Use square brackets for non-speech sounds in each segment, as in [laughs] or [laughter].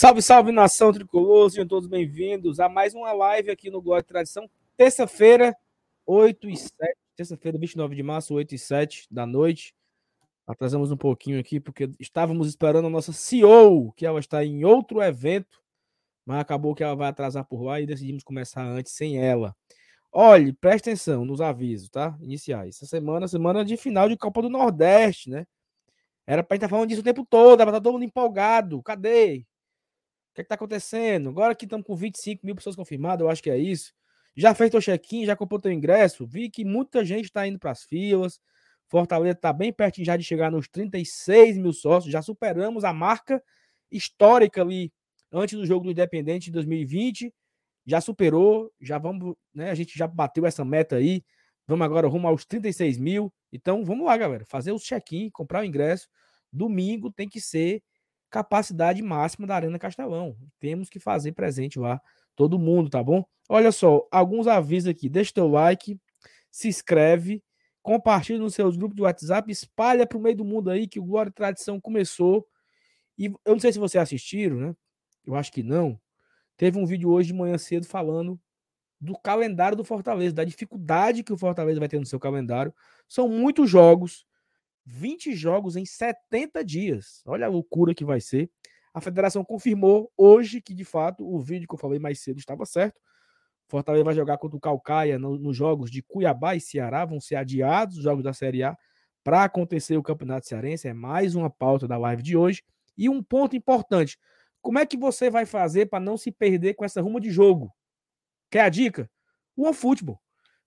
Salve, salve nação tricolor, sejam todos bem-vindos a mais uma live aqui no Glória e Tradição. Terça-feira, 8 e 7, terça-feira, 29 de março, 8 e 7 da noite. Atrasamos um pouquinho aqui porque estávamos esperando a nossa CEO, que ela está em outro evento, mas acabou que ela vai atrasar por lá e decidimos começar antes sem ela. Olhe, preste atenção nos avisos, tá? Iniciais. Essa semana, semana de final de Copa do Nordeste, né? Era para estar falando disso o tempo todo, era todo mundo empolgado. Cadê? Que é está acontecendo? Agora que estamos com 25 mil pessoas confirmadas, eu acho que é isso. Já fez teu check-in, já comprou teu ingresso? Vi que muita gente está indo para as filas. Fortaleza está bem pertinho já de chegar nos 36 mil sócios. Já superamos a marca histórica ali antes do jogo do Independente de 2020. Já superou, já vamos, né? A gente já bateu essa meta aí. Vamos agora rumo aos 36 mil. Então vamos lá, galera. Fazer o check-in, comprar o ingresso. Domingo tem que ser capacidade máxima da Arena Castelão. Temos que fazer presente lá todo mundo, tá bom? Olha só, alguns avisos aqui. Deixa teu like, se inscreve, compartilha nos seus grupos de WhatsApp, espalha para o meio do mundo aí que o Glória e Tradição começou. E eu não sei se vocês assistiram, né? Eu acho que não. Teve um vídeo hoje de manhã cedo falando do calendário do Fortaleza, da dificuldade que o Fortaleza vai ter no seu calendário. São muitos jogos, 20 jogos em 70 dias. Olha a loucura que vai ser. A federação confirmou hoje que, de fato, o vídeo que eu falei mais cedo estava certo. Fortaleza vai jogar contra o Calcaia nos no jogos de Cuiabá e Ceará. Vão ser adiados os jogos da Série A para acontecer o Campeonato Cearense. É mais uma pauta da live de hoje. E um ponto importante: como é que você vai fazer para não se perder com essa ruma de jogo? Quer a dica? O OneFootball.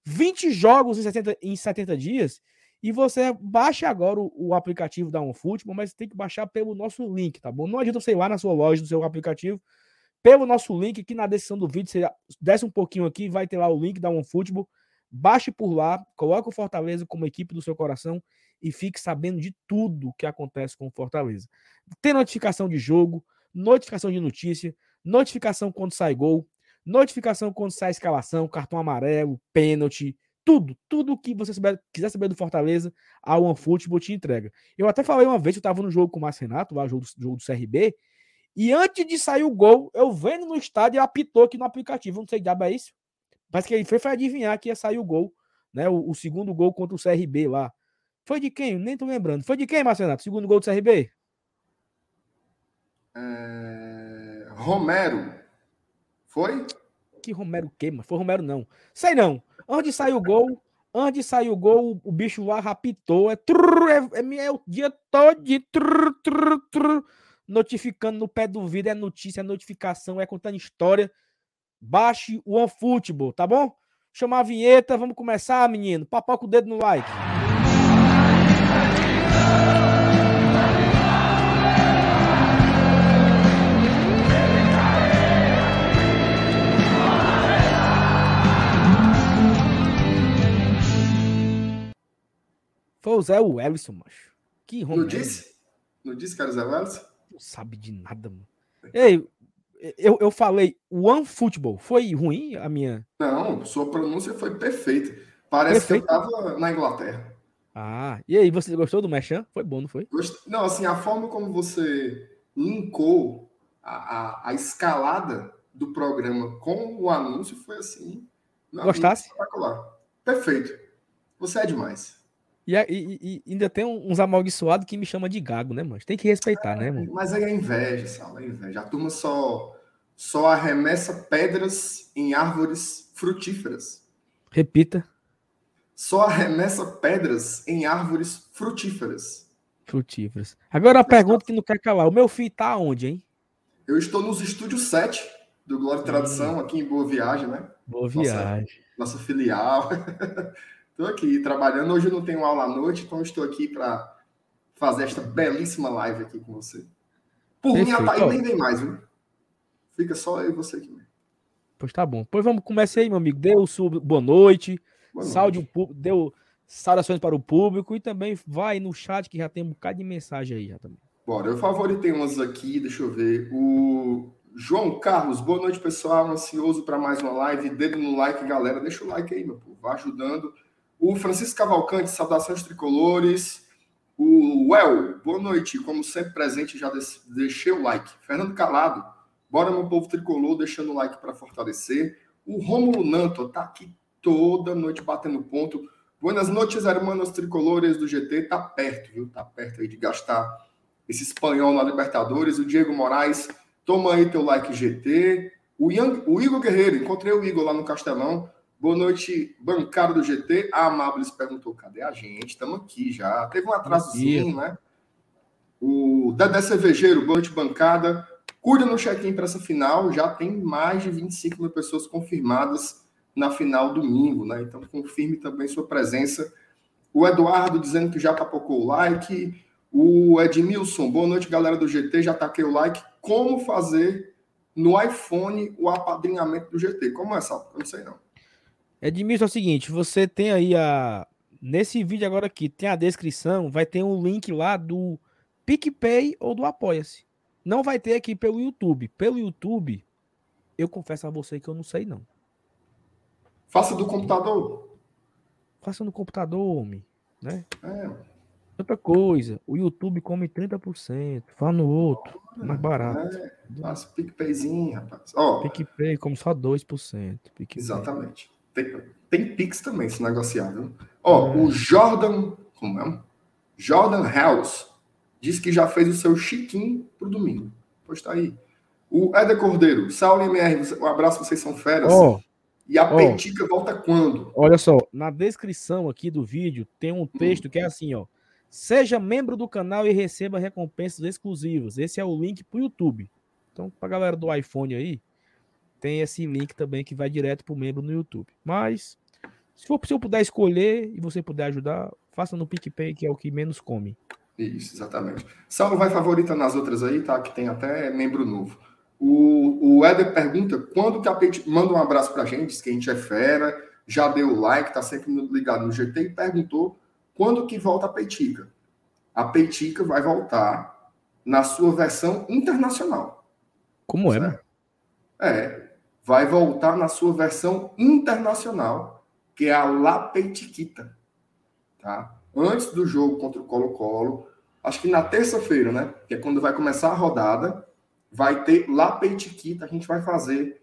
20 jogos em 70, em 70 dias e você baixa agora o, o aplicativo da OneFootball, mas tem que baixar pelo nosso link, tá bom? Não adianta você ir lá na sua loja, do seu aplicativo, pelo nosso link aqui na descrição do vídeo, você desce um pouquinho aqui, vai ter lá o link da OneFootball, baixe por lá, coloque o Fortaleza como equipe do seu coração e fique sabendo de tudo que acontece com o Fortaleza. Tem notificação de jogo, notificação de notícia, notificação quando sai gol, notificação quando sai escalação, cartão amarelo, pênalti, tudo, tudo que você saber, quiser saber do Fortaleza, a OneFootball te entrega. Eu até falei uma vez, eu estava no jogo com o Márcio Renato, lá, jogo, jogo do CRB, e antes de sair o gol, eu vendo no estádio e apitou aqui no aplicativo. Não sei que diabo é isso. Parece que ele foi, foi adivinhar que ia sair o gol, né? O, o, segundo gol contra o CRB lá. Foi de quem? Nem tô lembrando. Foi de quem, Márcio Renato? Segundo gol do CRB? É... Romero. Foi? Que Romero mano? Foi Romero não. Sei não. Antes de sair o gol, antes de sair o gol, o bicho lá rapitou. É, trrr, é, é, é, o dia todo de trrr, trrr, notificando no pé do vídeo. É notícia, é notificação, é contando história. Baixe o OneFootball, tá bom? Chamar a vinheta, vamos começar, menino. Papoca o dedo no like. O Zé Wellison, macho. Que Romero. Não disse? Não disse que era o Zé Wellison? Não sabe de nada, mano. Ei, eu, eu falei One Football. Foi ruim a minha? Não, sua pronúncia foi perfeita. Parece Perfeito. que eu tava na Inglaterra. Ah, e aí, você gostou do Mechan? Foi bom, não foi? Não, assim, a forma como você linkou a, a, a escalada do programa com o anúncio foi assim. Gostasse? Perfeito. Você é demais. E, e, e, ainda tem uns amaldiçoados que me chama de gago, né, mano? Tem que respeitar, né, é, mano? Mas aí é inveja, Sala, é inveja. A turma só, só arremessa pedras em árvores frutíferas. Repita. Só arremessa pedras em árvores frutíferas. Frutíferas. Agora a pergunta que não quer calar. O meu filho tá onde, hein? Eu estou nos estúdios 7 do Glória e Tradição, hum. aqui em Boa Viagem, né? Boa Viagem. Nossa, nossa filial. [laughs] Estou aqui trabalhando. Hoje eu não tenho aula à noite, então estou aqui para fazer esta belíssima live aqui com você. Por Perfeito. mim, a Thaís nem vem mais, viu? Fica só eu e você aqui. Pois tá bom. Pois vamos começar aí, meu amigo. Deu sub... boa noite. Boa Salve noite. Deu saudações para o público e também vai no chat que já tem um bocado de mensagem aí já também. Bora, eu favoritei umas aqui, deixa eu ver. O João Carlos, boa noite, pessoal. Ansioso para mais uma live. Dedo no like, galera. Deixa o like aí, meu povo. Vai ajudando o Francisco Cavalcante, saudações tricolores. O Well, boa noite. Como sempre presente, já deixei o like. Fernando Calado, Bora, meu povo tricolor, deixando o like para fortalecer. O Rômulo Nanto tá aqui toda noite batendo ponto. Buenas noites, hermanos tricolores do GT. Tá perto, viu? Tá perto aí de gastar esse espanhol na Libertadores. O Diego Moraes, toma aí teu like GT. O, Ian, o Igor Guerreiro, encontrei o Igor lá no Castelão. Boa noite, bancário do GT. A Amables perguntou: cadê a gente? Estamos aqui já. Teve um atrasozinho, né? O Dedé Cervejeiro, boa noite, bancada. Cuida no check-in para essa final. Já tem mais de 25 mil pessoas confirmadas na final domingo, né? Então confirme também sua presença. O Eduardo dizendo que já tapocou o like. O Edmilson, boa noite, galera do GT. Já taquei o like. Como fazer no iPhone o apadrinhamento do GT? Como é, Sal? Eu não sei não. Edmilson, é o seguinte: você tem aí a. Nesse vídeo agora aqui, tem a descrição, vai ter um link lá do PicPay ou do Apoia-se. Não vai ter aqui pelo YouTube. Pelo YouTube, eu confesso a você que eu não sei, não. Faça do computador. Faça no computador, homem. Né? É. Outra coisa, o YouTube come 30%. Fala no outro, mais barato. É, faça PicPayzinho, rapaz. Ó, PicPay come só 2%. PicPay. Exatamente. Tem, tem Pix também, se negociar, viu? Ó, é. o Jordan. Como é? Jordan House Diz que já fez o seu chiquinho pro domingo. Pois tá aí. O Éder Cordeiro, Saulo MR, um abraço, vocês são feras. Oh, e a oh, Petica volta quando? Olha só, na descrição aqui do vídeo tem um texto hum. que é assim, ó. Seja membro do canal e receba recompensas exclusivas. Esse é o link pro YouTube. Então, pra galera do iPhone aí, tem esse link também que vai direto pro membro no YouTube. Mas, se for se eu puder escolher e você puder ajudar, faça no PicPay, que é o que menos come. Isso, exatamente. Saulo vai favorita nas outras aí, tá? Que tem até membro novo. O, o Éder pergunta quando que a Peitica. Manda um abraço pra gente, diz que a gente é fera, já deu o like, tá sempre ligado no GT e perguntou quando que volta a Peitica. A Peitica vai voltar na sua versão internacional. Como é, né? É, vai voltar na sua versão internacional, que é a La Peitiquita. Tá? Antes do jogo contra o Colo-Colo, acho que na terça-feira, né? Que é quando vai começar a rodada, vai ter lá Peitiquita, a gente vai fazer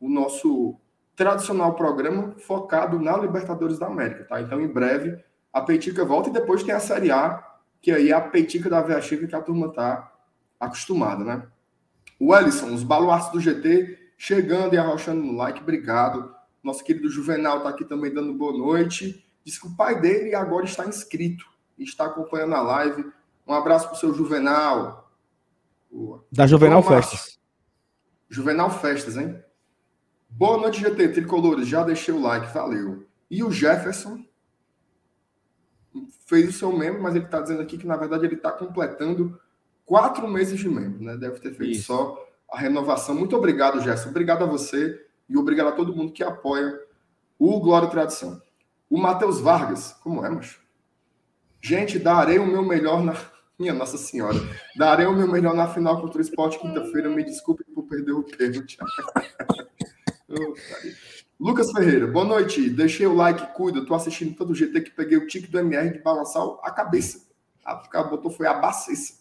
o nosso tradicional programa focado na Libertadores da América, tá? Então, em breve, a Peitica volta e depois tem a Série A, que aí é a Peitica da Via Chica que a turma tá acostumada, né? O Ellison, os baluartes do GT chegando e arrochando no like, obrigado. Nosso querido Juvenal tá aqui também dando boa noite. Diz que o pai dele agora está inscrito e está acompanhando a live. Um abraço para o seu Juvenal. Da Juvenal Festas. Juvenal Festas, hein? Boa noite, GT Tricolores. Já deixei o like, valeu. E o Jefferson fez o seu membro, mas ele está dizendo aqui que, na verdade, ele está completando quatro meses de membro, né? Deve ter feito Isso. só a renovação. Muito obrigado, Jefferson. Obrigado a você e obrigado a todo mundo que apoia o Glória e Tradição. O Matheus Vargas, como é, macho? Gente, darei o meu melhor na. [laughs] Minha Nossa Senhora. Darei o meu melhor na final contra o esporte quinta-feira. Me desculpe por perder o pênalti. [laughs] Lucas Ferreira, boa noite. Deixei o like, cuida. Tô assistindo todo o GT que peguei o tique do MR de balançar a cabeça. A cara botou foi a baciça.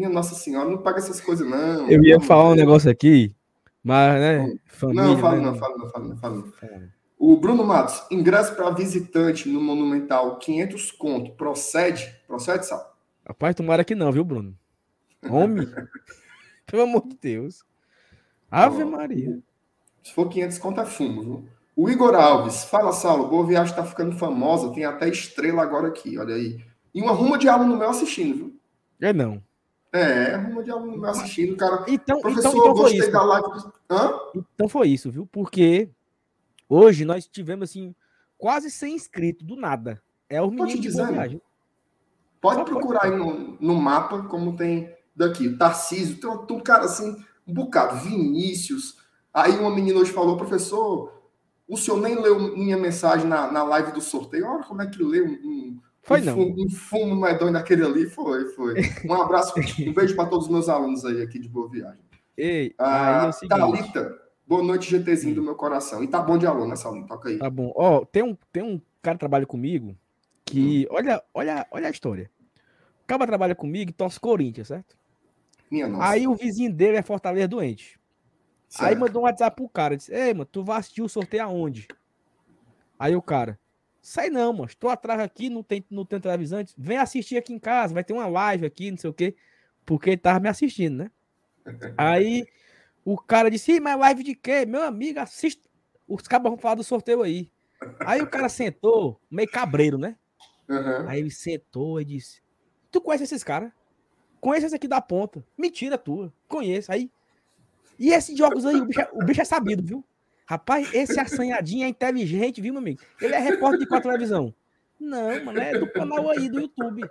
Minha Nossa Senhora, não paga essas coisas, não. Eu ia não, falar um negócio aqui, mas, né? Família, não, fala, né? não, fala, não, fala, não, fala, não. É. O Bruno Matos, ingresso para visitante no Monumental, 500 conto, procede? Procede, Sal? Rapaz, tomara que não, viu, Bruno? Homem, [laughs] pelo amor de Deus. Ave Maria. Se for 500 conto é fumo, viu? O Igor Alves, fala, Saulo, Boa Viagem está ficando famosa, tem até estrela agora aqui, olha aí. E uma ruma de aluno meu assistindo, viu? É não. É, ruma de aluno meu assistindo, cara. Então, então Professor, então, então gostei isso. da live. Então foi isso, viu? Porque Hoje nós tivemos assim quase 100 inscritos do nada. É o menino de viagem. Pode Só procurar pode. aí no, no mapa como tem daqui. Tarcísio, tem um, um cara assim, um bocado. Vinícius. Aí uma menina hoje falou, professor, o senhor nem leu minha mensagem na, na live do sorteio. Olha como é que leu um, um, foi não. Fumo, um fumo medonho daquele ali. Foi, foi. Um abraço, [laughs] um beijo para todos os meus alunos aí aqui de Boa Viagem. Ei, ah, é Thalita, Boa noite, GTzinho do meu coração. E tá bom de aluno essa aula, toca aí. Tá bom. Ó, oh, tem um, tem um cara que trabalha comigo que. Hum. Olha, olha, olha a história. O cara trabalha comigo e torce Corinthians, certo? Minha nossa. Aí o vizinho dele é Fortaleza doente. Certo. Aí mandou um WhatsApp pro cara, disse, ei, mano, tu vai assistir o sorteio aonde? Aí o cara, sai não, mano, estou atrás aqui, não tem, não tem televisão, vem assistir aqui em casa, vai ter uma live aqui, não sei o quê, porque ele tava me assistindo, né? [laughs] Aí o cara disse, mas live de quê? Meu amigo, assiste, os cabos vão falar do sorteio aí. Aí o cara sentou, meio cabreiro, né? Uhum. Aí ele sentou e disse, tu conhece esses caras? Conhece esse aqui da ponta. Mentira tua, conheço. Aí e esses jogos aí, o bicho, é, o bicho é sabido, viu? Rapaz, esse assanhadinho é inteligente, viu, meu amigo? Ele é repórter de quatro televisão. Não, mano, é do canal aí do YouTube.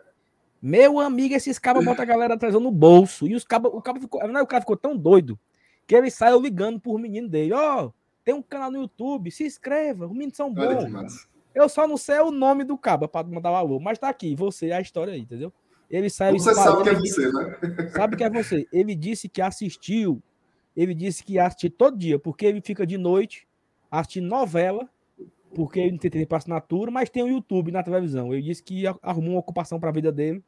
Meu amigo, esses cabos botam a galera atrás no bolso. E os cabos, o cabo ficou. Não, o cara ficou tão doido que ele saiu ligando por menino dele. Ó, oh, tem um canal no YouTube, se inscreva, os meninos são bons. Eu só não sei o nome do cabo para mandar o alô, mas tá aqui, você, a história aí, entendeu? Ele saiu. Você sabe que é você, né? Sabe que é você. Ele disse que assistiu ele disse que ia assistir todo dia, porque ele fica de noite assistindo novela, porque ele não tem tempo para assinatura, mas tem o YouTube na televisão. Ele disse que arrumou uma ocupação para a vida dele.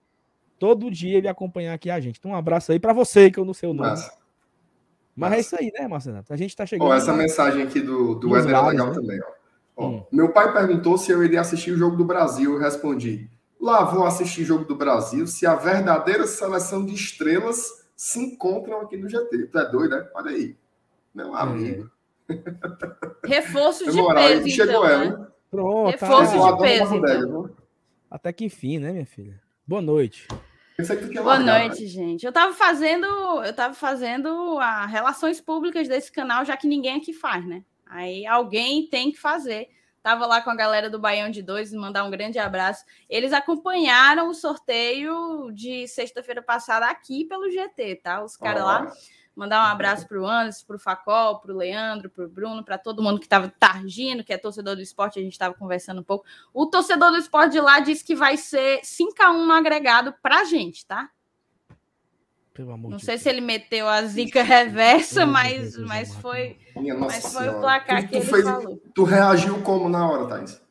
Todo dia ele acompanhar aqui a gente. Então, um abraço aí para você, que eu não sei o nome. Mas, é isso aí, né, Marcelo? A gente está chegando. Ó, essa mensagem aqui do, do Wesley é legal né? também. Ó. Ó, hum. Meu pai perguntou se eu iria assistir o jogo do Brasil. Eu respondi: lá vou assistir o jogo do Brasil se a verdadeira seleção de estrelas se encontram aqui no GT. Tu é doido, né? Olha aí. Meu amigo. É. Reforço de peso, chegou então, ela. Né? Pronto. Reforço tá. de peso, então. Até que enfim, né, minha filha? Boa noite. Boa noite, né? gente. Eu tava fazendo, eu tava fazendo as relações públicas desse canal, já que ninguém aqui faz, né? Aí alguém tem que fazer. Tava lá com a galera do Baião de Dois, mandar um grande abraço. Eles acompanharam o sorteio de sexta-feira passada aqui pelo GT, tá? Os caras oh. lá. Mandar um abraço para o Anderson, para o Facol, para o Leandro, para o Bruno, para todo mundo que estava targindo, que é torcedor do esporte, a gente estava conversando um pouco. O torcedor do esporte de lá disse que vai ser 5x1 no agregado para a gente, tá? Pelo amor Não de sei Deus. se ele meteu a zica [laughs] reversa, mas, mas foi, mas foi o placar tu, que tu ele fez, falou. Tu reagiu como na hora, Thais?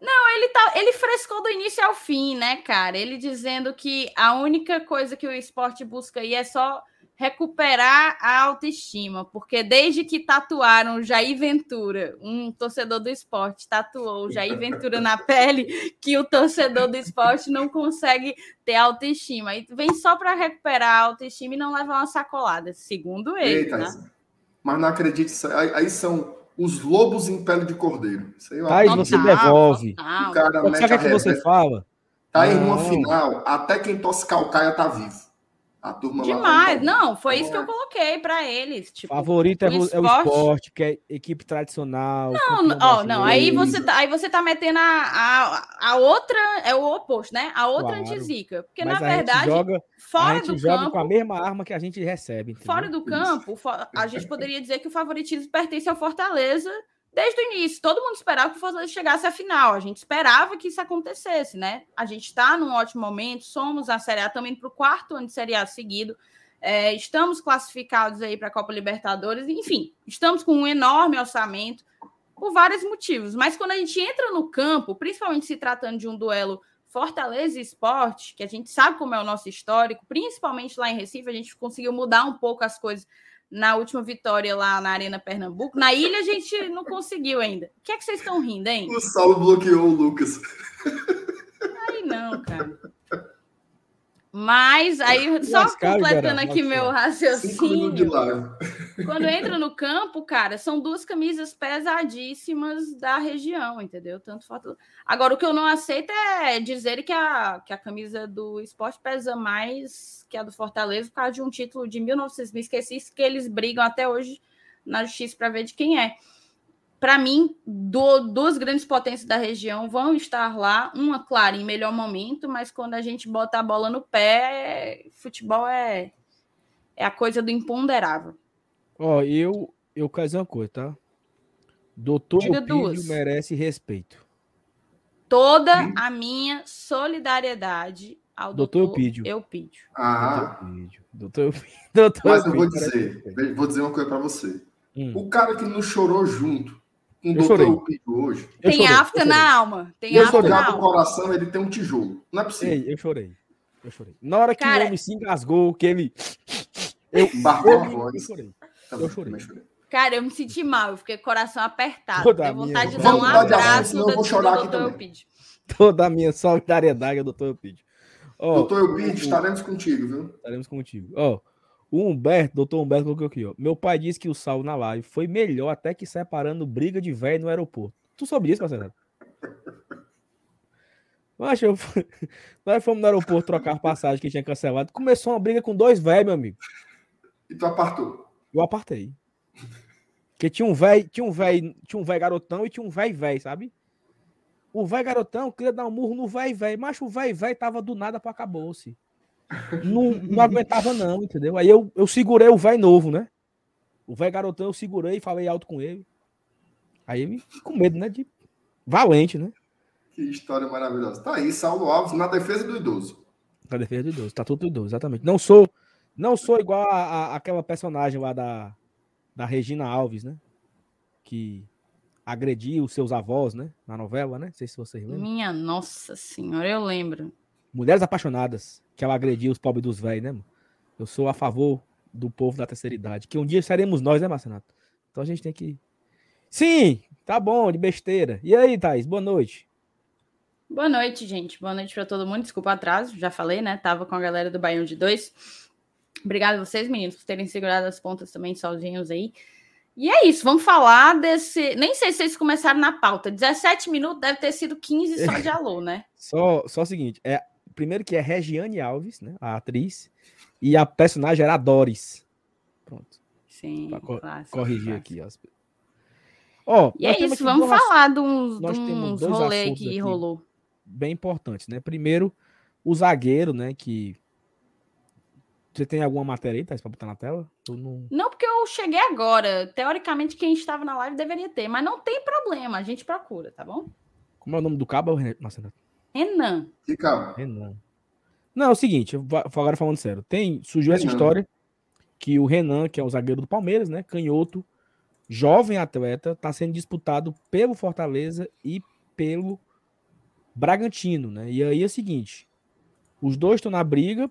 Não, ele tá, ele frescou do início ao fim, né, cara? Ele dizendo que a única coisa que o esporte busca aí é só recuperar a autoestima, porque desde que tatuaram Jair Ventura, um torcedor do esporte tatuou Jair Ventura na [laughs] pele, que o torcedor do esporte não consegue ter autoestima. E vem só para recuperar a autoestima e não levar uma sacolada, segundo ele. Eita, né? Mas não acredite, aí, aí são os lobos em pele de cordeiro. Isso aí, aí você devolve. O cara Sabe o que, é você fala? Tá aí numa final, até quem tosse calcaia tá vivo. A turma Demais, não, foi isso que eu coloquei para eles. Tipo, Favorito é o, esporte... é o esporte, que é equipe tradicional. Não, ó, não, aí você tá, aí você tá metendo a, a, a outra, é o oposto, né? A outra claro. antizica. Porque, Mas na verdade, joga, fora a gente do joga campo. com a mesma arma que a gente recebe. Entendeu? Fora do campo, a gente poderia dizer que o favoritismo pertence ao Fortaleza desde o início, todo mundo esperava que o Fortaleza chegasse à final. A gente esperava que isso acontecesse, né? A gente está num ótimo momento, somos a Série A também para o quarto ano de Série A seguido. É, estamos classificados aí para a Copa Libertadores, enfim, estamos com um enorme orçamento por vários motivos. Mas quando a gente entra no campo, principalmente se tratando de um duelo Fortaleza e Esporte, que a gente sabe como é o nosso histórico, principalmente lá em Recife, a gente conseguiu mudar um pouco as coisas na última vitória lá na Arena Pernambuco. Na ilha a gente não conseguiu ainda. O que é que vocês estão rindo, hein? O Saulo bloqueou o Lucas. Aí não, cara. Mas aí, [laughs] só completando aqui meu raciocínio. Quando entra no campo, cara, são duas camisas pesadíssimas da região, entendeu? Tanto foto. Agora, o que eu não aceito é dizer que a, que a camisa do esporte pesa mais que a do Fortaleza por causa de um título de 1900. Me esqueci que eles brigam até hoje na justiça para ver de quem é para mim, do, duas grandes potências da região vão estar lá. Uma, claro, em melhor momento, mas quando a gente bota a bola no pé, futebol é, é a coisa do imponderável. Ó, eu, eu quero dizer uma coisa, tá? Doutor Pídio merece respeito. Toda hum? a minha solidariedade ao doutor, doutor Eupídio. Eupídio. Ah. Doutor Eupídio. Doutor Eupídio. [laughs] Doutor Mas eu vou dizer, vou dizer uma coisa para você. Hum. O cara que não chorou junto um eu doutor hoje. Tem afta na alma. Tem eu afta na alma. coração, ele tem um tijolo. Não é possível. Ei, eu chorei. Eu chorei. Na hora que Cara... o homem se engasgou, que ele. Eu, Embarcou a voz. Eu chorei. Tá eu chorei. Cara, eu me senti mal, eu fiquei com o coração apertado. Toda Deu vontade minha... de dar um abraço do, vou chorar do doutor Eupídio. Toda a minha solidariedade, doutor Eupídio. Oh, doutor Eupídio, estaremos contigo, viu? Estaremos contigo. Ó, oh, o Humberto, doutor Humberto colocou aqui, ó. Meu pai disse que o sal na live foi melhor até que separando briga de velho no aeroporto. Tu soube disso, Marcelo? Mas eu... [laughs] nós fomos no aeroporto trocar passagem que tinha cancelado. Começou uma briga com dois velhos, meu amigo. E tu apartou? Eu apartei. Porque tinha um velho, tinha um velho, tinha um velho garotão e tinha um velho velho, sabe? O velho garotão queria dar um murro no velho velho, mas o velho velho tava do nada para acabou-se. Não, não aguentava não, entendeu? Aí eu, eu segurei o velho novo, né? O velho garotão eu segurei e falei alto com ele. Aí ele com medo, né? De valente, né? Que história maravilhosa. Tá aí, Saulo Alves na defesa do idoso. Na defesa do idoso, tá tudo do idoso, exatamente. Não sou, não sou igual a, a, aquela personagem lá da, da Regina Alves, né? Que agrediu os seus avós, né? Na novela, né? Não sei se vocês lembram. Minha nossa senhora, eu lembro. Mulheres apaixonadas, que ela agrediu os pobres dos velhos, né? Mano? Eu sou a favor do povo da terceira idade, que um dia seremos nós, né, Marcenato? Então a gente tem que. Sim, tá bom, de besteira. E aí, Thaís, boa noite. Boa noite, gente. Boa noite para todo mundo. Desculpa o atraso, já falei, né? Tava com a galera do Baião de Dois. Obrigado a vocês, meninos, por terem segurado as pontas também sozinhos aí. E é isso, vamos falar desse. Nem sei se vocês começaram na pauta. 17 minutos deve ter sido 15 só de alô, né? [laughs] só, só o seguinte: é, primeiro que é Regiane Alves, né? A atriz, e a personagem era a Doris. Pronto. Sim. Co clássico, corrigir clássico. aqui. Ó, e é isso, vamos falar de uns, de uns rolês que rolou. Bem importantes, né? Primeiro, o zagueiro, né? Que você tem alguma matéria aí, Thais, pra botar na tela? Não... não... porque eu cheguei agora. Teoricamente, quem estava na live deveria ter, mas não tem problema, a gente procura, tá bom? Como é o nome do cabo, Marcelo? Renan. Que cabo? Renan. Não, é o seguinte, agora falando sério. Tem, surgiu Renan. essa história que o Renan, que é o zagueiro do Palmeiras, né? Canhoto, jovem atleta, está sendo disputado pelo Fortaleza e pelo Bragantino, né? E aí é o seguinte: os dois estão na briga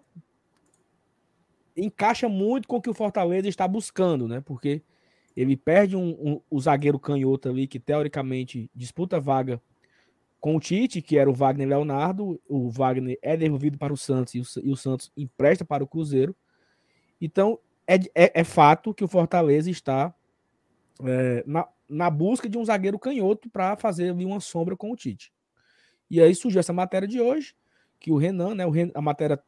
encaixa muito com o que o Fortaleza está buscando, né? Porque ele perde um, um, o zagueiro canhoto ali, que teoricamente disputa vaga com o Tite, que era o Wagner Leonardo. O Wagner é devolvido para o Santos e o, e o Santos empresta para o Cruzeiro. Então, é, é, é fato que o Fortaleza está é, na, na busca de um zagueiro canhoto para fazer ali uma sombra com o Tite. E aí surgiu essa matéria de hoje, que o Renan, né? O Renan, a matéria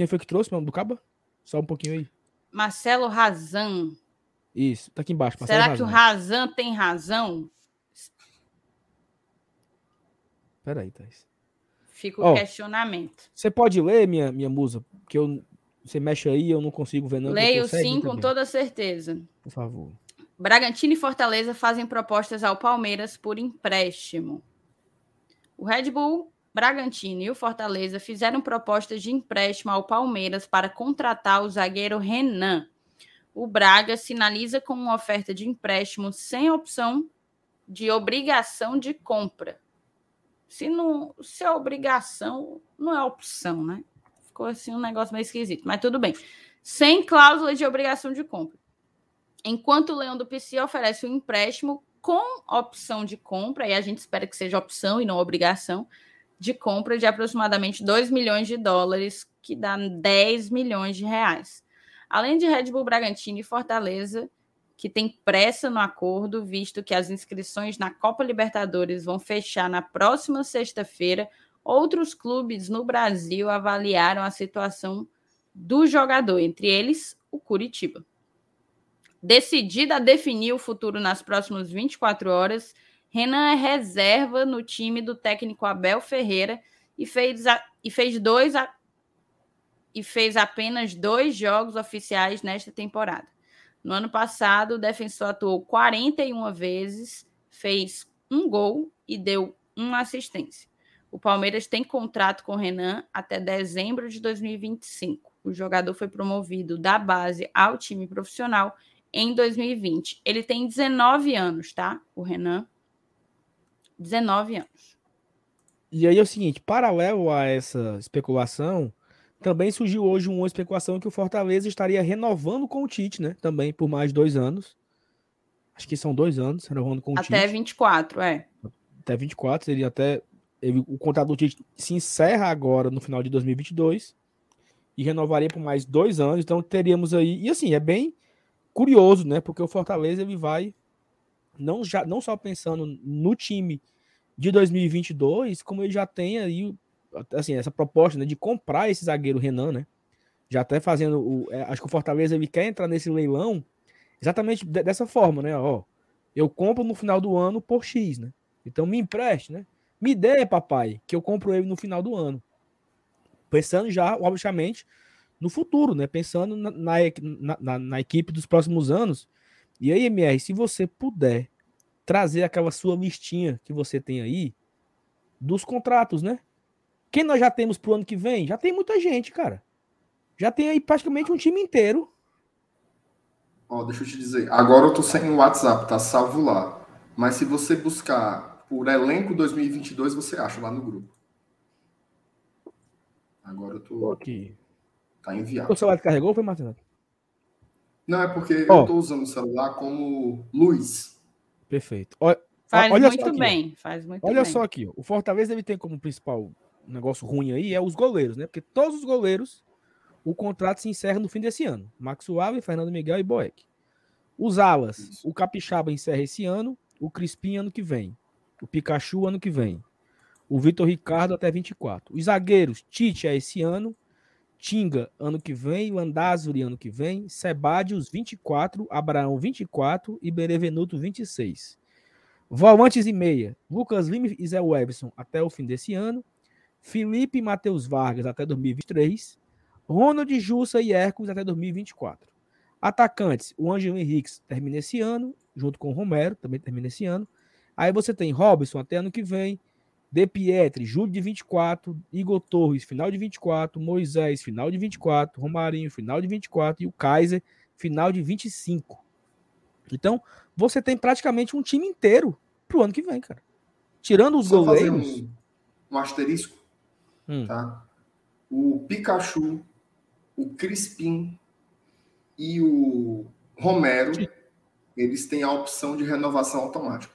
quem foi que trouxe, mano, do Caba? Só um pouquinho aí. Marcelo Razan. Isso, tá aqui embaixo. Marcelo Será Razan. que o Razan tem razão? Peraí, Thais. Fica o oh, questionamento. Você pode ler, minha, minha musa? Que eu, você mexe aí, eu não consigo ver. Não, Leio sim, com toda certeza. Por favor. Bragantino e Fortaleza fazem propostas ao Palmeiras por empréstimo. O Red Bull Bragantino e o Fortaleza fizeram propostas de empréstimo ao Palmeiras para contratar o zagueiro Renan. O Braga sinaliza com uma oferta de empréstimo sem opção de obrigação de compra. Se não, se é obrigação, não é opção, né? Ficou assim um negócio meio esquisito, mas tudo bem. Sem cláusula de obrigação de compra. Enquanto o Leão do PC oferece um empréstimo com opção de compra, e a gente espera que seja opção e não obrigação, de compra de aproximadamente 2 milhões de dólares, que dá 10 milhões de reais. Além de Red Bull Bragantino e Fortaleza, que tem pressa no acordo, visto que as inscrições na Copa Libertadores vão fechar na próxima sexta-feira, outros clubes no Brasil avaliaram a situação do jogador, entre eles o Curitiba. Decidida a definir o futuro nas próximas 24 horas, Renan é reserva no time do técnico Abel Ferreira e fez, a, e fez dois a, e fez apenas dois jogos oficiais nesta temporada. No ano passado, o defensor atuou 41 vezes, fez um gol e deu uma assistência. O Palmeiras tem contrato com Renan até dezembro de 2025. O jogador foi promovido da base ao time profissional em 2020. Ele tem 19 anos, tá? O Renan 19 anos. E aí é o seguinte, paralelo a essa especulação, também surgiu hoje uma especulação que o Fortaleza estaria renovando com o Tite, né? Também por mais dois anos. Acho que são dois anos, renovando com o Até Tite. 24, é. Até 24, seria até. Ele, o contrato do Tite se encerra agora no final de 2022 e renovaria por mais dois anos. Então teríamos aí. E assim, é bem curioso, né? Porque o Fortaleza ele vai não, já, não só pensando no time de 2022, como ele já tem aí assim, essa proposta né, de comprar esse zagueiro Renan, né? Já até fazendo o. é, acho que o Fortaleza ele quer entrar nesse leilão exatamente de- dessa forma, né? Ó, eu compro no final do ano por X, né? Então me empreste, né? Me dê, papai, que eu compro ele no final do ano. Pensando já, obviamente, no futuro, né? Pensando na, na- na- na equipe dos próximos anos. E aí, MR, se você puder trazer aquela sua listinha que você tem aí dos contratos, né? Quem nós já temos pro ano que vem? Já tem muita gente, cara. Já tem aí praticamente um time inteiro. Ó, deixa eu te dizer. Agora eu tô sem o WhatsApp, tá salvo lá. Mas se você buscar por elenco 2022, você acha lá no grupo. Agora eu tô. Aqui. Tá enviado. O celular descarregou ou foi, Marcelo? Não, é porque Ó. eu tô usando o celular como luz. Perfeito. Olha, Faz olha só muito aqui, bem. Faz muito Olha bem. só aqui, ó. o Fortaleza ele tem como principal negócio ruim aí é os goleiros, né? Porque todos os goleiros, o contrato se encerra no fim desse ano. Max Suave, Fernando Miguel e Boeck. Os alas, Isso. o Capixaba encerra esse ano, o Crispim ano que vem, o Pikachu ano que vem, o Vitor Ricardo até 24. Os zagueiros, Tite é esse ano, Tinga ano que vem, Landázuri ano que vem, Sebadios 24, Abraão 24 e Benevenuto 26. Volantes e meia, Lucas Lima e Zé Webson até o fim desse ano, Felipe e Matheus Vargas até 2023, Ronald Jussa e Hércules até 2024. Atacantes, o Ângelo Henriques termina esse ano, junto com o Romero, também termina esse ano. Aí você tem Robson até ano que vem, De Pietri, julho de 24, Igor Torres, final de 24, Moisés, final de 24, Romarinho, final de 24 e o Kaiser, final de 25. Então, você tem praticamente um time inteiro pro ano que vem, cara. Tirando os Só goleiros. um, um asterisco, Hum. tá? O Pikachu, o Crispim e o Romero, eles têm a opção de renovação automática.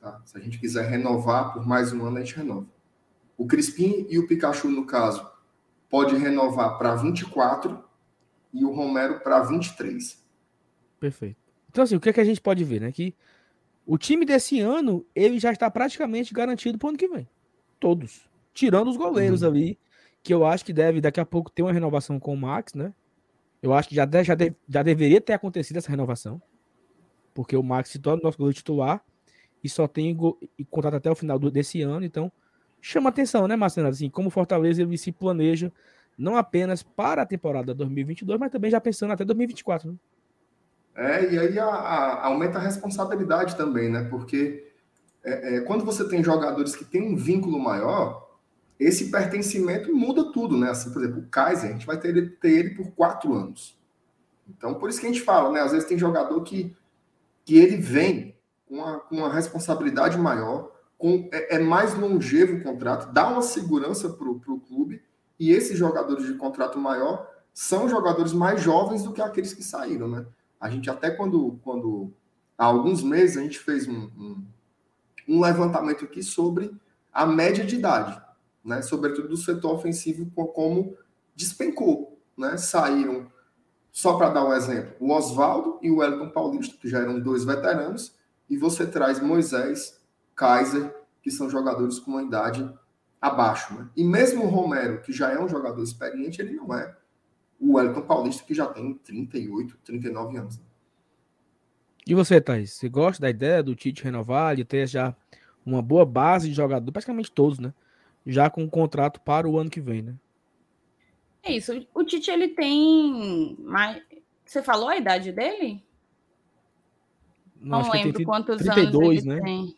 Tá? Se a gente quiser renovar por mais um ano, a gente renova. O Crispim e o Pikachu, no caso, pode renovar para 24 e o Romero para 23. Perfeito. Então, assim, o que, é que a gente pode ver, né? Que o time desse ano, ele já está praticamente garantido para o ano que vem. Todos. Tirando os goleiros Uhum. ali, que eu acho que deve daqui a pouco ter uma renovação com o Max, né? Eu acho que já, de- já, de- já deveria ter acontecido essa renovação. Porque o Max se torna nosso goleiro titular e só tem go- e contrato até o final do- desse ano. Então, chama atenção, né, Marcelo? Assim, como o Fortaleza ele se planeja não apenas para a temporada 2022, mas também já pensando até 2024, né? É, e aí a- a- aumenta a responsabilidade também, né? Porque é, é, quando você tem jogadores que têm um vínculo maior, esse pertencimento muda tudo, né? Assim, por exemplo, o Kaiser, a gente vai ter ele, ter ele por quatro anos. Então, por isso que a gente fala, né? Às vezes tem jogador que, que ele vem com uma, com uma responsabilidade maior, com, é, é mais longevo o contrato, dá uma segurança para o clube, e esses jogadores de contrato maior são jogadores mais jovens do que aqueles que saíram, né? A gente até quando, quando há alguns meses a gente fez um, um, um levantamento aqui sobre a média de idade, né? Sobretudo do setor ofensivo, co- como despencou, né? Saíram, só para dar um exemplo, o Oswaldo e o Wellington Paulista, que já eram dois veteranos, e você traz Moisés, Kaiser, que são jogadores com uma idade abaixo, né? E mesmo o Romero, que já é um jogador experiente, ele não é o Wellington Paulista, que já tem 38, 39 anos. E você, Thaís? Você gosta da ideia do Tite renovar, de ter já uma boa base de jogador, praticamente todos, né? Já com um contrato para o ano que vem, né? É isso. O Tite, ele tem mais... Você falou a idade dele? Não, ele lembro tem quantos 32, anos ele né? tem.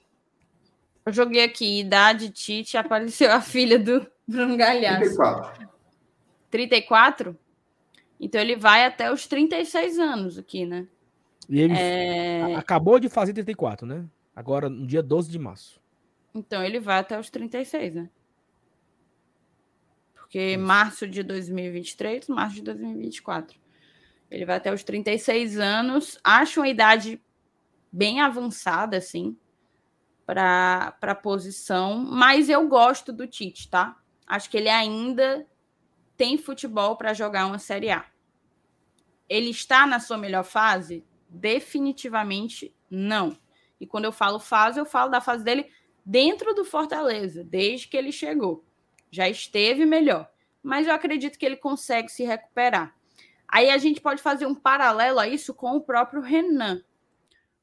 Eu joguei aqui, idade Tite, apareceu a filha do [laughs] Bruno Galhaço. 34. 34? Então ele vai até os 36 anos aqui, né? E ele É, acabou de fazer 34, né? Agora, no dia 12 de março. Então ele vai até os 36, né? Porque Isso. março de 2023, março de 2024. Ele vai até os 36 anos. Acho uma idade bem avançada, assim, para a posição, mas eu gosto do Tite, tá? Acho que ele ainda tem futebol para jogar uma Série A. Ele está na sua melhor fase? Definitivamente não. E quando eu falo fase, eu falo da fase dele dentro do Fortaleza, desde que ele chegou. Já esteve melhor, mas eu acredito que ele consegue se recuperar. Aí a gente pode fazer um paralelo a isso com o próprio Renan.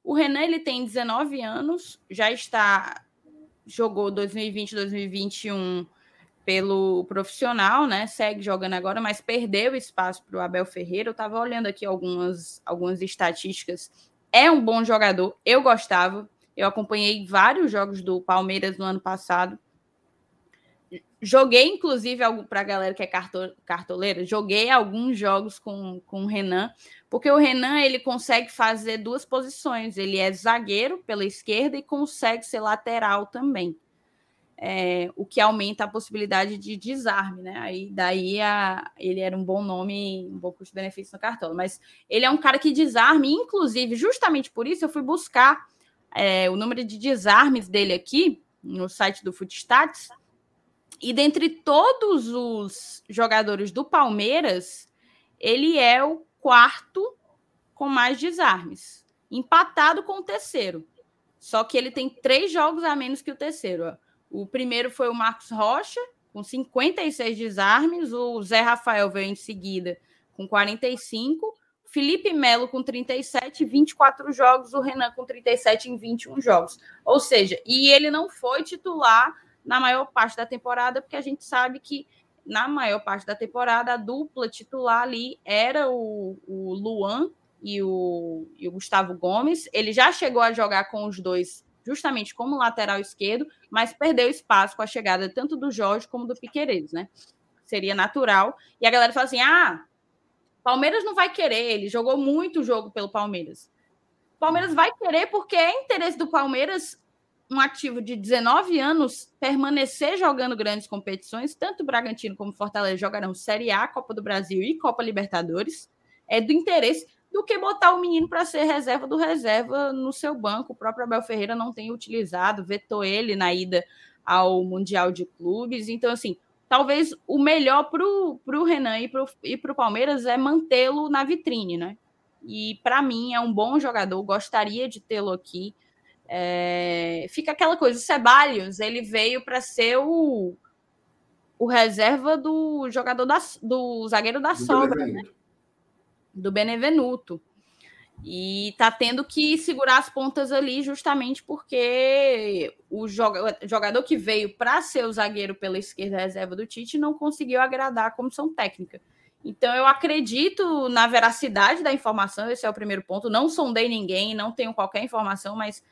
O Renan ele tem 19 anos, já está jogou 2020, 2021 pelo profissional, né? Segue jogando agora, mas perdeu espaço para o Abel Ferreira. Eu estava olhando aqui algumas, algumas estatísticas. É um bom jogador, eu gostava. Eu acompanhei vários jogos do Palmeiras no ano passado. Joguei, inclusive, para a galera que é cartoleira, joguei alguns jogos com, com o Renan, porque o Renan ele consegue fazer duas posições. Ele é zagueiro pela esquerda e consegue ser lateral também é, o que aumenta a possibilidade de desarme, né? Aí daí a, ele era um bom nome, um bom custo-benefício no cartão. Mas ele é um cara que desarme, inclusive, justamente por isso eu fui buscar é, o número de desarmes dele aqui no site do Footstats. E dentre todos os jogadores do Palmeiras, ele é o quarto com mais desarmes, empatado com o terceiro. Só que ele tem três jogos a menos que o terceiro. O primeiro foi o Marcos Rocha, com 56 desarmes. O Zé Rafael veio em seguida com 45. Felipe Melo com 37, 24 jogos. O Renan com 37 em 21 jogos. Ou seja, e ele não foi titular na maior parte da temporada, porque a gente sabe que na maior parte da temporada a dupla titular ali era o, o Luan e o, e o Gustavo Gomes. Ele já chegou a jogar com os dois justamente como lateral esquerdo, mas perdeu espaço com a chegada tanto do Jorge como do Piqueires, né? Seria natural. E a galera fala assim: ah, Palmeiras não vai querer, ele jogou muito jogo pelo Palmeiras. Palmeiras vai querer porque é interesse do Palmeiras um ativo de 19 anos permanecer jogando grandes competições, tanto Bragantino como Fortaleza jogarão Série A, Copa do Brasil e Copa Libertadores. É do interesse do que botar o menino para ser reserva do reserva no seu banco. O próprio Abel Ferreira não tem utilizado, vetou ele na ida ao Mundial de Clubes. Então, assim, talvez o melhor para o Renan e para o Palmeiras é mantê-lo na vitrine, né? E para mim é um bom jogador, gostaria de tê-lo aqui. É... Fica aquela coisa, o Ceballos, ele veio para ser o, o reserva do jogador da, do zagueiro da sobra, né? do Benevenuto. E tá tendo que segurar as pontas ali justamente porque o jogador que veio para ser o zagueiro pela esquerda reserva do Tite não conseguiu agradar a comissão técnica. Então eu acredito na veracidade da informação, esse é o primeiro ponto. Não sondei ninguém, não tenho qualquer informação, mas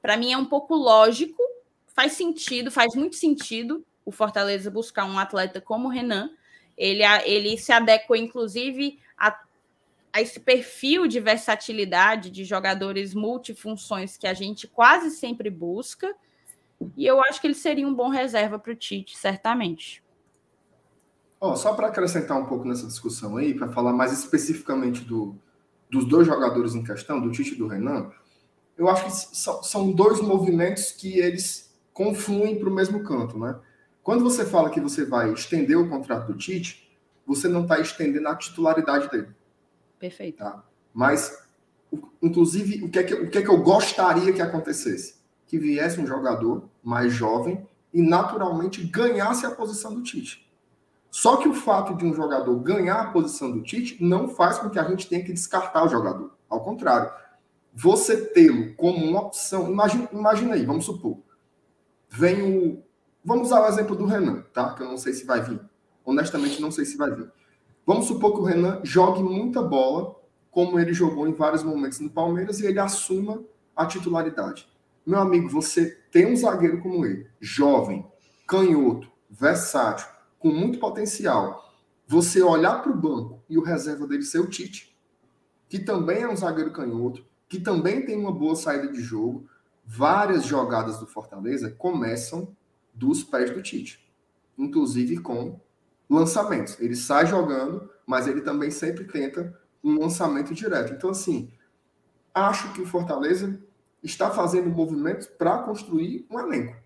para mim é um pouco lógico, faz sentido, faz muito sentido o Fortaleza buscar um atleta como o Renan. Ele, ele se adequa, inclusive, a a esse perfil de versatilidade de jogadores multifunções que a gente quase sempre busca. E eu acho que ele seria um bom reserva para o Tite, certamente. Oh, só para acrescentar um pouco nessa discussão aí, para falar mais especificamente do, dos dois jogadores em questão, do Tite e do Renan, eu acho que são, dois movimentos que eles confluem para o mesmo canto, né? Quando você fala que você vai estender o contrato do Tite, você não está estendendo a titularidade dele. Perfeito. Tá? Mas, inclusive, o que, é que, o que é que eu gostaria que acontecesse? Que viesse um jogador mais jovem e naturalmente ganhasse a posição do Tite. Só que o fato de um jogador ganhar a posição do Tite não faz com que a gente tenha que descartar o jogador. Ao contrário, você tê-lo como uma opção. Imagina, imagina aí, vamos supor. Vem o. Vamos usar o exemplo do Renan, tá? Que eu não sei se vai vir. Honestamente, não sei se vai vir. Vamos supor que o Renan jogue muita bola, como ele jogou em vários momentos no Palmeiras, e ele assuma a titularidade. Meu amigo, você tem um zagueiro como ele, jovem, canhoto, versátil, com muito potencial. Você olhar para o banco e o reserva dele ser o Tite, que também é um zagueiro canhoto, que também tem uma boa saída de jogo. Várias jogadas do Fortaleza começam dos pés do Tite, inclusive com lançamentos. Ele sai jogando, mas ele também sempre tenta um lançamento direto. Então, assim, acho que o Fortaleza está fazendo movimentos para construir um elenco,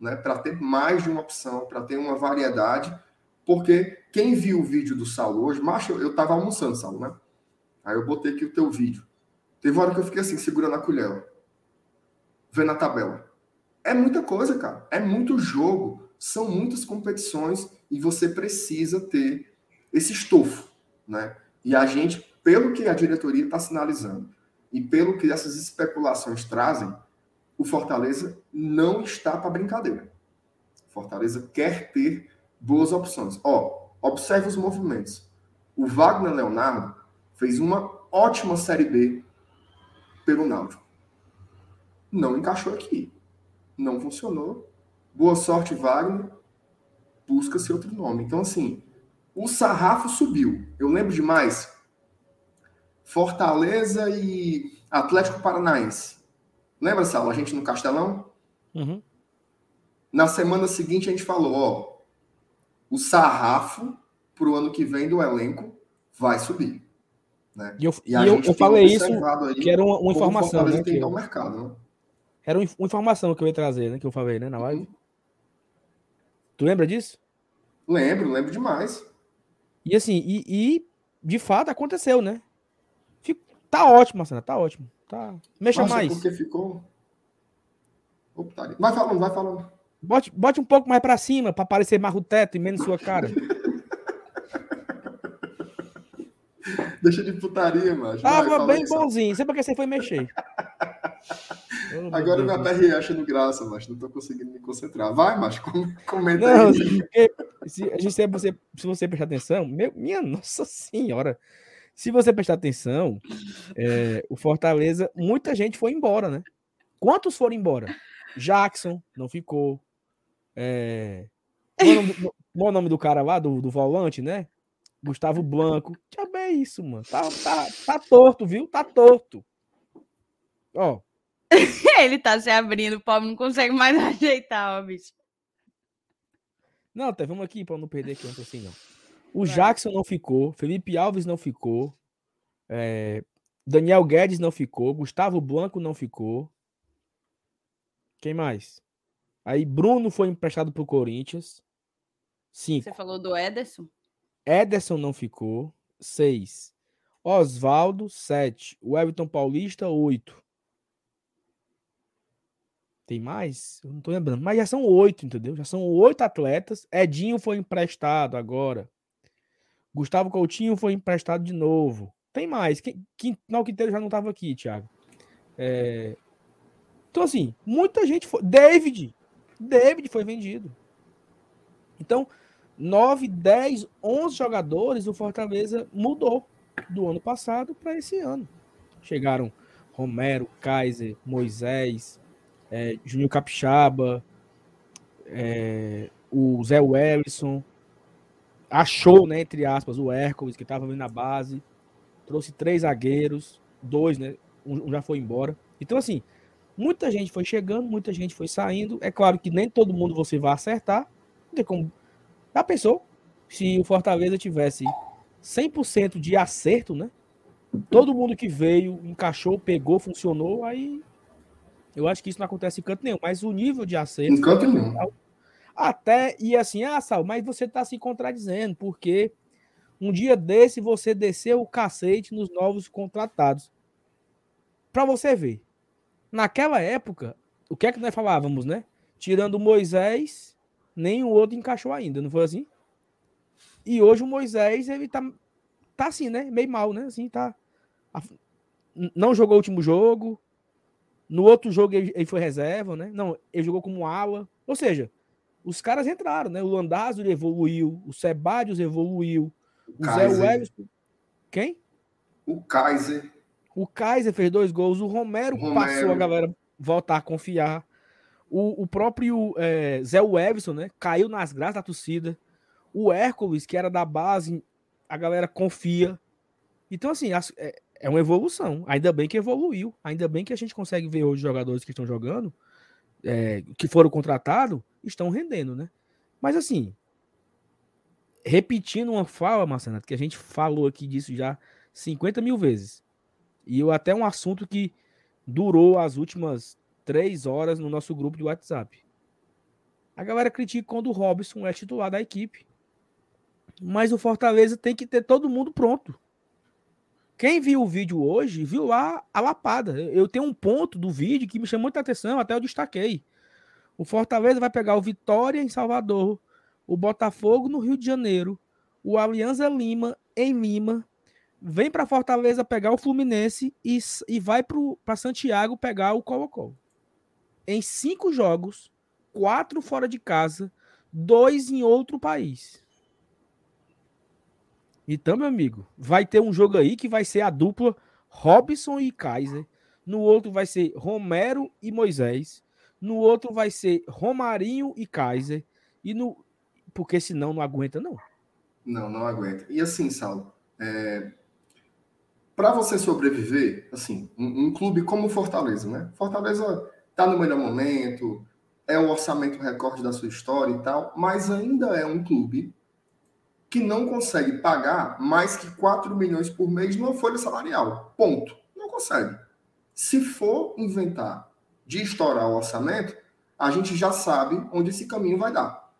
né? para ter mais de uma opção, para ter uma variedade, porque quem viu o vídeo do Saulo hoje, macho, eu estava almoçando, Saulo, né? Aí eu botei aqui o teu vídeo. Teve hora que eu fiquei assim, segurando a colher, vendo a tabela. É muita coisa, cara. É muito jogo. São muitas competições e você precisa ter esse estofo, né? E a gente, pelo que a diretoria está sinalizando e pelo que essas especulações trazem, o Fortaleza não está para brincadeira. Fortaleza quer ter boas opções. Ó, observe os movimentos. O Wagner Leonardo fez uma ótima Série B pelo Náutico. Não encaixou aqui. Não funcionou. Boa sorte, Wagner. Busca-se outro nome. Então, assim, o sarrafo subiu. Eu lembro demais. Fortaleza e Atlético Paranaense. Lembra, Sal, a gente no Castelão? Uhum. Na semana seguinte a gente falou, ó, o sarrafo para o ano que vem do elenco vai subir. Né? E eu, e eu, eu falei isso, que era uma, uma informação. Né, que eu, mercado, né? Era uma informação que eu ia trazer, né? Que eu falei, né, na live. Uhum. Tu lembra disso? Lembro, lembro demais. E assim, e, e de fato aconteceu, né? Fico, tá ótimo, Marcelo, tá ótimo. Tá. Mexa Nossa, mais. Porque ficou. Opa, vai falando, vai falando. Bote, bote um pouco mais para cima para parecer mais o teto e menos sua cara. [laughs] Deixa de putaria, macho. Tava bem bonzinho. Sei porque você foi mexer. [laughs] Agora minha PR achando graça, mas não tô conseguindo me concentrar. Vai, mas comenta não, aí. [laughs] Se, se, você, se você prestar atenção, meu, minha nossa senhora, se você prestar atenção, é, o Fortaleza, muita gente foi embora, né? Quantos foram embora? Jackson não ficou. É, qual, é o nome do, qual é o nome do cara lá, do, do volante, né? Gustavo Blanco. Já é isso, mano. Tá, tá, tá torto, viu? Tá torto. Ó, [laughs] Ele tá se abrindo, o pobre não consegue mais [laughs] ajeitar, ó, bicho. Não, tá, vamos aqui para não perder aqui assim, não. O Vai. Jackson não ficou, Felipe Alves não ficou, é, Daniel Guedes não ficou, Gustavo Blanco não ficou. Quem mais? Aí Bruno foi emprestado pro Corinthians. Cinco. Você falou do Ederson? Ederson não ficou. Seis. Oswaldo, sete. O Everton Paulista, oito. Tem mais? Eu não tô lembrando. Mas já são oito, entendeu? Já são oito atletas. Edinho foi emprestado agora. Gustavo Coutinho foi emprestado de novo. Tem mais. Quintal Quinteiro já não estava aqui, Thiago. É... Então, assim, muita gente foi. David. David foi vendido. Então, 9, 10, 11 jogadores o Fortaleza mudou do ano passado para esse ano. Chegaram Romero, Kaiser, Moisés, é, Juninho Capixaba, é, o Zé Wellison, achou, né, entre aspas, o Hércules, que estava vindo na base, trouxe três zagueiros, dois, né, um, já foi embora. Então, assim, muita gente foi chegando, muita gente foi saindo. É claro que nem todo mundo você vai acertar. Não tem como. Já pensou? Se o Fortaleza tivesse 100% de acerto, né? Todo mundo que veio, encaixou, pegou, funcionou, aí eu acho que isso não acontece em canto nenhum, mas o nível de acerto. Em canto nenhum. Até, e assim, ah, Sal, mas você está se contradizendo, porque um dia desse você desceu o cacete nos novos contratados. Para você ver. Naquela época, o que é que nós falávamos, né? Tirando Moisés, nenhum outro encaixou ainda, não foi assim? E hoje o Moisés, ele tá, tá assim, né? Meio mal, né? Assim, tá. Não jogou o último jogo, no outro jogo ele, ele foi reserva, né? Não, ele jogou como ala. Ou seja, os caras entraram, né? O Landazzo evoluiu, o Sebadios evoluiu, o, o Zé Welles. Quem? O Kaiser. O Kaiser fez dois gols, o Romero, Romero. passou a galera voltar a confiar. O, o próprio é, Zé né? Caiu nas graças da torcida. O Hércules, que era da base, a galera confia. Então, assim, as, é, é uma evolução. Ainda bem que evoluiu. Ainda bem que a gente consegue ver hoje jogadores que estão jogando, é, que foram contratados, estão rendendo, né? Mas assim, repetindo uma fala, Marcelo, que a gente falou aqui disso já 50 mil vezes. E eu até um assunto que durou as últimas três horas no nosso grupo de WhatsApp. A galera critica quando o Robson é titular da equipe. Mas o Fortaleza tem que ter todo mundo pronto. Quem viu o vídeo hoje, viu lá a lapada. Eu tenho um ponto do vídeo que me chamou muita atenção, até eu destaquei. O Fortaleza vai pegar o Vitória em Salvador, o Botafogo no Rio de Janeiro, o Alianza Lima em Lima, vem para Fortaleza pegar o Fluminense e, e vai para Santiago pegar o Colo-Colo. Em cinco jogos, quatro fora de casa, dois em outro país. Então, meu amigo, vai ter um jogo aí que vai ser a dupla Robson e Kaiser. No outro vai ser Romero e Moisés. No outro vai ser Romarinho e Kaiser. E no. Porque senão não aguenta, não. Não, não aguenta. E assim, Saulo, é... para você sobreviver, assim, um, um, clube como Fortaleza, né? Fortaleza tá no melhor momento, é o orçamento recorde da sua história e tal, mas ainda é um clube que não consegue pagar mais que 4 milhões por mês numa folha salarial. Ponto. Não consegue. Se for inventar de estourar o orçamento, a gente já sabe onde esse caminho vai dar.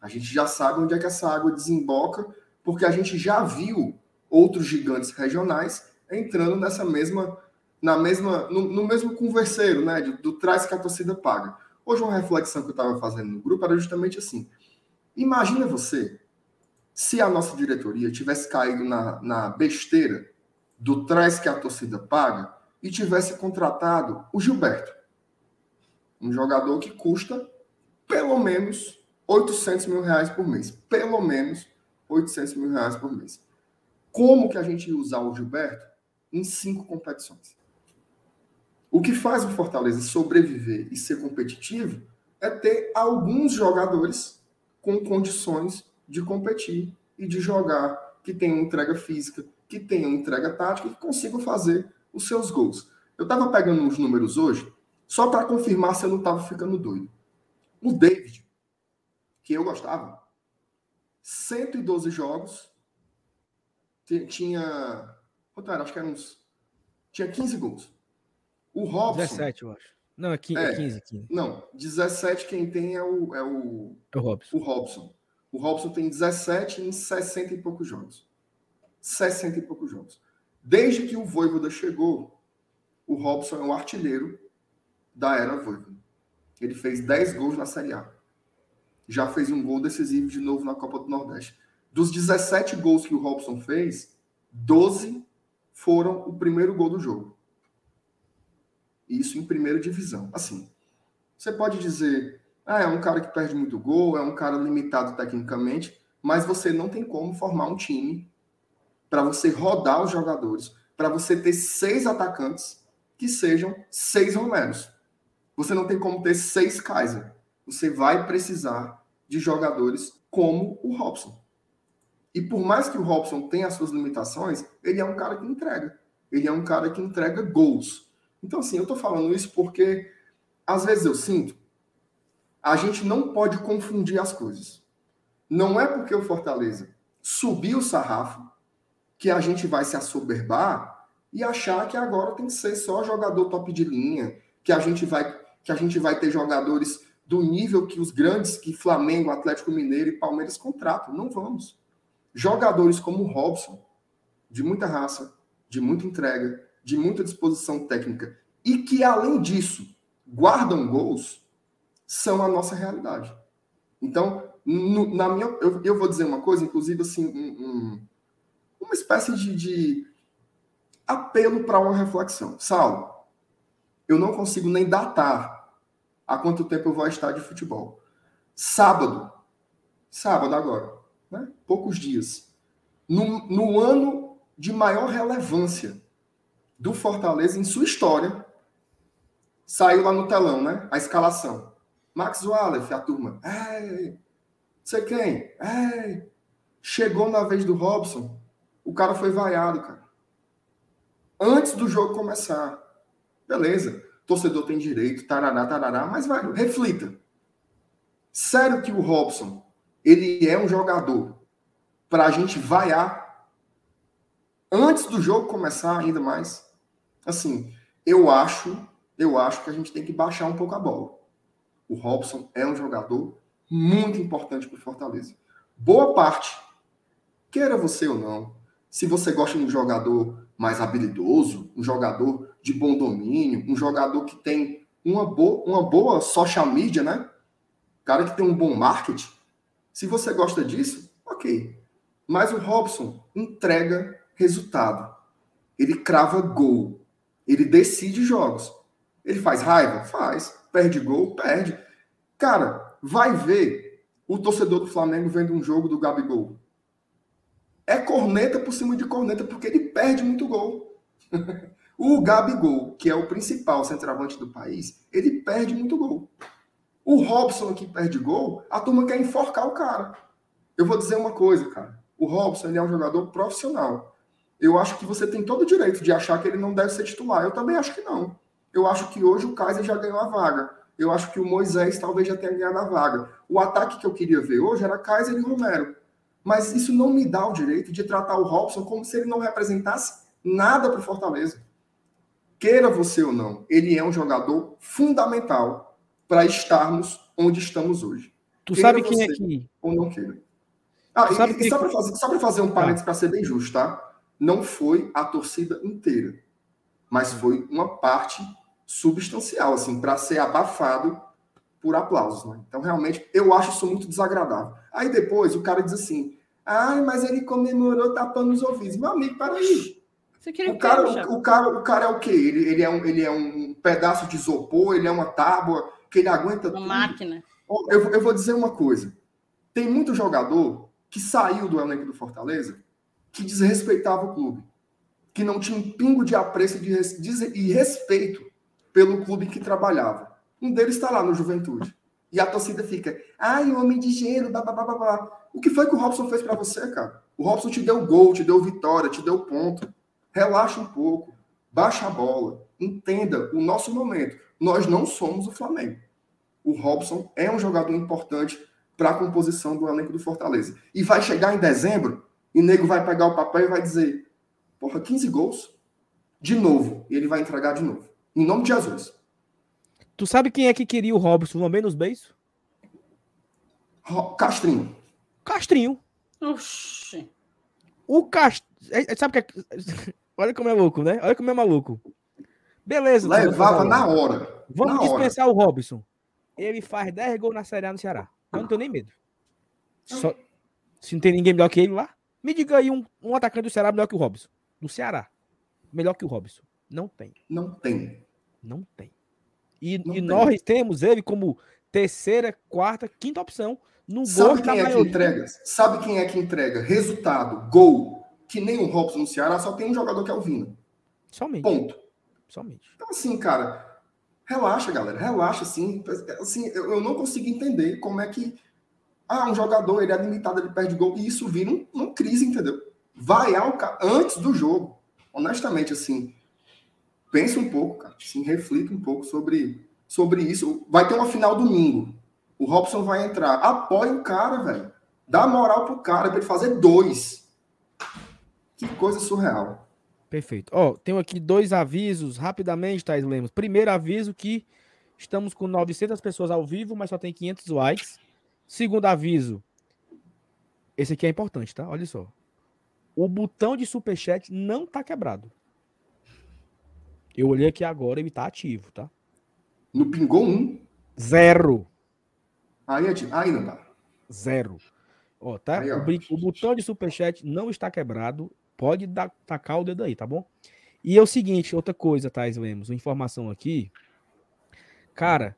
A gente já sabe onde é que essa água desemboca, porque a gente já viu outros gigantes regionais entrando nessa mesma, na mesma, no, no mesmo converseiro, né, do, do trás que a torcida paga. Hoje uma reflexão que eu estava fazendo no grupo era justamente assim: imagina você se a nossa diretoria tivesse caído na, na besteira do trás que a torcida paga e tivesse contratado o Gilberto, um jogador que custa pelo menos 800 mil reais por mês, pelo menos 800 mil reais por mês. Como que a gente ia usar o Gilberto em cinco competições? O que faz o Fortaleza sobreviver e ser competitivo é ter alguns jogadores com condições de competir e de jogar, que tenham entrega física, que tenham entrega tática e que consigam fazer os seus gols. Eu estava pegando uns números hoje, só para confirmar se eu não estava ficando doido. O David, que eu gostava, 112 jogos, tinha. Quanto era? Acho que era uns. Tinha 15 gols. O Robson. 17, eu acho. Não, é 15, é, 15, 15. Não, 17 quem tem é o. É o, é o Robson. O Robson. O Robson tem 17 em 60 e poucos jogos. 60 e poucos jogos. Desde que o Voivoda chegou, o Robson é um artilheiro da era Voivoda. Ele fez 10 gols na Série A. Já fez um gol decisivo de novo na Copa do Nordeste. Dos 17 gols que o Robson fez, 12 foram o primeiro gol do jogo. Isso em primeira divisão. Assim, você pode dizer ah, é um cara que perde muito gol, é um cara limitado tecnicamente, mas você não tem como formar um time para você rodar os jogadores, para você ter seis atacantes que sejam seis Romeros. Você não tem como ter seis Kaiser. Você vai precisar de jogadores como o Robson. E por mais que o Robson tenha as suas limitações, ele é um cara que entrega. Ele é um cara que entrega gols. Então, assim, eu tô falando isso porque às vezes eu sinto a gente não pode confundir as coisas. Não é porque o Fortaleza subiu o sarrafo que a gente vai se assoberbar e achar que agora tem que ser só jogador top de linha, que a gente vai que a gente vai ter jogadores do nível que os grandes que Flamengo, Atlético Mineiro e Palmeiras contratam. Não vamos. Jogadores como o Robson, de muita raça, de muita entrega, de muita disposição técnica e que além disso guardam gols, são a nossa realidade. Então, no, na minha, eu, eu, vou dizer uma coisa, inclusive, assim, um, um, uma espécie de, de apelo para uma reflexão. Saulo, eu não consigo nem datar há quanto tempo eu vou estar de futebol. Sábado, sábado agora, né? poucos dias, no, no ano de maior relevância do Fortaleza em sua história, saiu lá no telão, né? A escalação. Max Wallace, a turma. Ei, sei quem? Ei. Chegou na vez do Robson, o cara foi vaiado, cara. Antes do jogo começar. Beleza. Torcedor tem direito, tarará, tarará, mas vai, reflita. Sério que o Robson, ele é um jogador para a gente vaiar antes do jogo começar ainda mais? Assim, eu acho, eu acho que a gente tem que baixar um pouco a bola. O Robson é um jogador muito importante para o Fortaleza. Boa parte, queira você ou não, se você gosta de um jogador mais habilidoso, um jogador de bom domínio, um jogador que tem uma, boa, uma boa social media, né? Cara que tem um bom marketing. Se você gosta disso, ok. Mas o Robson entrega resultado. Ele crava gol. Ele decide jogos. Ele faz raiva? Faz. Perde gol? Perde. Cara, vai ver o torcedor do Flamengo vendo um jogo do Gabigol. É corneta por cima de corneta, porque ele perde muito gol. [laughs] o Gabigol, que é o principal centroavante do país, ele perde muito gol. O Robson aqui perde gol, a turma quer enforcar o cara. Eu vou dizer uma coisa, cara. O Robson ele é um jogador profissional. Eu acho que você tem todo o direito de achar que ele não deve ser titular. Eu também acho que não. Eu acho que hoje o Kaiser já ganhou a vaga. Eu acho que o Moisés talvez já tenha ganhado a vaga. O ataque que eu queria ver hoje era Kaiser e Romero. Mas isso não me dá o direito de tratar o Robson como se ele não representasse nada para o Fortaleza. Queira você ou não, ele é um jogador fundamental para estarmos onde estamos hoje. Tu queira sabe quem é que. Ou não queira. Ah, e, e só para fazer, fazer um parênteses para ser bem justo, tá? Não foi a torcida inteira, mas foi uma parte substancial, assim, para ser abafado por aplausos. Né? Então, realmente, eu acho isso muito desagradável. Aí depois o cara diz assim: ai, mas ele comemorou tapando os ouvidos. Meu amigo, para aí. O cara, o, o, cara, o cara é o quê? Ele, ele, é um, ele é um pedaço de isopor, ele é uma tábua que ele aguenta uma tudo. máquina. Eu, eu vou dizer uma coisa. Tem muito jogador que saiu do elenco do Fortaleza que desrespeitava o clube, que não tinha um pingo de apreço e respeito pelo clube que trabalhava. Um deles está lá no Juventude. E a torcida fica, ai, homem de gelo, blá, blá, blá, blá. O que foi que o Robson fez para você, cara? O Robson te deu gol, te deu vitória, te deu ponto. Relaxa um pouco, baixa a bola, entenda o nosso momento. Nós não somos o Flamengo. O Robson é um jogador importante para a composição do elenco do Fortaleza. E vai chegar em dezembro, e o nego vai pegar o papel e vai dizer: porra, 15 gols. De novo. E ele vai entregar de novo. Em nome de Jesus. Tu sabe quem é que queria o Robson também nos beijos? Castrinho. Castrinho. Oxi. O Castrinho. É, é, sabe que é... [laughs] Olha como é louco, né? Olha como é maluco. Beleza. Levava na hora. Vamos na dispensar hora. o Robson. Ele faz 10 gols na Série A no Ceará. Eu não tenho nem medo. Só... Se não tem ninguém melhor que ele lá. Me diga aí um, um atacante do Ceará melhor que o Robson. Do Ceará. Melhor que o Robson. Não tem. Não tem. Não tem. E, Não e tem. nós temos ele como terceira, quarta, quinta opção. No Sabe quem é maioria. que entrega? Sabe quem é que entrega? Resultado, gol. Que nem o Robson no Ceará, só tem um jogador que é o Vina. Somente. Ponto. Somente. Então, assim, cara, relaxa, galera. Relaxa, assim. assim eu, eu não consigo entender como é que ah, um jogador, ele é limitado, ele perde gol, e isso vira um, uma crise, entendeu? Vai ao antes do jogo. Honestamente, assim, pensa um pouco, cara, assim, reflita um pouco sobre, sobre isso. Vai ter uma final domingo. O Robson vai entrar. Apoia o cara, velho. Dá moral pro cara para ele fazer dois. Que coisa surreal. Perfeito. Ó, oh, tenho aqui dois avisos rapidamente, Thais Lemos. Primeiro aviso que estamos com 900 pessoas ao vivo, mas só tem 500 likes. Segundo aviso, esse aqui é importante, tá? Olha só. O botão de superchat não tá quebrado. Eu olhei aqui agora, ele tá ativo, tá? No pingou um? Zero. Aí, aí não tá. Zero. Ó, tá? Aí, ó. O, o, botão de superchat não está quebrado. Pode dar, tacar o dedo aí, tá bom? E é o seguinte, outra coisa, Thais Lemos, uma informação aqui. Cara,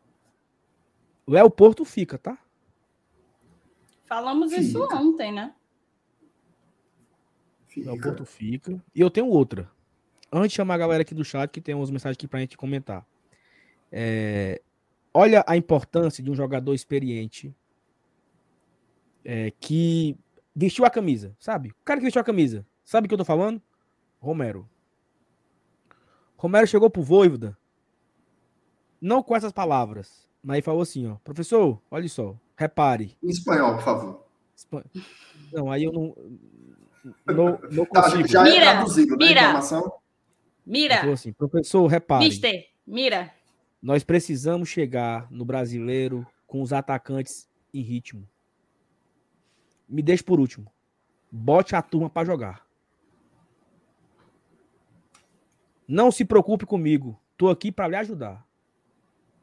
o Léo Porto fica, tá? Falamos fica. isso ontem, né? Fica. O Porto fica. E eu tenho outra. Antes de chamar a galera aqui do chat, que tem umas mensagens aqui pra gente comentar. É... Olha a importância de um jogador experiente é, que vestiu a camisa, sabe? O cara que vestiu a camisa. Sabe o que eu tô falando? Romero. Romero chegou pro Voivoda, não com essas palavras, mas ele falou assim, ó, professor, olha só, Repare. Em espanhol, por favor. Não, aí eu não. Não, não tá, [laughs] consigo. Tá, já é mira, é traduzido, né? Informação. Mira. Assim, professor, repare. Mister, mira. Nós precisamos chegar no brasileiro com os atacantes em ritmo. Me deixe por último. Bote a turma para jogar. Não se preocupe comigo. Tô aqui para lhe ajudar.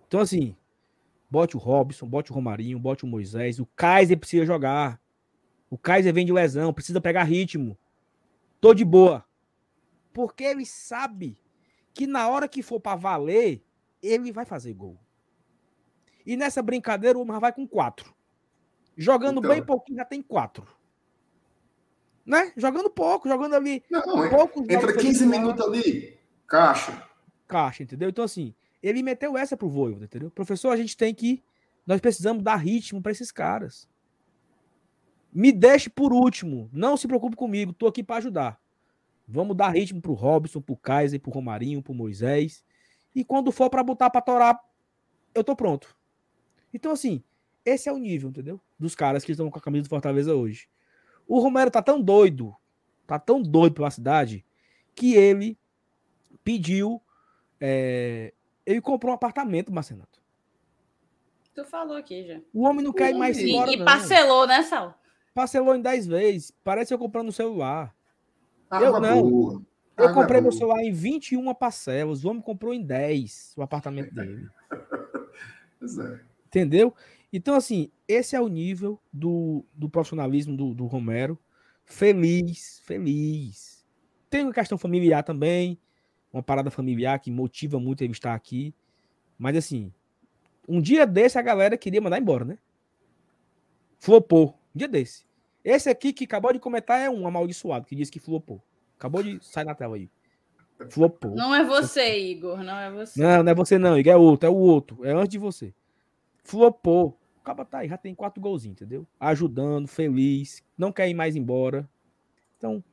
Então, assim, bote o Robson, bote o Romarinho, bote o Moisés. O Kaiser precisa jogar. O Kaiser vem de lesão, precisa pegar ritmo. Tô de boa. Porque ele sabe que na hora que for para valer, ele vai fazer gol. E nessa brincadeira, o Omar vai com quatro. Jogando então, bem pouquinho, já tem quatro. Né? Jogando pouco, jogando ali. Não, pouco, entra 15 minutos ali, caixa. Caixa, entendeu? Então, assim, ele meteu essa pro Voivoda, entendeu? Professor, a gente tem que. Nós precisamos dar ritmo para esses caras. Me deixe por último. Não se preocupe comigo. Tô aqui para ajudar. Vamos dar ritmo pro Robson, pro Kaiser, pro Romarinho, pro Moisés. E quando for para botar para torar, eu tô pronto. Então, assim, esse é o nível, entendeu? Dos caras que estão com a camisa do Fortaleza hoje. O Romero tá tão doido, tá tão doido pela cidade, que ele pediu. É, ele comprou um apartamento, Marcenato. Tu falou aqui já. O homem não quer mais e, embora, E parcelou, né, Sal? Parcelou em 10 vezes. Parece eu comprando um celular. Ah, eu não. Boa. Eu comprei meu celular em 21 parcelas. O homem comprou em 10 o apartamento dele. [laughs] é. Entendeu? Então, assim, esse é o nível do, do profissionalismo do, do Romero. Feliz, feliz. Tem uma questão familiar também, uma parada familiar que motiva muito ele estar aqui. Mas, assim, um dia desse a galera queria mandar embora, né? Flopou. Um dia desse. Esse aqui que acabou de comentar é um amaldiçoado que disse que flopou. Acabou de sair na tela aí. Flopou. Não é você, Igor. Não é você. Não, não é você, não, Igor. É outro. É o outro. É antes de você. Flopou. O Caba tá aí, já tem quatro golzinhos, entendeu? Ajudando, feliz. Não quer ir mais embora. Então,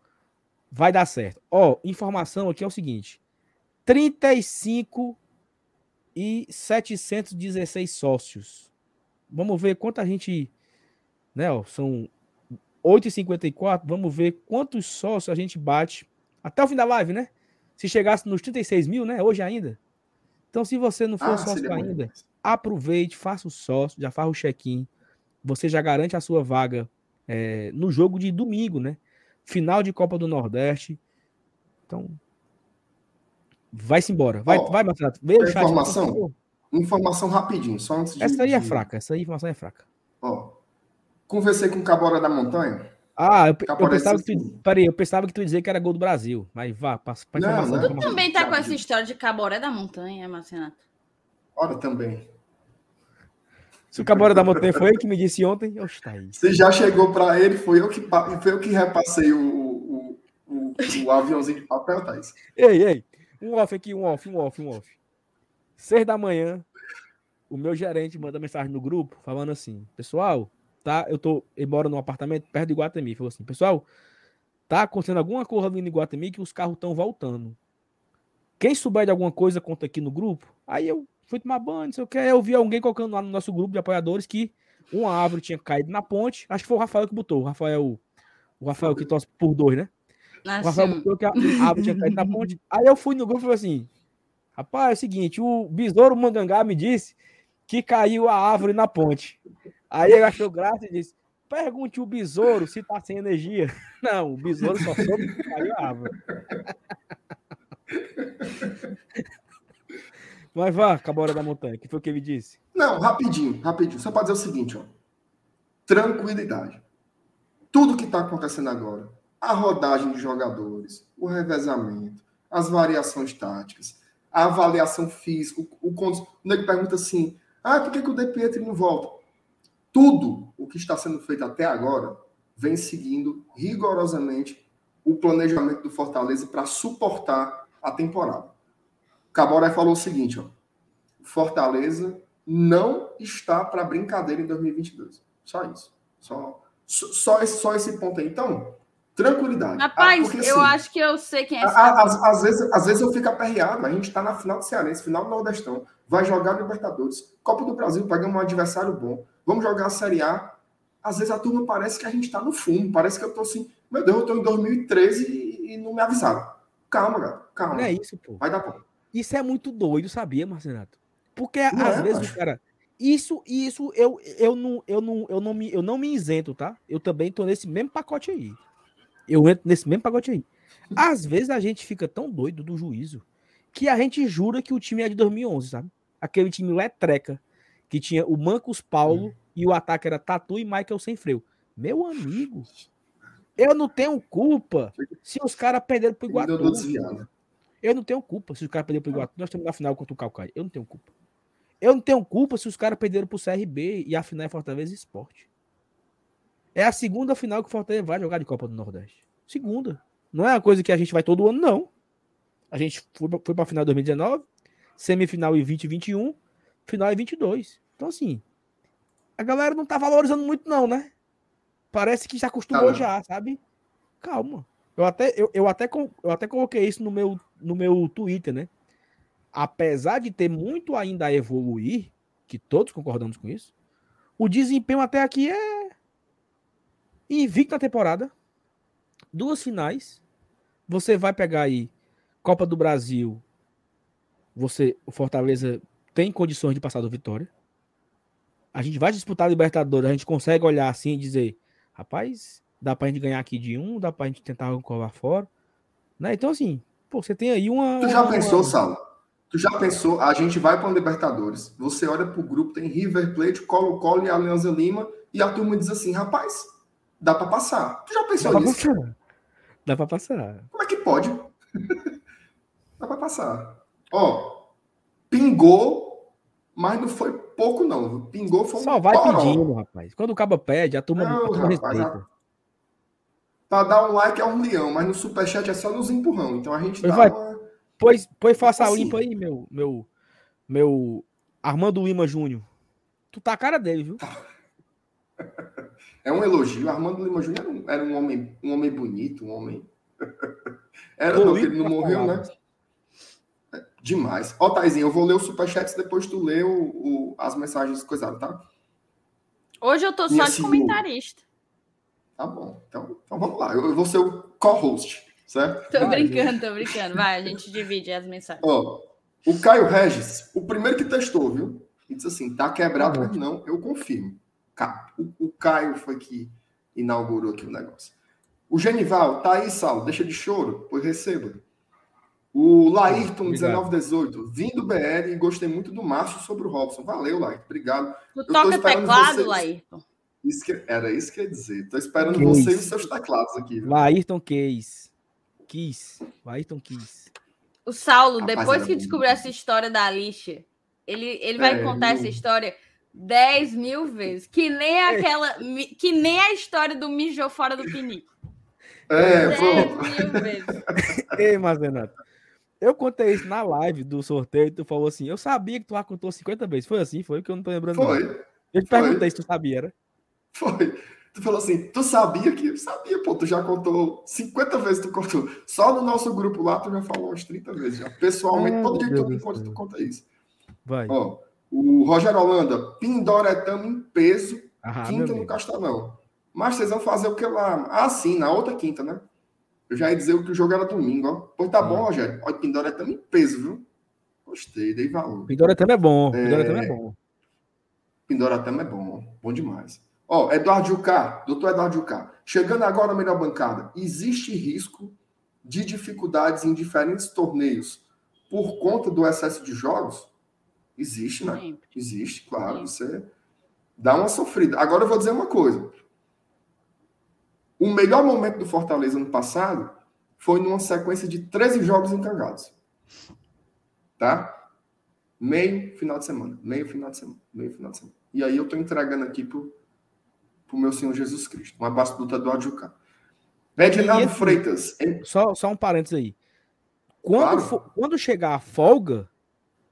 vai dar certo. Ó, informação aqui é o seguinte: 35 e 716 sócios. Vamos ver quanta gente. Né, ó, são 8h54, vamos ver quantos sócios a gente bate até o fim da live, né? Se chegasse nos 36 mil, né? Hoje ainda. Então, se você não for ah, sócio ainda, aproveite, faça o sócio, já faz o check-in. Você já garante a sua vaga é, no jogo de domingo, né? Final de Copa do Nordeste. Então, vai-se embora. Vai, oh, vai Marcelo. Vê o chat. Informação, informação rapidinho, só antes de... Essa aí é fraca, essa aí, informação é fraca. Ó, oh, Conversei com o Cabora da Montanha. Ah, eu, eu pensava que tu, peraí, eu pensava que tu dizia que era gol do Brasil, mas vá, passa para informação. Não, tu também tá com essa história de Caboré da Montanha, Marcenato? Ora, também. Se o Cabora da Montanha foi ele que me disse ontem, eu está aí. Você já chegou para ele, foi eu que foi eu que repassei o, o, o, o aviãozinho de papel, Thaís. Ei, ei, um off aqui, um off, um off, um off. Seis da manhã, o meu gerente manda mensagem no grupo falando assim: pessoal, tá? Eu tô, embora num apartamento perto de Guatemi. Falou assim, pessoal, tá acontecendo alguma coisa ali em Guatemi que os carros estão voltando. Quem souber de alguma coisa, conta aqui no grupo. Aí eu fui tomar banho, não sei o que. Eu vi alguém colocando lá no nosso grupo de apoiadores que uma árvore tinha caído na ponte. Acho que foi o Rafael que botou. O Rafael, o Rafael que torce por dois, né? O Rafael botou que a árvore tinha caído na [laughs] ponte. Aí eu fui no grupo e falei assim: rapaz, é o seguinte, o Besouro Mangangá me disse que caiu a árvore na ponte. Aí ele achou graça e disse: pergunte o besouro se tá sem energia. [laughs] Não, o besouro só soube que caiu a árvore. Mas vá, Cabora da Montanha, que foi o que ele disse? Não, rapidinho, rapidinho. Só para dizer o seguinte, ó. Tranquilidade. Tudo que está acontecendo agora, a rodagem de jogadores, o revezamento, as variações táticas, a avaliação física, o, o, o nego pergunta assim: ah, por que, que o De Pietri não volta? tudo o que está sendo feito até agora vem seguindo rigorosamente o planejamento do Fortaleza para suportar a temporada. Caboré falou o seguinte, ó, Fortaleza não está para brincadeira em 2022. Só isso. Só, só, esse, só esse ponto aí. Então, tranquilidade. Rapaz, ah, porque, eu assim, acho que eu sei quem é esse. Às, às, vezes, às vezes eu fico aperreado. A gente está na final do Cearense, final do Nordestão. Vai jogar Libertadores. Copa do Brasil, pegamos um adversário bom vamos jogar a Série A. Às vezes a turma parece que a gente está no fundo, parece que eu estou assim, meu Deus, eu estou em 2013 e, e, não me avisaram. Calma, cara. calma. Não é isso, pô. Vai dar bom. Isso é muito doido, sabia, Marcenato? Porque Não às é, vezes macho. o cara. Isso, isso eu, eu, não, eu, não, eu, não me, eu não me isento, tá? Eu também tô nesse mesmo pacote aí. Eu entro nesse mesmo pacote aí. Às vezes a gente fica tão doido do juízo que a gente jura que o time é de 2011, sabe? Aquele time letreca que tinha o Mancos Paulo e o ataque era Tatu e Michael sem freio. Meu amigo, eu não tenho culpa se os caras perderam pro Iguatu. desviado. Eu não tenho culpa se os caras perderam pro Iguatu. Nós estamos na final contra o Calcaia. Eu não tenho culpa. Eu não tenho culpa se os caras perderam pro CRB e a final é Fortaleza Esporte. É a segunda final que o Fortaleza vai jogar de Copa do Nordeste. Segunda. Não é uma coisa que a gente vai todo ano, não. A gente foi pra, foi pra final em 2019, semifinal em 2021, final em 22. Então, assim, a galera não tá valorizando muito, não, né? Parece que já acostumou não. já, sabe? Calma. Eu até, eu, eu, até, eu até coloquei isso no meu, no meu Twitter, né? Apesar de ter muito ainda a evoluir, que todos concordamos com isso, o desempenho até aqui é invicto na temporada. Duas finais. Você vai pegar aí Copa do Brasil. Você, o Fortaleza tem condições de passar do Vitória. A gente vai disputar a Libertadores, a gente consegue olhar assim e dizer, rapaz, dá pra gente ganhar aqui de um, dá pra gente tentar colar fora. Né? Então, assim, pô, você tem aí uma. Tu já uma- pensou, Saulo? Tu já pensou? A gente vai para o Libertadores. Você olha pro grupo, tem River Plate, Colo-Colo e Alianza Lima, e a turma diz assim: rapaz, dá para passar. Tu já Dá pensou pra nisso? passar. Dá pra passar. Como é que pode? [laughs] dá para passar. Ó, pingou, mas não foi pouco, não. Pingou foi um Só vai poró. pedindo, rapaz. Quando o cabo pede, a turma, a Não, turma rapaz, respeita. Pra dar um like é um leão, mas no superchat é só nos empurrão. Então a gente Pois dá vai. uma. Pois, pois faça a Assim. limpa aí, meu, meu, meu Armando Lima Júnior. Tu tá a cara dele, viu? [laughs] É um elogio. Armando Lima Júnior era um, era um homem, um homem bonito, um homem. [laughs] Era não, que ele não morreu, né? Demais. Ó, Taizinho, eu vou ler os superchats depois tu lê o, o- as mensagens coisadas, tá? Hoje eu tô só de senhora. comentarista. Tá bom. Então, então vamos lá. Eu, eu vou ser o co-host, certo? Tô Vai, brincando, tô brincando. Vai, a gente divide as mensagens. Ó, o Caio Regis, o primeiro que testou, viu? Ele disse assim: tá quebrado, Tá mas não, eu confirmo. O, Caio foi que inaugurou aqui o negócio. O Genival, tá aí, Saulo, deixa de choro, pois receba. O Laírton, Obrigado. 1918, vim do BR e gostei muito do Márcio sobre o Robson. Valeu, Laírton, obrigado. Tu tô toca esperando teclado, vocês. Laírton? Isso que- era isso que eu ia dizer. Tô esperando Que você e os seus teclados aqui. viu? Laírton Keys. Kiss. Laírton Kiss. O Saulo, Rapaz, depois que bom. descobriu essa história da lixa, ele, ele vai É, contar essa eu- história 10 mil vezes. Que nem aquela. mi- Que nem a história do mijou fora do pinico. É, 10 pô. mil vezes. [laughs] Ei, mas Renato. Eu contei isso na live do sorteio e tu falou assim: eu sabia que tu contou 50 vezes. Foi assim? Foi que eu não tô lembrando. não. Foi, Eu te foi. perguntei se tu sabia, era? foi. Tu falou assim, tu sabia que... Eu sabia, pô, tu já contou 50 vezes, tu contou. Só no nosso grupo lá, tu já falou umas 30 vezes já. Pessoalmente, Ah, todo dia que tu me do tu conta isso. Vai. Ó, o Rogério Holanda, Pindoretamo em peso, Ah, quinta no. Castelão. Mas vocês vão fazer o que lá? Ah, sim, na outra quinta, né? Eu já ia dizer que o jogo era domingo, ó. Pois tá Ah. bom, Rogério. Olha, Pindoretamo em peso, viu? Gostei, dei valor. Pindora também é bom. É. Pindora também é bom. Pindoratama é bom, bom demais. Ó, Eduardo Jucá, doutor Eduardo Jucá, chegando agora na melhor bancada, existe risco de dificuldades em diferentes torneios por conta do excesso de jogos? Existe, né? Sempre. Existe, claro. Sim. Você dá uma sofrida. Agora eu vou dizer uma coisa. O melhor momento do Fortaleza no passado foi numa sequência de 13 jogos encangados. Tá? Meio final de semana, meio final de semana, meio final de semana. E aí eu tô entregando aqui pro, pro meu Senhor Jesus Cristo. Um abraço do Eduardo Jucá. Reginaldo E assim, Freitas. Só, só um parênteses aí. Quando, Claro. for- quando chegar a folga,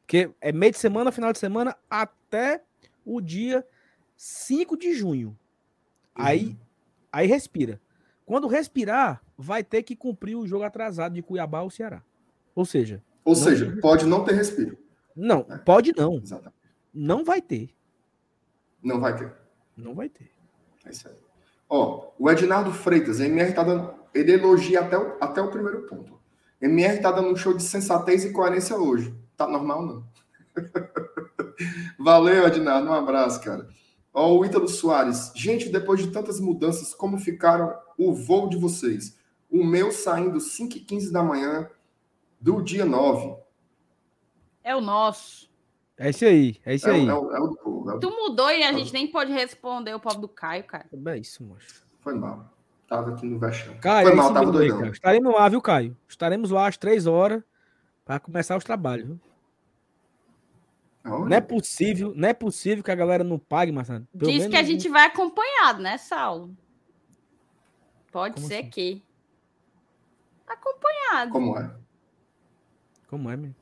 que é meio de semana, final de semana, até o dia 5 de junho. Aí, aí respira. Quando respirar, vai ter que cumprir o jogo atrasado de Cuiabá ao Ceará. Ou seja, Ou seja, tem pode não ter respiro. não, pode não. Exatamente. Não vai ter. Não vai ter. Não vai ter. É isso aí. Ó, o Ednardo Freitas, MR tá dando. Ele elogia até o, até o primeiro ponto. MR tá dando um show de sensatez e coerência hoje. Tá normal, não. [laughs] Valeu, Adinardo. Um abraço, cara. Ó, o Ítalo Soares. Gente, depois de tantas mudanças, como ficaram o voo de vocês? O meu saindo 5h15 da manhã do dia 9. É o nosso. É isso aí, é isso É, aí. o- é, o- é o povo. é o Tu mudou e a gente nem pode responder o pobre do Caio, cara. É isso, moço. Foi mal. Tava aqui no vexame. Caio, Foi mal, tava aí. Caio. Estaremos lá, viu, Caio? Estaremos lá às três horas para começar os trabalhos. viu? Não é possível, não é possível que a galera não pague, Marcelo. Pelo Diz menos que a um- gente vai acompanhado, né, Saulo? Pode Como ser assim? que. Acompanhado. Como é? Como é, meu?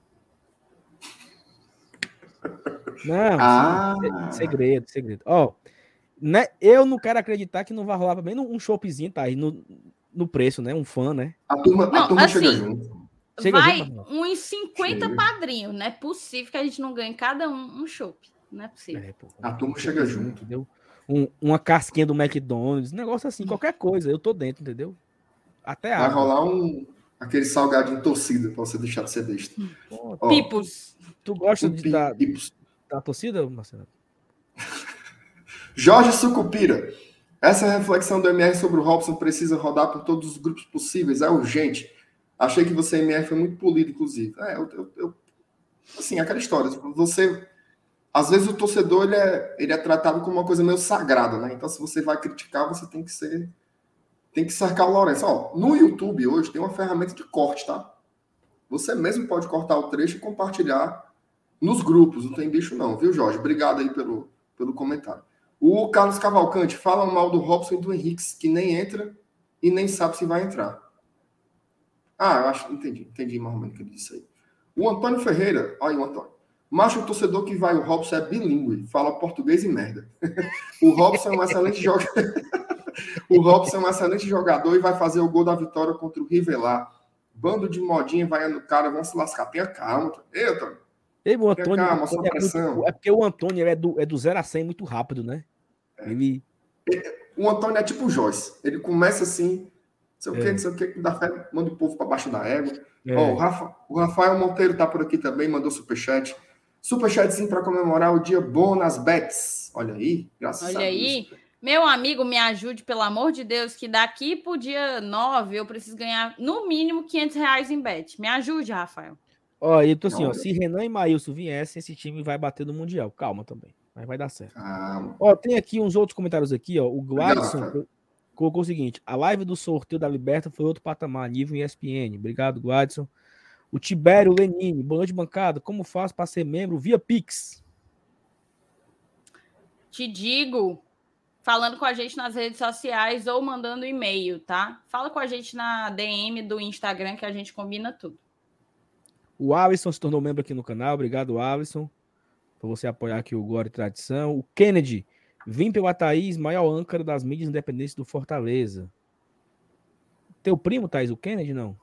Não, Ah, se- segredo, segredo. Ó, né, eu não quero acreditar que não vai rolar também um shopzinho, tá aí no, no preço, né? Um fã, né? a turma, a Não, turma assim, chega junto. Chega vai uns 50 Chega. padrinhos. Não é possível que a gente não ganhe cada um um chopp. Não é possível. É, pô, A turma chega junto. entendeu? Um- uma casquinha do McDonald's, um negócio assim, qualquer coisa, eu tô dentro, entendeu? Até Vai água. rolar um aquele salgadinho torcida pra você deixar de ser besta. Ó, Pipos. Tu gosta de da, pipos. da torcida, Marcelo? [laughs] Jorge Sucupira. Essa reflexão do MR sobre o Robson precisa rodar por todos os grupos possíveis, é urgente. Achei que você, MR, foi muito polido, inclusive. É, eu, eu- eu- assim, aquela história. Você. Às vezes o torcedor ele é, ele é tratado como uma coisa meio sagrada, né? Então, se você vai criticar, você tem que ser. Tem que cercar o Lourenço. Ó, no YouTube hoje tem uma ferramenta de corte, tá? Você mesmo pode cortar o trecho e compartilhar nos grupos. Não tem bicho, não, viu, Jorge? Obrigado aí pelo, pelo comentário. O Carlos Cavalcante fala mal do Robson e do Henrique, que nem entra e nem sabe se vai entrar. Ah, eu acho, entendi, entendi mais ou menos o que ele disse aí. O Antônio Ferreira, olha o Antônio. Macho, o torcedor que vai, o Robson é bilíngue, fala português e merda. [laughs] o Robson é um excelente [laughs] jogador. o Robson é um excelente jogador e vai fazer o gol da vitória contra o Rivelar. Bando de modinha vai no cara, vão se lascar. Tenha calma. Ei, Antônio. Ei, o Antônio, calma, Antônio é, pressão. muito- é porque o Antônio é do, é do 0 a 100 muito rápido, né? É. Ele. O Antônio é tipo o Joyce. Ele começa assim, sei o É. que, não sei o que, dá fé, manda o povo para baixo da égua. é, Ó, o, Rafa- o Rafael Monteiro tá por aqui também, mandou superchat. Superchatzinho para comemorar o dia bom nas bets. Olha aí, graças Olha a Deus. aí. Meu amigo, me ajude, pelo amor de Deus, que daqui pro dia 9 eu preciso ganhar no mínimo 500 reais em bet. Me ajude, Rafael. Ó, eu tô assim, ó, Olha. se Renan e Maílson viessem, esse time vai bater no Mundial. Calma também, mas vai dar certo. Calma. Ó, tem aqui uns outros comentários aqui, ó. O Gladson. Colocou o seguinte: a live do sorteio da Liberta foi outro patamar, nível ESPN. Obrigado, Gladson. O Tibério Lenine, boa noite, bancada. Como faço para ser membro via Pix? Te digo, falando com a gente nas redes sociais ou mandando e-mail, tá? Fala com a gente na DM do Instagram que a gente combina tudo. O Alisson se tornou membro aqui no canal. Obrigado, Alisson, por você apoiar aqui o Glória e Tradição. O Kennedy, vim pela Thaís, maior âncora das mídias independentes do Fortaleza. Teu primo, Thaís, o Kennedy, não?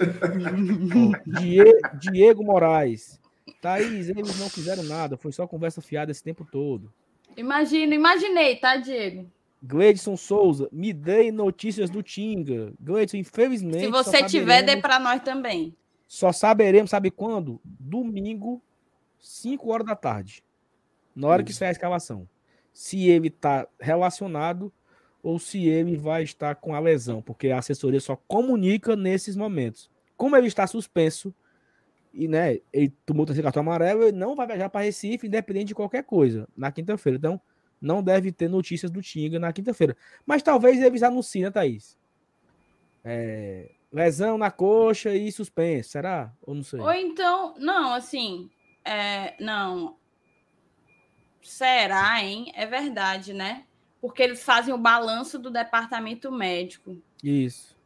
Ó, [laughs] Die- Diego Moraes. Thaís, eles não fizeram nada, foi só conversa fiada esse tempo todo. Imagina, imaginei, tá, Diego? Gleidson Souza, me dei notícias do Tinga. Gleidson, infelizmente. Se você tiver, dê para nós também. Só saberemos, sabe quando? Domingo, 5 horas da tarde. Na hora que sair a escalação. Se ele tá relacionado ou se ele vai estar com a lesão, porque a assessoria só comunica nesses momentos. Como ele está suspenso e, né, ele tomou o terceiro cartão amarelo, ele não vai viajar para Recife, independente de qualquer coisa, na quinta-feira. Então, não deve ter notícias do Tinga na quinta-feira. Mas talvez eles anunciem, né, Thaís? É, lesão na coxa e suspenso, será? Ou não sei? Ou então, não, assim, é, não. Será, hein? É verdade, né? Porque eles fazem o balanço do departamento médico. Isso.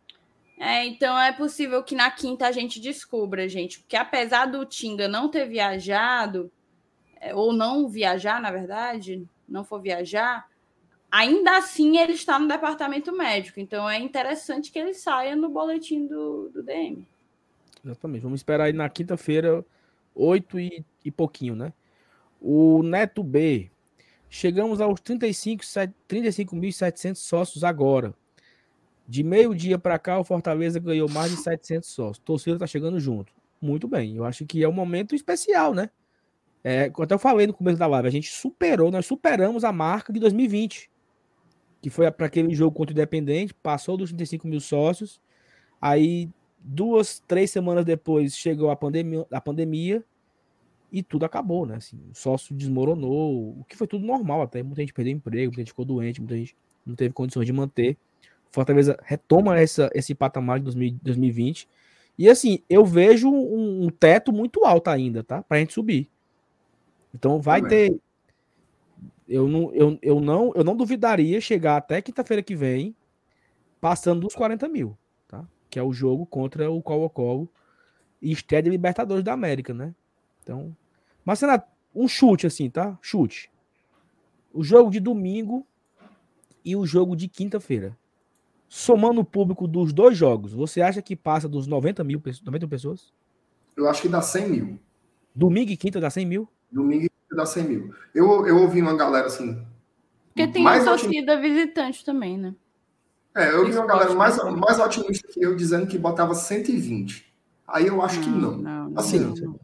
É, então é possível que na quinta a gente descubra, gente, porque apesar do Tinga não ter viajado, é, ou não viajar, na verdade, não for viajar, ainda assim ele está no departamento médico. Então é interessante que ele saia no boletim do, do DM. Exatamente. Vamos esperar aí na quinta-feira, 8 e, e pouquinho, né? O Neto B. Chegamos aos 35 set- 35.700 sócios agora. De meio-dia para cá, o Fortaleza ganhou mais de 700 sócios. Torcida tá chegando junto. Muito bem. Eu acho que é um momento especial, né? É, até eu falei no começo da live, a gente superou, nós superamos a marca de 2020, que foi para aquele jogo contra o Independente, passou dos 35 mil sócios. Aí, duas, três semanas depois, chegou a a pandemia e tudo acabou, né? Assim, o sócio desmoronou, o que foi tudo normal até. Muita gente perdeu emprego, muita gente ficou doente, muita gente não teve condições de manter. Fortaleza retoma essa, esse patamar de 2020. E assim, eu vejo um, um teto muito alto ainda, tá? Pra gente subir. Então vai Também. ter. Eu não, eu, eu, não, eu não duvidaria chegar até quinta-feira que vem passando dos 40 mil, tá? Que é o jogo contra o Colo-Colo e estreia de Libertadores da América, né? Então, mas, Renato, um chute assim, tá? Chute. O jogo de domingo e o jogo de quinta-feira. Somando o público dos dois jogos, você acha que passa dos 90 mil, 90 pessoas? Eu acho que dá 100 mil. Domingo e quinta dá 100 mil? Domingo e quinta dá 100 mil. Eu, eu ouvi uma galera assim. Porque tem mais a torcida otim... visitante também, né? É, eu ouvi uma galera mais, mais otimista que eu dizendo que botava 120. Aí eu acho não, que não. não assim, não, não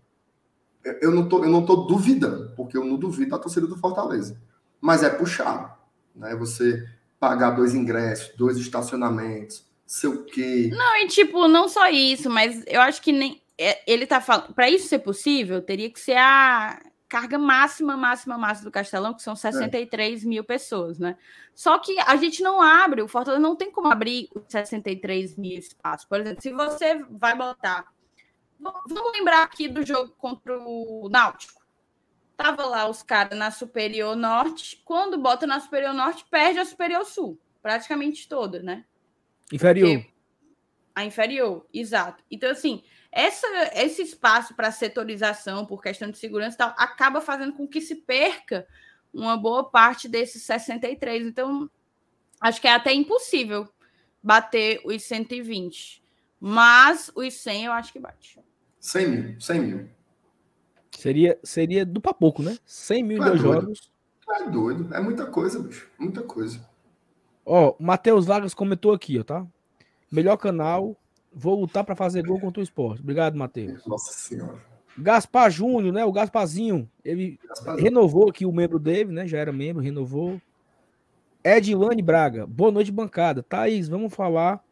eu não tô, eu não tô duvidando, porque eu não duvido da torcida do Fortaleza. Mas é puxado, né? Você pagar dois ingressos, dois estacionamentos, sei o quê. Não, e tipo, não só isso, mas eu acho que nem é, ele tá falando, para isso ser possível, teria que ser a carga máxima, máxima, máxima do Castelão, que são 63 é. mil pessoas, né? Só que a gente não abre, o Fortaleza não tem como abrir os 63 mil espaços. Por exemplo, se você vai botar Vamos lembrar aqui do jogo contra o Náutico. Tava lá os caras na Superior Norte. Quando bota na Superior Norte, perde a Superior Sul. Praticamente toda, né? Inferior. Porque a inferior, exato. Então, assim, essa, esse espaço para setorização, por questão de segurança e tal, acaba fazendo com que se perca uma boa parte desses 63. Então, acho que é até impossível bater os 120. Mas os 100 eu acho que bate. 100 mil, 100 mil. Seria, seria do pouco, né? 100 mil é dois jogos. É doido, é muita coisa, bicho. Muita coisa. Ó, o Matheus Vargas comentou aqui, ó, tá? Melhor canal, vou lutar para fazer gol contra o esporte. Obrigado, Matheus. Nossa Senhora. Gaspar Júnior, né? O Gasparzinho, ele renovou aqui o membro dele, né? Já era membro, renovou. Edilane Braga, boa noite, bancada. Thaís, vamos falar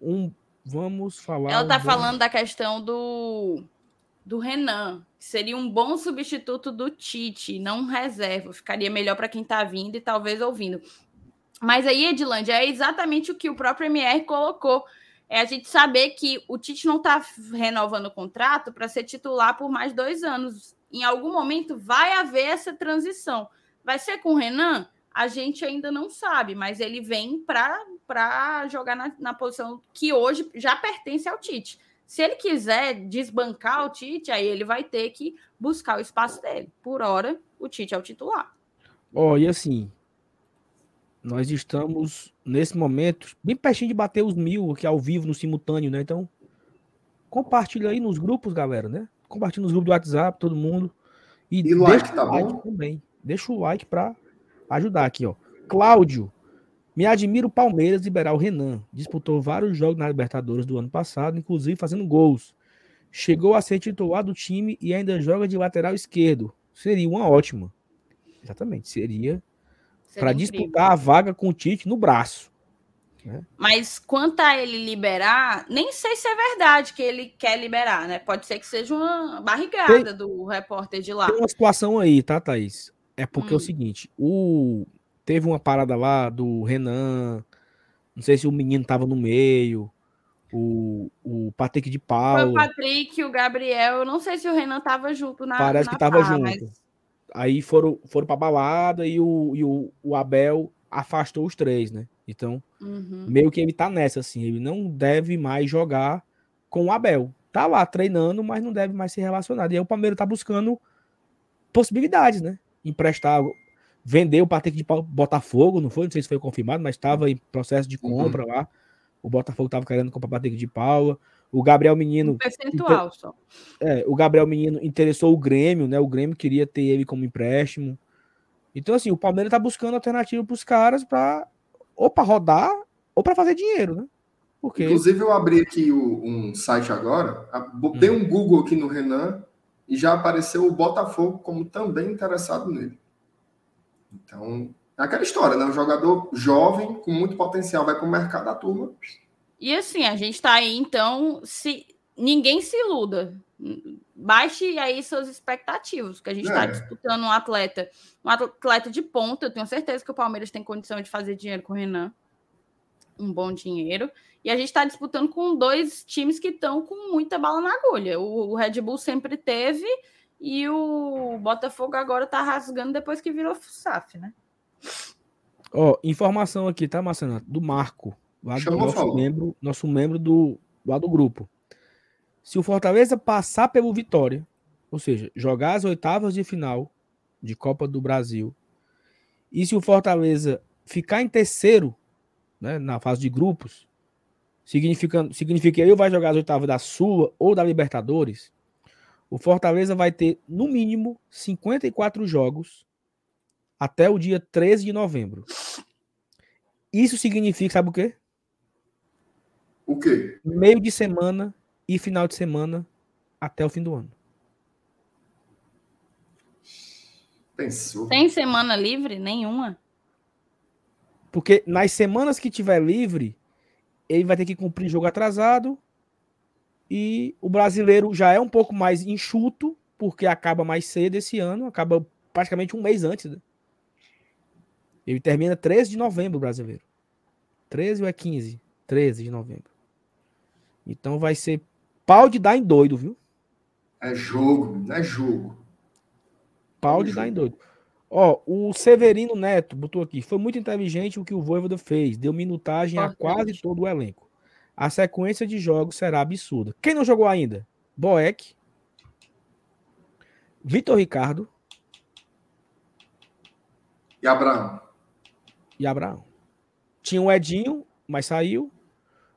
um Vamos falar. Ela tá falando da questão do, do Renan, que seria um bom substituto do Tite, não reserva. Ficaria melhor para quem está vindo e talvez ouvindo. Mas aí, Edilândia, é exatamente o que o próprio MR colocou. É a gente saber que o Tite não está renovando o contrato para ser titular por mais dois anos. Em algum momento vai haver essa transição. Vai ser com o Renan? A gente ainda não sabe, mas ele vem para jogar na, na, posição que hoje já pertence ao Tite. Se ele quiser desbancar o Tite, aí ele vai ter que buscar o espaço dele. Por hora, o Tite é o titular. Ó, oh, e assim, nós estamos nesse momento bem pertinho de bater os mil aqui ao vivo, no simultâneo, né? Então, compartilha aí nos grupos, galera, né? Compartilha nos grupos do WhatsApp, todo mundo. E, e like, tá like bom? também. Deixa o like para ajudar aqui, ó. Cláudio, me admira o Palmeiras liberar o Renan. Disputou vários jogos na Libertadores do ano passado, inclusive fazendo gols. Chegou a ser titular do time e ainda joga de lateral esquerdo. Seria uma ótima. Exatamente, seria, seria para disputar a vaga com o Tite no braço. Né? Mas quanto a ele liberar, nem sei se é verdade que ele quer liberar, né? Pode ser que seja uma barrigada tem, do repórter de lá. Tem uma situação aí, tá, Thaís? É porque hum. é o hum. seguinte, o teve uma parada lá do Renan, não sei se o menino tava no meio, o, o Patrick de Paula. Foi o Patrick, o Gabriel, não sei se o Renan tava junto na Parece na que tava junto. Mas... Aí foram, foram pra balada e, o, e o, o Abel afastou os três, né? Então, uhum. meio que ele tá nessa, assim, ele não deve mais jogar com o Abel. Tá lá treinando, mas não deve mais ser relacionado. E aí o Palmeiras tá buscando possibilidades, né? Emprestar, vender o Patrick de Botafogo, não foi? Não sei se foi confirmado, mas estava em processo de compra uhum. lá. O Botafogo estava querendo comprar o Patrick de Paula. O Gabriel Menino. Um percentual inter... só. É, o Gabriel Menino interessou o Grêmio, né? O Grêmio queria ter ele como empréstimo. Então, assim, o Palmeiras está buscando alternativa para os caras para ou para rodar ou para fazer dinheiro, né? Porque... Inclusive, eu abri aqui o, um site agora, dei hum. um Google aqui no Renan e já apareceu o Botafogo como também interessado nele. Então, é aquela história, né? Um jogador jovem, com muito potencial, vai para o mercado da turma. E assim, a gente está aí, então, se ninguém se iluda. Baixe aí suas expectativas, que a gente está é. disputando um atleta, um atleta de ponta. Eu tenho certeza que o Palmeiras tem condição de fazer dinheiro com o Renan. Um bom dinheiro. E a gente está disputando com dois times que estão com muita bala na agulha. O, o, Red Bull sempre teve e o Botafogo agora está rasgando depois que virou SAF, né? Ó, oh, informação aqui, tá, Marcelo? Do Marco, lá do nosso membro, nosso membro do, lá do grupo. Se o Fortaleza passar pelo Vitória, ou seja, jogar as oitavas de final de Copa do Brasil, e se o Fortaleza ficar em terceiro né, na fase de grupos, significa, significa que ele vai jogar as oitavas da Sula ou da Libertadores, o Fortaleza vai ter, no mínimo, 54 jogos até o dia 13 de novembro. Isso significa, sabe o quê? O quê? Meio de semana e final de semana até o fim do ano. Pensou. Tem semana livre? Nenhuma. Porque nas semanas que tiver livre, ele vai ter que cumprir jogo atrasado. E o brasileiro já é um pouco mais enxuto, porque acaba mais cedo esse ano, acaba praticamente um mês antes. Né? Ele termina 13 de novembro, brasileiro. 13 ou é 15? 13 de novembro. Então vai ser pau de dar em doido, viu? É jogo, é jogo. Pau é de jogo. dar em doido. Ó, o Severino Neto botou aqui. Foi muito inteligente o que o Voivoda fez. Deu minutagem a quase todo o elenco. A sequência de jogos será absurda. Quem não jogou ainda? Boeck. Vitor Ricardo. E Abraão. E Abraão. Tinha o Edinho, mas saiu.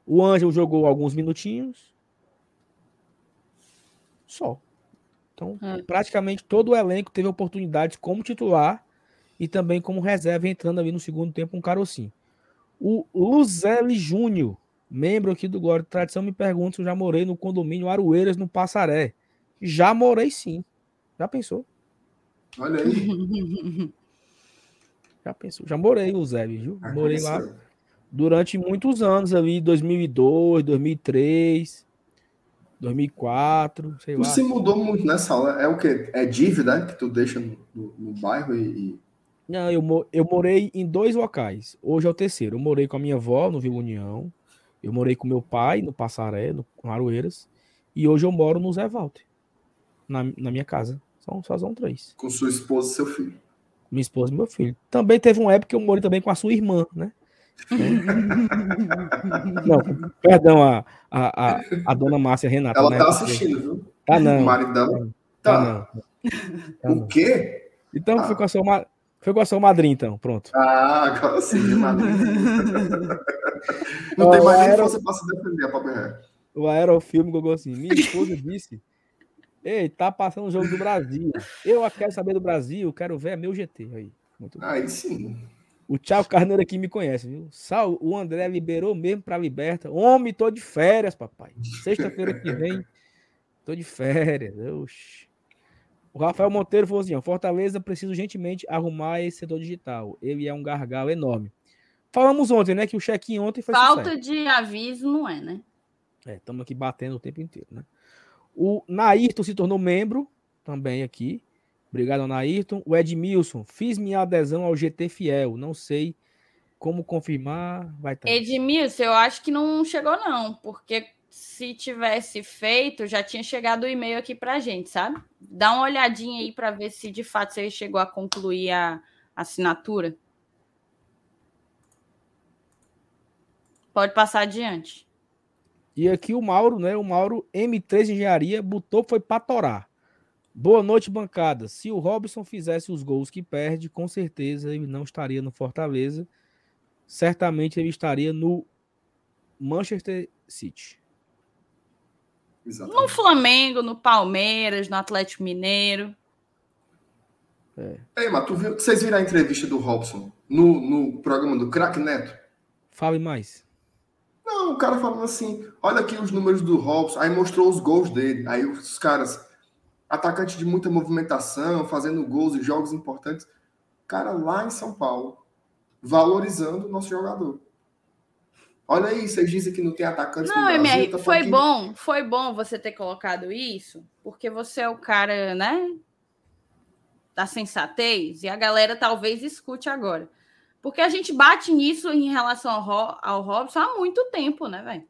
O Ângelo jogou alguns minutinhos. Só. Então, é. praticamente todo o elenco teve oportunidades como titular e também como reserva, entrando ali no segundo tempo um carocinho. O Luzelli Júnior, membro aqui do Glória de Tradição, me pergunta se eu já morei no condomínio Aroeiras, no Passaré. Já morei sim. Já pensou? Olha aí. [laughs] Já pensou? Já morei, Luzelli, viu? Morei lá durante muitos anos ali, 2002, 2003. 2004, sei tu lá. se mudou muito nessa hora. É o quê? É dívida que tu deixa no, no, no bairro e, Não, eu, eu morei em dois locais. Hoje é o terceiro. Eu morei com a minha avó no Vila União. Eu morei com meu pai no Passaré, no Aroeiras. E hoje eu moro no Zé Walter. Na, na minha casa. São, só são três. Com sua esposa e seu filho. Minha esposa e meu filho. Também teve uma época que eu morei também com a sua irmã, né? Não, perdão, a, a, a, dona Márcia Renata. Ela né? tá assistindo, viu? Tá não. O marido dela. Tá. tá não. Tá o quê? Então ah. foi, com a sua, foi com a sua madrinha, então, pronto. Ah, agora sim, madrinha. [laughs] não tem mais nem aero... força pra se defender, a pobre O aerofilme colocou assim, minha esposa disse Ei, tá passando o jogo do Brasil. Eu quero saber do Brasil, quero ver meu GT aí. Muito aí sim. O Thiago Carneiro aqui me conhece, viu? Sal, o André liberou mesmo para Liberta. Homem, tô de férias, papai. Sexta-feira que vem, tô de férias. Oxi. O Rafael Monteiro falou assim: ó, Fortaleza precisa gentilmente arrumar esse setor digital. Ele é um gargalo enorme. Falamos ontem, né? Que o check-in ontem foi. Falta sucesso. de aviso, não é, né? É, estamos aqui batendo o tempo inteiro, né? O Nairton se tornou membro também aqui. Obrigado, Anaírton. O Edmilson, fiz minha adesão ao GT Fiel. Não sei como confirmar. Vai estar. Edmilson, eu acho que não chegou, não, porque se tivesse feito, já tinha chegado o e-mail aqui para gente, sabe? Dá uma olhadinha aí para ver se de fato você chegou a concluir a assinatura. Pode passar adiante. E aqui o Mauro, né? O Mauro M3 Engenharia botou foi para torar. Boa noite, bancada. Se o Robson fizesse os gols que perde, com certeza ele não estaria no Fortaleza. Certamente ele estaria no Manchester City. Exatamente. No Flamengo, no Palmeiras, no Atlético Mineiro. É. Ei, mas tu viu, vocês viram a entrevista do Robson no, no programa do Crack Neto? Fale mais. Não, o cara falando assim, olha aqui os números do Robson, aí mostrou os gols dele. Aí os caras, atacante de muita movimentação, fazendo gols e jogos importantes. Cara, lá em São Paulo, valorizando o nosso jogador. Olha aí, vocês dizem que não tem atacante não, no Brasil. MR, tá foi bom, foi bom você ter colocado isso, porque você é o cara, né, da sensatez, e a galera talvez escute agora. Porque a gente bate nisso em relação ao, Ro ao Robson há muito tempo, né, velho?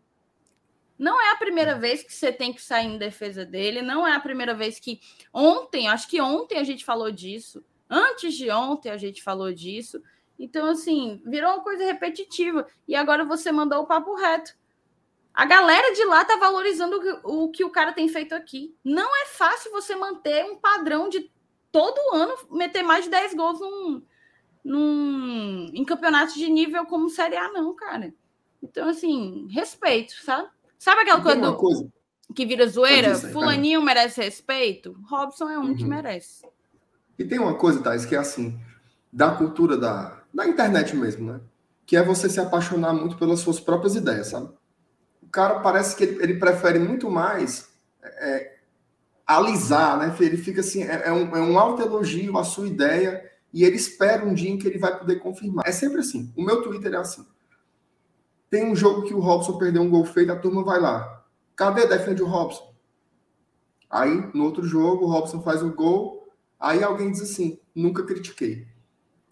Não é a primeira é. vez que você tem que sair em defesa dele, não é a primeira vez que. Ontem, acho que ontem a gente falou disso. Antes de ontem a gente falou disso. Então, assim, virou uma coisa repetitiva. E agora você mandou o papo reto. A galera de lá tá valorizando o que o cara tem feito aqui. Não é fácil você manter um padrão de todo ano meter mais de 10 gols num, num, em campeonatos de nível como Série A, não, cara. Então, assim, respeito, sabe? Sabe aquela coisa, do, coisa, que vira zoeira? Aí, Fulaninho cara. merece respeito? Robson é um uhum. que merece. E tem uma coisa, Thais, que é assim, da cultura da, da internet mesmo, né? Que é você se apaixonar muito pelas suas próprias ideias, sabe? O cara parece que ele, ele prefere muito mais é, alisar, né? Ele fica assim, é, é um, é um alto elogio à sua ideia e ele espera um dia em que ele vai poder confirmar. É sempre assim. O meu Twitter é assim. Tem um jogo que o Robson perdeu um gol feito, a turma vai lá. Cadê defende o Robson? Aí, no outro jogo, o Robson faz o gol, aí alguém diz assim, nunca critiquei.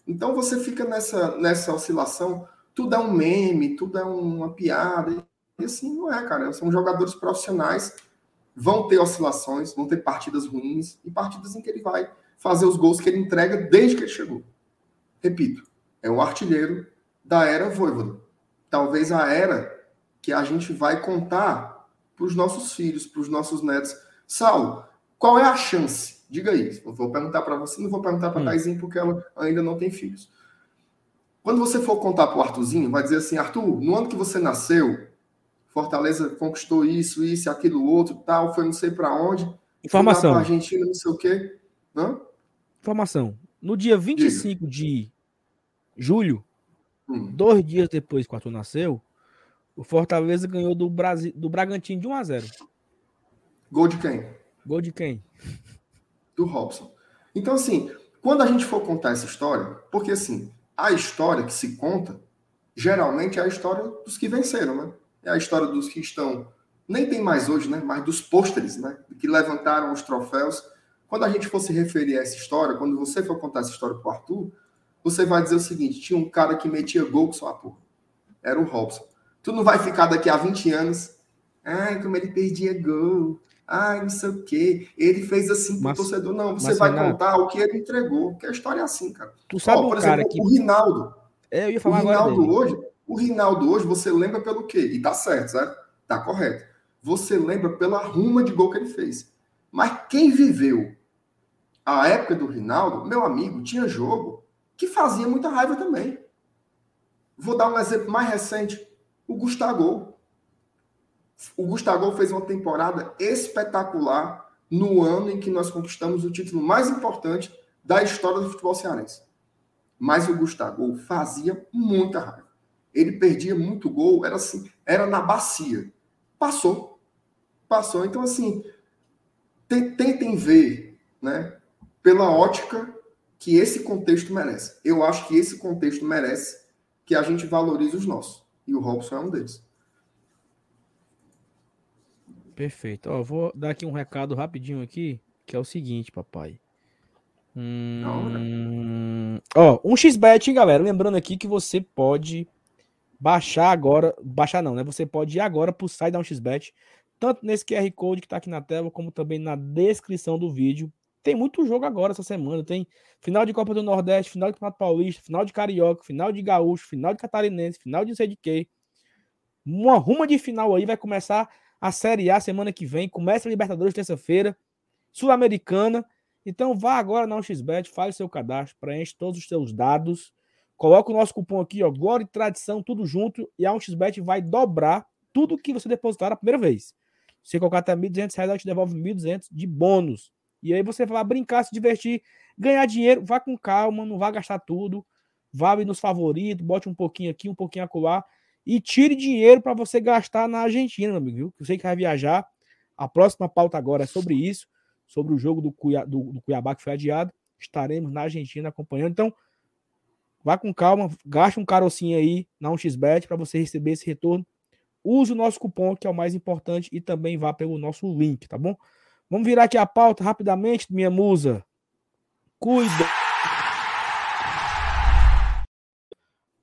Então você fica nessa, nessa oscilação, tudo é um meme, tudo é uma piada. E assim não é, cara. São jogadores profissionais, vão ter oscilações, vão ter partidas ruins e partidas em que ele vai fazer os gols que ele entrega desde que ele chegou. Repito, é o artilheiro da era Voivoda. Talvez a era que a gente vai contar para os nossos filhos, para os nossos netos. Saulo, qual é a chance? Diga aí. Eu vou perguntar para você, não vou perguntar para a hum. Porque ela ainda não tem filhos. Quando você for contar para o Arthurzinho, vai dizer assim, Arthur, no ano que você nasceu, Fortaleza conquistou isso, isso, aquilo, outro, tal, foi não sei para onde. Informação. Foi Argentina, não sei o quê. Hã? Informação. No dia 25 Diga. de julho, hum. dois dias depois que o Arthur nasceu, o Fortaleza ganhou do, Brasil, do Bragantino de 1 a 0 Gol de quem? Gol de quem? Do Robson. Então, assim, quando a gente for contar essa história, porque assim, a história que se conta, geralmente é a história dos que venceram, né? É a história dos que estão, nem tem mais hoje, né? Mas dos pôsteres, né? Que levantaram os troféus quando a gente for se referir a essa história, quando você for contar essa história para o Arthur, você vai dizer o seguinte: tinha um cara que metia gol com sua porra. Era o Robson. Tu não vai ficar daqui a 20 anos. Ai, como ele perdia gol. Ai, não sei o quê. Ele fez assim pro torcedor. Não, você vai Renato, contar o que ele entregou. Porque a história é assim, cara. Tu sabe Ó, por um exemplo, cara que... o Rinaldo. É, eu ia falar o Rinaldo agora hoje, o Rinaldo hoje, você lembra pelo quê? E tá certo, certo? Tá correto. Você lembra pela ruma de gol que ele fez. Mas quem viveu a época do Rinaldo, meu amigo, tinha jogo que fazia muita raiva também. Vou dar um exemplo mais recente: o Gustavo. O Gustavo fez uma temporada espetacular no ano em que nós conquistamos o título mais importante da história do futebol cearense. Mas o Gustavo fazia muita raiva. Ele perdia muito gol, era assim, era na bacia. Passou. Passou. Então, assim, tentem ver, né? pela ótica que esse contexto merece. Eu acho que esse contexto merece que a gente valorize os nossos. E o Robson é um deles. Perfeito. Ó, vou dar aqui um recado rapidinho aqui, que é o seguinte, papai. Hum... Ó, um xbet, hein, galera? Lembrando aqui que você pode baixar agora, baixar não, né? Você pode ir agora pro site da 1xbet, tanto nesse QR Code que tá aqui na tela, como também na descrição do vídeo. Tem muito jogo agora essa semana. Tem final de Copa do Nordeste, final de Campeonato Paulista, final de Carioca, final de Gaúcho, final de Catarinense, final de quê. Uma ruma de final aí vai começar a Série A semana que vem. Começa a Libertadores terça-feira, Sul-Americana. Então vá agora na 1xBet, faz o seu cadastro, preenche todos os seus dados. Coloca o nosso cupom aqui, ó, Glória e Tradição, tudo junto. E a 1xBet vai dobrar tudo que você depositar a primeira vez. Se colocar até R$ 1.200, ela te devolve R$ 1.200 de bônus. E aí você vai brincar, se divertir, ganhar dinheiro, vá com calma, não vá gastar tudo, vá nos favoritos, bote um pouquinho aqui, um pouquinho acolá. e tire dinheiro para você gastar na Argentina, meu amigo. Eu sei que vai viajar. A próxima pauta agora é sobre isso, sobre o jogo do, Cuiabá, do, do Cuiabá que foi adiado. Estaremos na Argentina acompanhando. Então, vá com calma, gaste um carocinho aí na 1xBet para você receber esse retorno. Use o nosso cupom, que é o mais importante, e também vá pelo nosso link, tá bom? Vamos virar aqui a pauta rapidamente, minha musa. Cuida.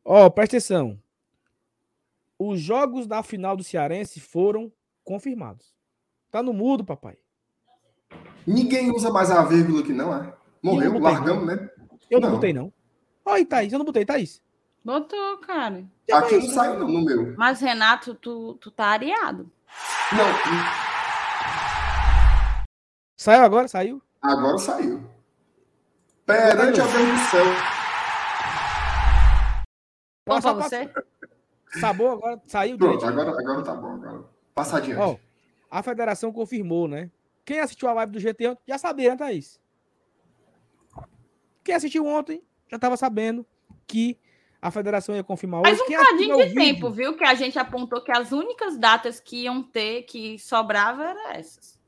Ó, oh, presta atenção. Os jogos da final do Cearense foram confirmados. Tá no mudo, papai. Ninguém usa mais a vírgula que não, é? Morreu, não largamos, né? Eu não, não botei, não. Oi, Thaís, eu não botei, Thaís. Botou, cara. Já Aqui não saiu, não, no meu. Mas, Renato, tu, tu tá areado. Não. Saiu agora? Saiu? Agora saiu. Perante a céu. Bom pra você? Sabor agora saiu Pronto, agora, agora tá bom. Agora. Passa adiante. Ó, a federação confirmou, né? Quem assistiu a live do GT já sabia, né, Thaís? Quem assistiu ontem já estava sabendo que a federação ia confirmar hoje. Mas um bocadinho de tempo, viu? Que a gente apontou que as únicas datas que iam ter, que sobrava, eram essas.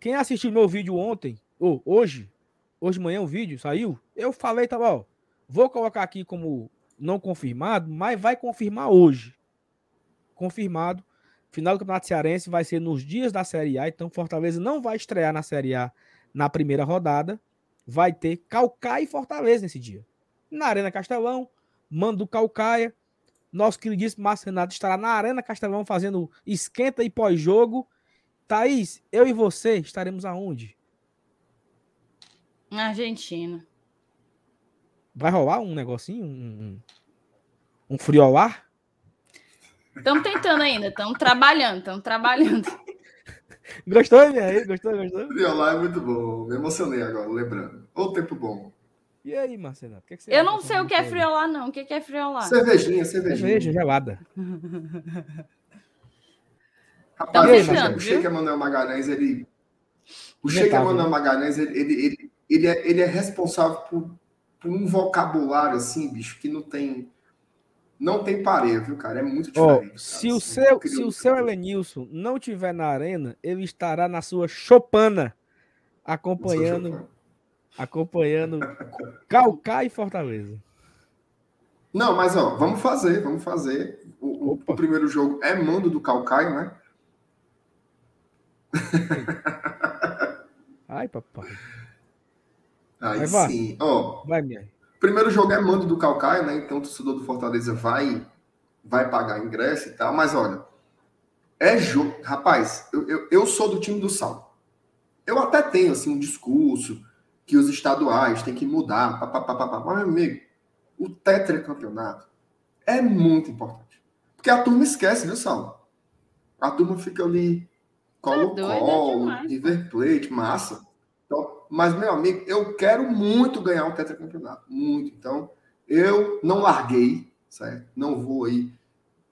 Quem assistiu meu vídeo ontem, ou hoje, hoje de manhã o vídeo saiu, eu falei, tá bom, vou colocar aqui como não confirmado, mas vai confirmar hoje. Confirmado. Final do Campeonato Cearense vai ser nos dias da Série A, então Fortaleza não vai estrear na Série A na primeira rodada. Vai ter Calcaia e Fortaleza nesse dia. Na Arena Castelão, mando do Calcaia. Nosso queridíssimo Márcio Renato estará na Arena Castelão fazendo esquenta e pós-jogo. Thaís, eu e você estaremos aonde? Na Argentina. Vai rolar um negocinho? Um, um friolar? Estamos tentando ainda, estamos trabalhando, estamos trabalhando. [laughs] Gostou, minha aí? Gostou, gostou? Friolar é muito bom. Me emocionei agora, lembrando. O tempo bom. E aí, Marcelo? O que, é que você Eu não sei o que é friolar, não. O que é friolar? Cervejinha, cervejinha. Cerveja gelada. [laughs] Rapaz, aí, o Sheik Emanuel Magalhães, ele. O Sheik Emanuel Magalhães, ele, ele, ele, ele, é, ele é responsável por por um vocabulário assim, bicho, que não tem não tem pareia, viu, cara? É muito diferente. Oh, se, o assim, seu, se o seu Elenilson não tiver na arena, ele estará na sua chopana acompanhando acompanhando Calcá e Fortaleza. Não, mas ó, vamos fazer, vamos fazer. O, o, o primeiro jogo é mando do Calcaio, né? [laughs] Ai, papai. Aí vai, sim. Ó, vai, minha. Primeiro jogo é mando do Calcaia, né? Então o torcedor do Fortaleza vai vai pagar ingresso e tal. Mas olha, é jogo. Rapaz, eu, eu, eu sou do time do Sal. Eu até tenho assim um discurso que os estaduais têm que mudar. Pá, pá, pá, pá, pá. Mas, meu amigo, o tetracampeonato é muito importante. Porque a turma esquece, viu, Sal? A turma fica ali Colo-Colo, é River Plate, massa. Então, mas, meu amigo, eu quero muito ganhar o tetracampeonato. Muito. Então, eu não larguei, certo? Não vou aí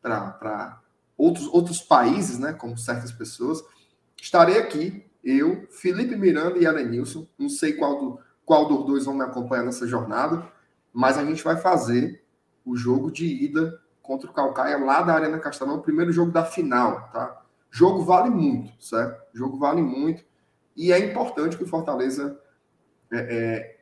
para outros, outros países, né? Como certas pessoas. Estarei aqui, eu, Felipe Miranda e Alenilson. Não sei qual, do, qual dos dois vão me acompanhar nessa jornada, mas a gente vai fazer o jogo de ida contra o Calcaia lá da Arena Castelão, o primeiro jogo da final, tá? Jogo vale muito, certo? Jogo vale muito. E é importante que o Fortaleza é, é,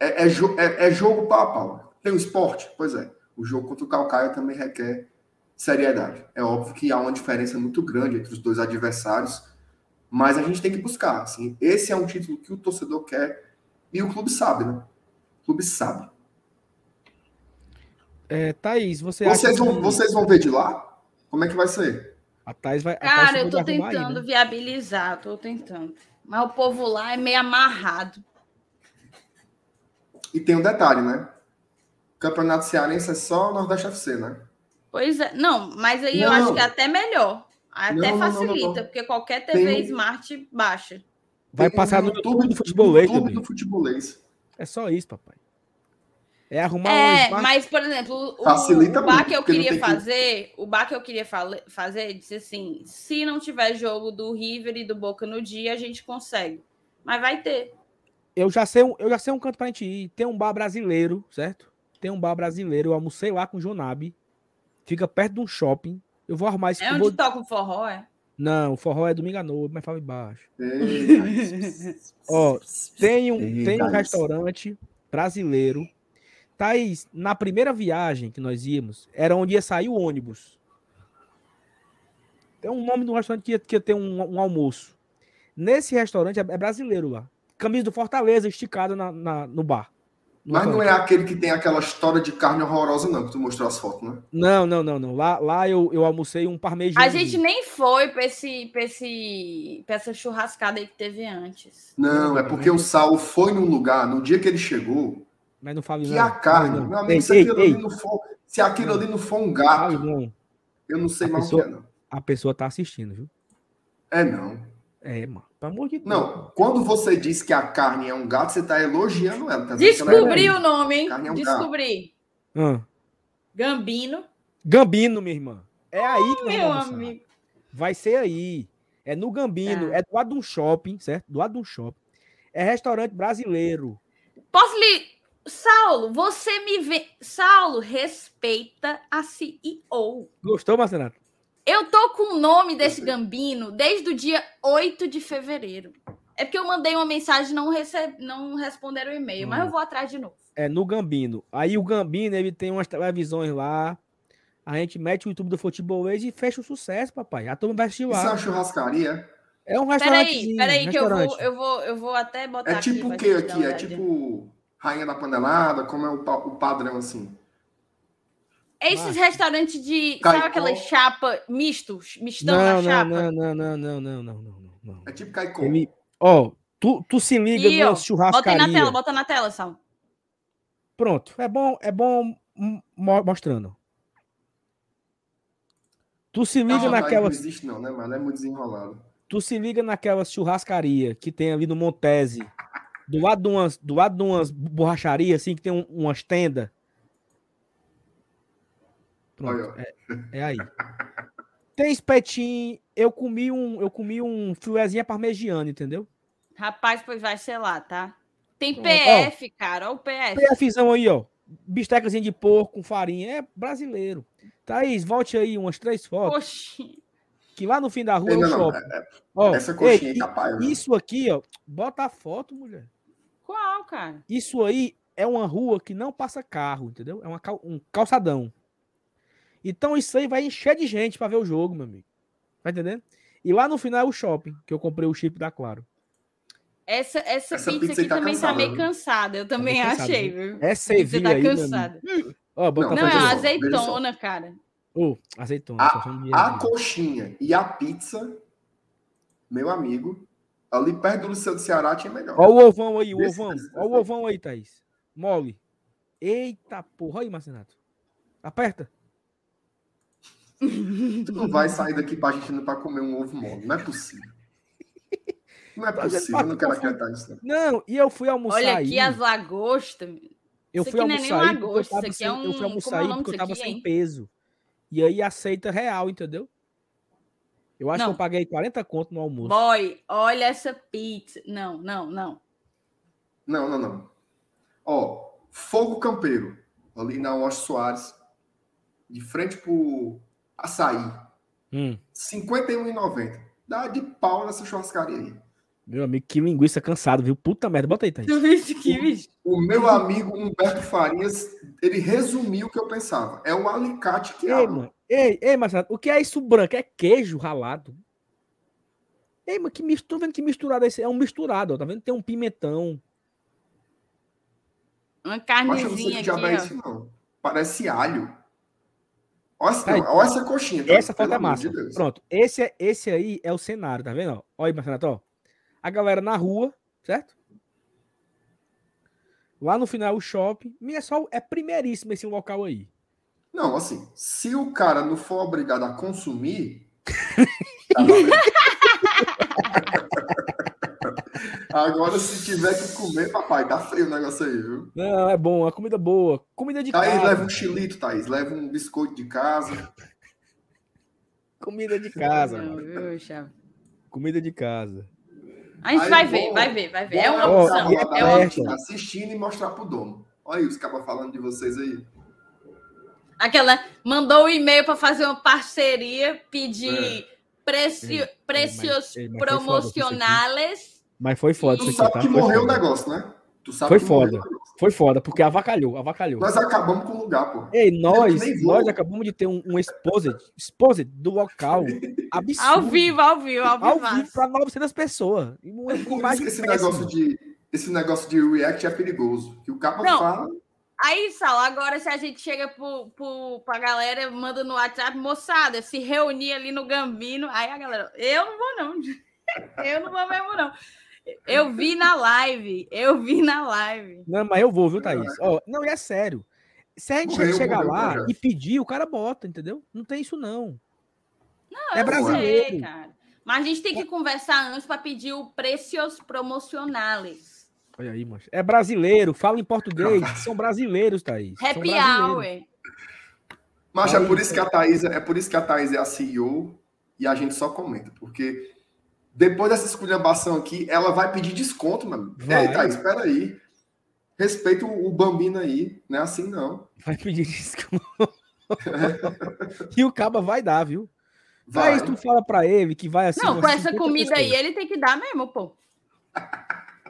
é, é, é, é jogo pau a pau. Tem o esporte? Pois é. O jogo contra o Calcaia também requer seriedade. É óbvio que há uma diferença muito grande entre os dois adversários, mas a gente tem que buscar. Assim, esse é um título que o torcedor quer e o clube sabe, né? O clube sabe. É, Thaís, você vocês vão, que... vocês vão ver de lá? Como é que vai ser? A Thaís vai. A Cara, Thaís eu tô tentando aí, né? viabilizar, tô tentando. Mas o povo lá é meio amarrado. E tem um detalhe, né? O Campeonato Cearense é só o Nordeste FC, né? Pois é. Não, mas aí não, eu acho que é até melhor. Até não, facilita, porque qualquer TV tem... Smart baixa. Vai passar no YouTube do futebolês. YouTube do futebolês. É só isso, papai. É arrumar é, um mas, por exemplo, o, Facilita o bar que eu queria fazer, que... o bar que eu queria fazer, disse assim: se não tiver jogo do River e do Boca no dia, a gente consegue. Mas vai ter. Eu já sei um, eu já sei um canto pra gente ir. Tem um bar brasileiro, certo? Tem um bar brasileiro. Eu almocei lá com o Jonabi. Fica perto de um shopping. Eu vou arrumar isso. É eu onde vou- toca o forró, é? Não, o forró é domingo à noite, mas fala embaixo. Ó, Tem um, Eita, tem um isso. restaurante brasileiro. Thaís, na primeira viagem que nós íamos, era onde ia sair o ônibus. Tem um nome do restaurante que ia, que ia ter um, um almoço. Nesse restaurante é, é brasileiro lá. Camisa do Fortaleza esticada na, na- no bar. No Mas não é aquele que tem aquela história de carne horrorosa, não, que tu mostrou as fotos, né? Não, não, não, não. Lá, lá eu, eu almocei um parmegiano. A gente nem foi pra, esse, pra, esse, pra essa churrascada aí que teve antes. Não, é porque o Saulo foi num lugar, no dia que ele chegou, Mas não fale que não. a carne, Não, não. meu amigo, Ei, se ei, aquilo ei. ali não for, se aquilo ali não for um gato, não. eu não sei A mais pessoa- o que é, não. A pessoa tá assistindo, viu? É não. É, mano. Pelo amor de Deus. Não, quando você diz que a carne é um gato, você tá elogiando ela. Tá que ela é Descobri o nome, hein? Carne é um Descobri. Ah, Gambino. Gambino, minha irmã. É aí que nós Meu vamos amigo. Vai ser aí. É no Gambino. Tá. É do lado de um shopping, certo? Do lado de um shopping. É restaurante brasileiro. Posso lhe. Saulo, você me vê. Saulo, respeita a CEO. Gostou, Marcenato? Eu tô com o nome desse Gambino desde o dia 8 de fevereiro. É porque eu mandei uma mensagem e não, receb... não responderam o e-mail, mas Hum. eu vou atrás de novo. É no Gambino. Aí o Gambino, ele tem umas televisões lá. A gente mete o YouTube do Futebolês e fecha o sucesso, papai. A turma vai assistir Isso é lá. uma churrascaria? É um restaurante. Peraí, peraí, que eu vou, eu, vou, eu vou até botar É tipo o que aqui? É tipo rainha da panelada, como é o, o padrão assim. Esses ah. restaurantes de. Caicó. Sabe aquelas chapa mistos? Mistão não, na chapa? Não, não, não, não, não, não, não, não. É tipo caicó. Ó, oh, tu, tu se liga na churrascaria. Bota na tela, bota na tela, Sal. Pronto, é bom, é bom mostrando. Tu se liga não, naquela. Não existe, não, né, mano? É muito desenrolado. Tu se liga naquela churrascaria que tem ali no Montese, do lado de umas, do lado de umas borracharias assim que tem um- umas tendas. Pronto, Olha, ó. é, é aí. Tem espetinho, eu comi um, eu comi um filézinho parmegiano, entendeu? Rapaz, pois vai ser lá, tá? Tem PF, cara. Olha o PF. PFzão aí, ó. Bistecazinha de porco com farinha, é brasileiro. Thaís, volte aí umas três fotos, Oxi. que lá no fim da rua é Não, o não, shopping. é- Ó, essa coxinha ei, aí tá paia. viu? Isso aqui, ó, bota a foto, mulher. Qual, cara? Isso aí é uma rua que não passa carro, entendeu? É uma cal- um calçadão. Então isso aí vai encher de gente pra ver o jogo, meu amigo. Tá entendendo? E lá no final é o shopping, que eu comprei o chip da Claro. Essa, essa, Essa pizza, pizza aí aqui tá também cansada, tá meio viu? cansada. Eu também cansada, achei, viu? Essa A pizza servia tá aí, cansada. Ó, bota Não, a Não, é uma aí. azeitona, cara. Ô, azeitona. A de- coxinha e a pizza, meu amigo, ali perto do Liceu do Ceará tinha melhor. Ó o ovão aí, o Desse- ovão. Ó o ovão aí, Thaís. Mole. Eita porra. Aí, Marcenato. Aperta. Tu não vai sair daqui pra gente pra comer um ovo mole. Não é possível. Não é Tá possível, eu não quero acreditar nisso. não. Não, e eu fui almoçar Olha aí. aqui as lagostas. Eu Isso fui aqui não é nem almoçar aí porque eu tava sem, é fui almoçar aí porque eu tava aqui, sem hein? peso. E aí aceita real, entendeu? Eu acho Não. que eu paguei 40 conto no almoço. Boy, olha essa pizza. Não, não, não. Não, não, não. Ó, Fogo Campeiro, ali na Washington Soares, de frente pro Açaí, Hum, R$ 51,90. Dá de pau nessa churrascaria aí. meu amigo, que linguiça cansado, viu? Puta merda, bota aí, Thaís. Bicho? O meu amigo Humberto Farias, ele resumiu o que eu pensava. É o alicate que Ei, abre. Ei, ei, Marcelo, o que é isso branco? É queijo ralado. Ei, mas que mistura, tô vendo que misturado é esse? É um misturado, ó. Tá vendo? Tem um pimentão. Uma não carnezinha aqui, é ó. isso, não. Parece alho. Olha essa, Aí. olha essa coxinha. tá? Essa foto é massa. de. Pronto. Esse, é- esse aí é o cenário, tá vendo? Olha aí, Marcelo, ó. A galera na rua, certo? Lá no final o shopping. Minha só é primeiríssimo esse local aí. Não, assim, se o cara não for obrigado a consumir. [laughs] tá. [laughs] Agora, se tiver que comer, papai, tá frio o negócio aí, viu? Não, é bom, a comida boa. Comida de Thaís, casa. leva um chilito, Thaís. Leva um biscoito de casa. Comida de casa. Não, viu? Comida de casa. A gente Aí, vai bom, ver, vai ver, vai ver. É uma opção. e é É uma opção. Assistindo e mostrar pro dono. Olha aí os cabas falando de vocês aí. Aquela mandou um e-mail para fazer uma parceria, pedir é. preci, é, precios promocionais. Mas foi foda. Tu sabe tá? que morreu o negócio, né? Tu sabe foi foda. Foi foda, porque avacalhou, avacalhou. Nós acabamos com o lugar, pô. Ei, nós, nós acabamos de ter um, um exposit, exposit do local absurdo. Ao vivo, ao vivo, ao vivo. Ao vivo pra 900 pessoas. esse, negócio de, esse negócio de React é perigoso. Que o capa Não. fala... Aí, Sal, agora se a gente chega pro, pro, pra galera, manda no WhatsApp, moçada, se reunir ali no Gambino, aí a galera, eu não vou não, [laughs] eu não vou mesmo não. Eu vi na live. Eu vi na live. Não, mas eu vou, viu, Thaís? Oh, não, e é sério. Se a gente morreu, chegar morreu, lá morreu. e pedir, o cara bota, entendeu? Não tem isso, não. Não, é brasileiro. Sei, cara. Mas a gente tem que conversar antes para pedir o preços promocionais. Olha aí, macho. É brasileiro, fala em português. São brasileiros, Thaís. Happy hour. Mas é por isso que a Thaís, é por isso que a Thaís é a CEO e a gente só comenta, porque depois dessa esculhambação aqui, ela vai pedir desconto, mano. Vai. Ei, espera aí. Respeita o, Bambino aí. Não é assim, não. Vai pedir desconto. [laughs] e o Caba vai dar, viu? Vai. Mas tu fala pra ele que vai assim. Não, com essa comida aí, ele tem que dar mesmo, pô.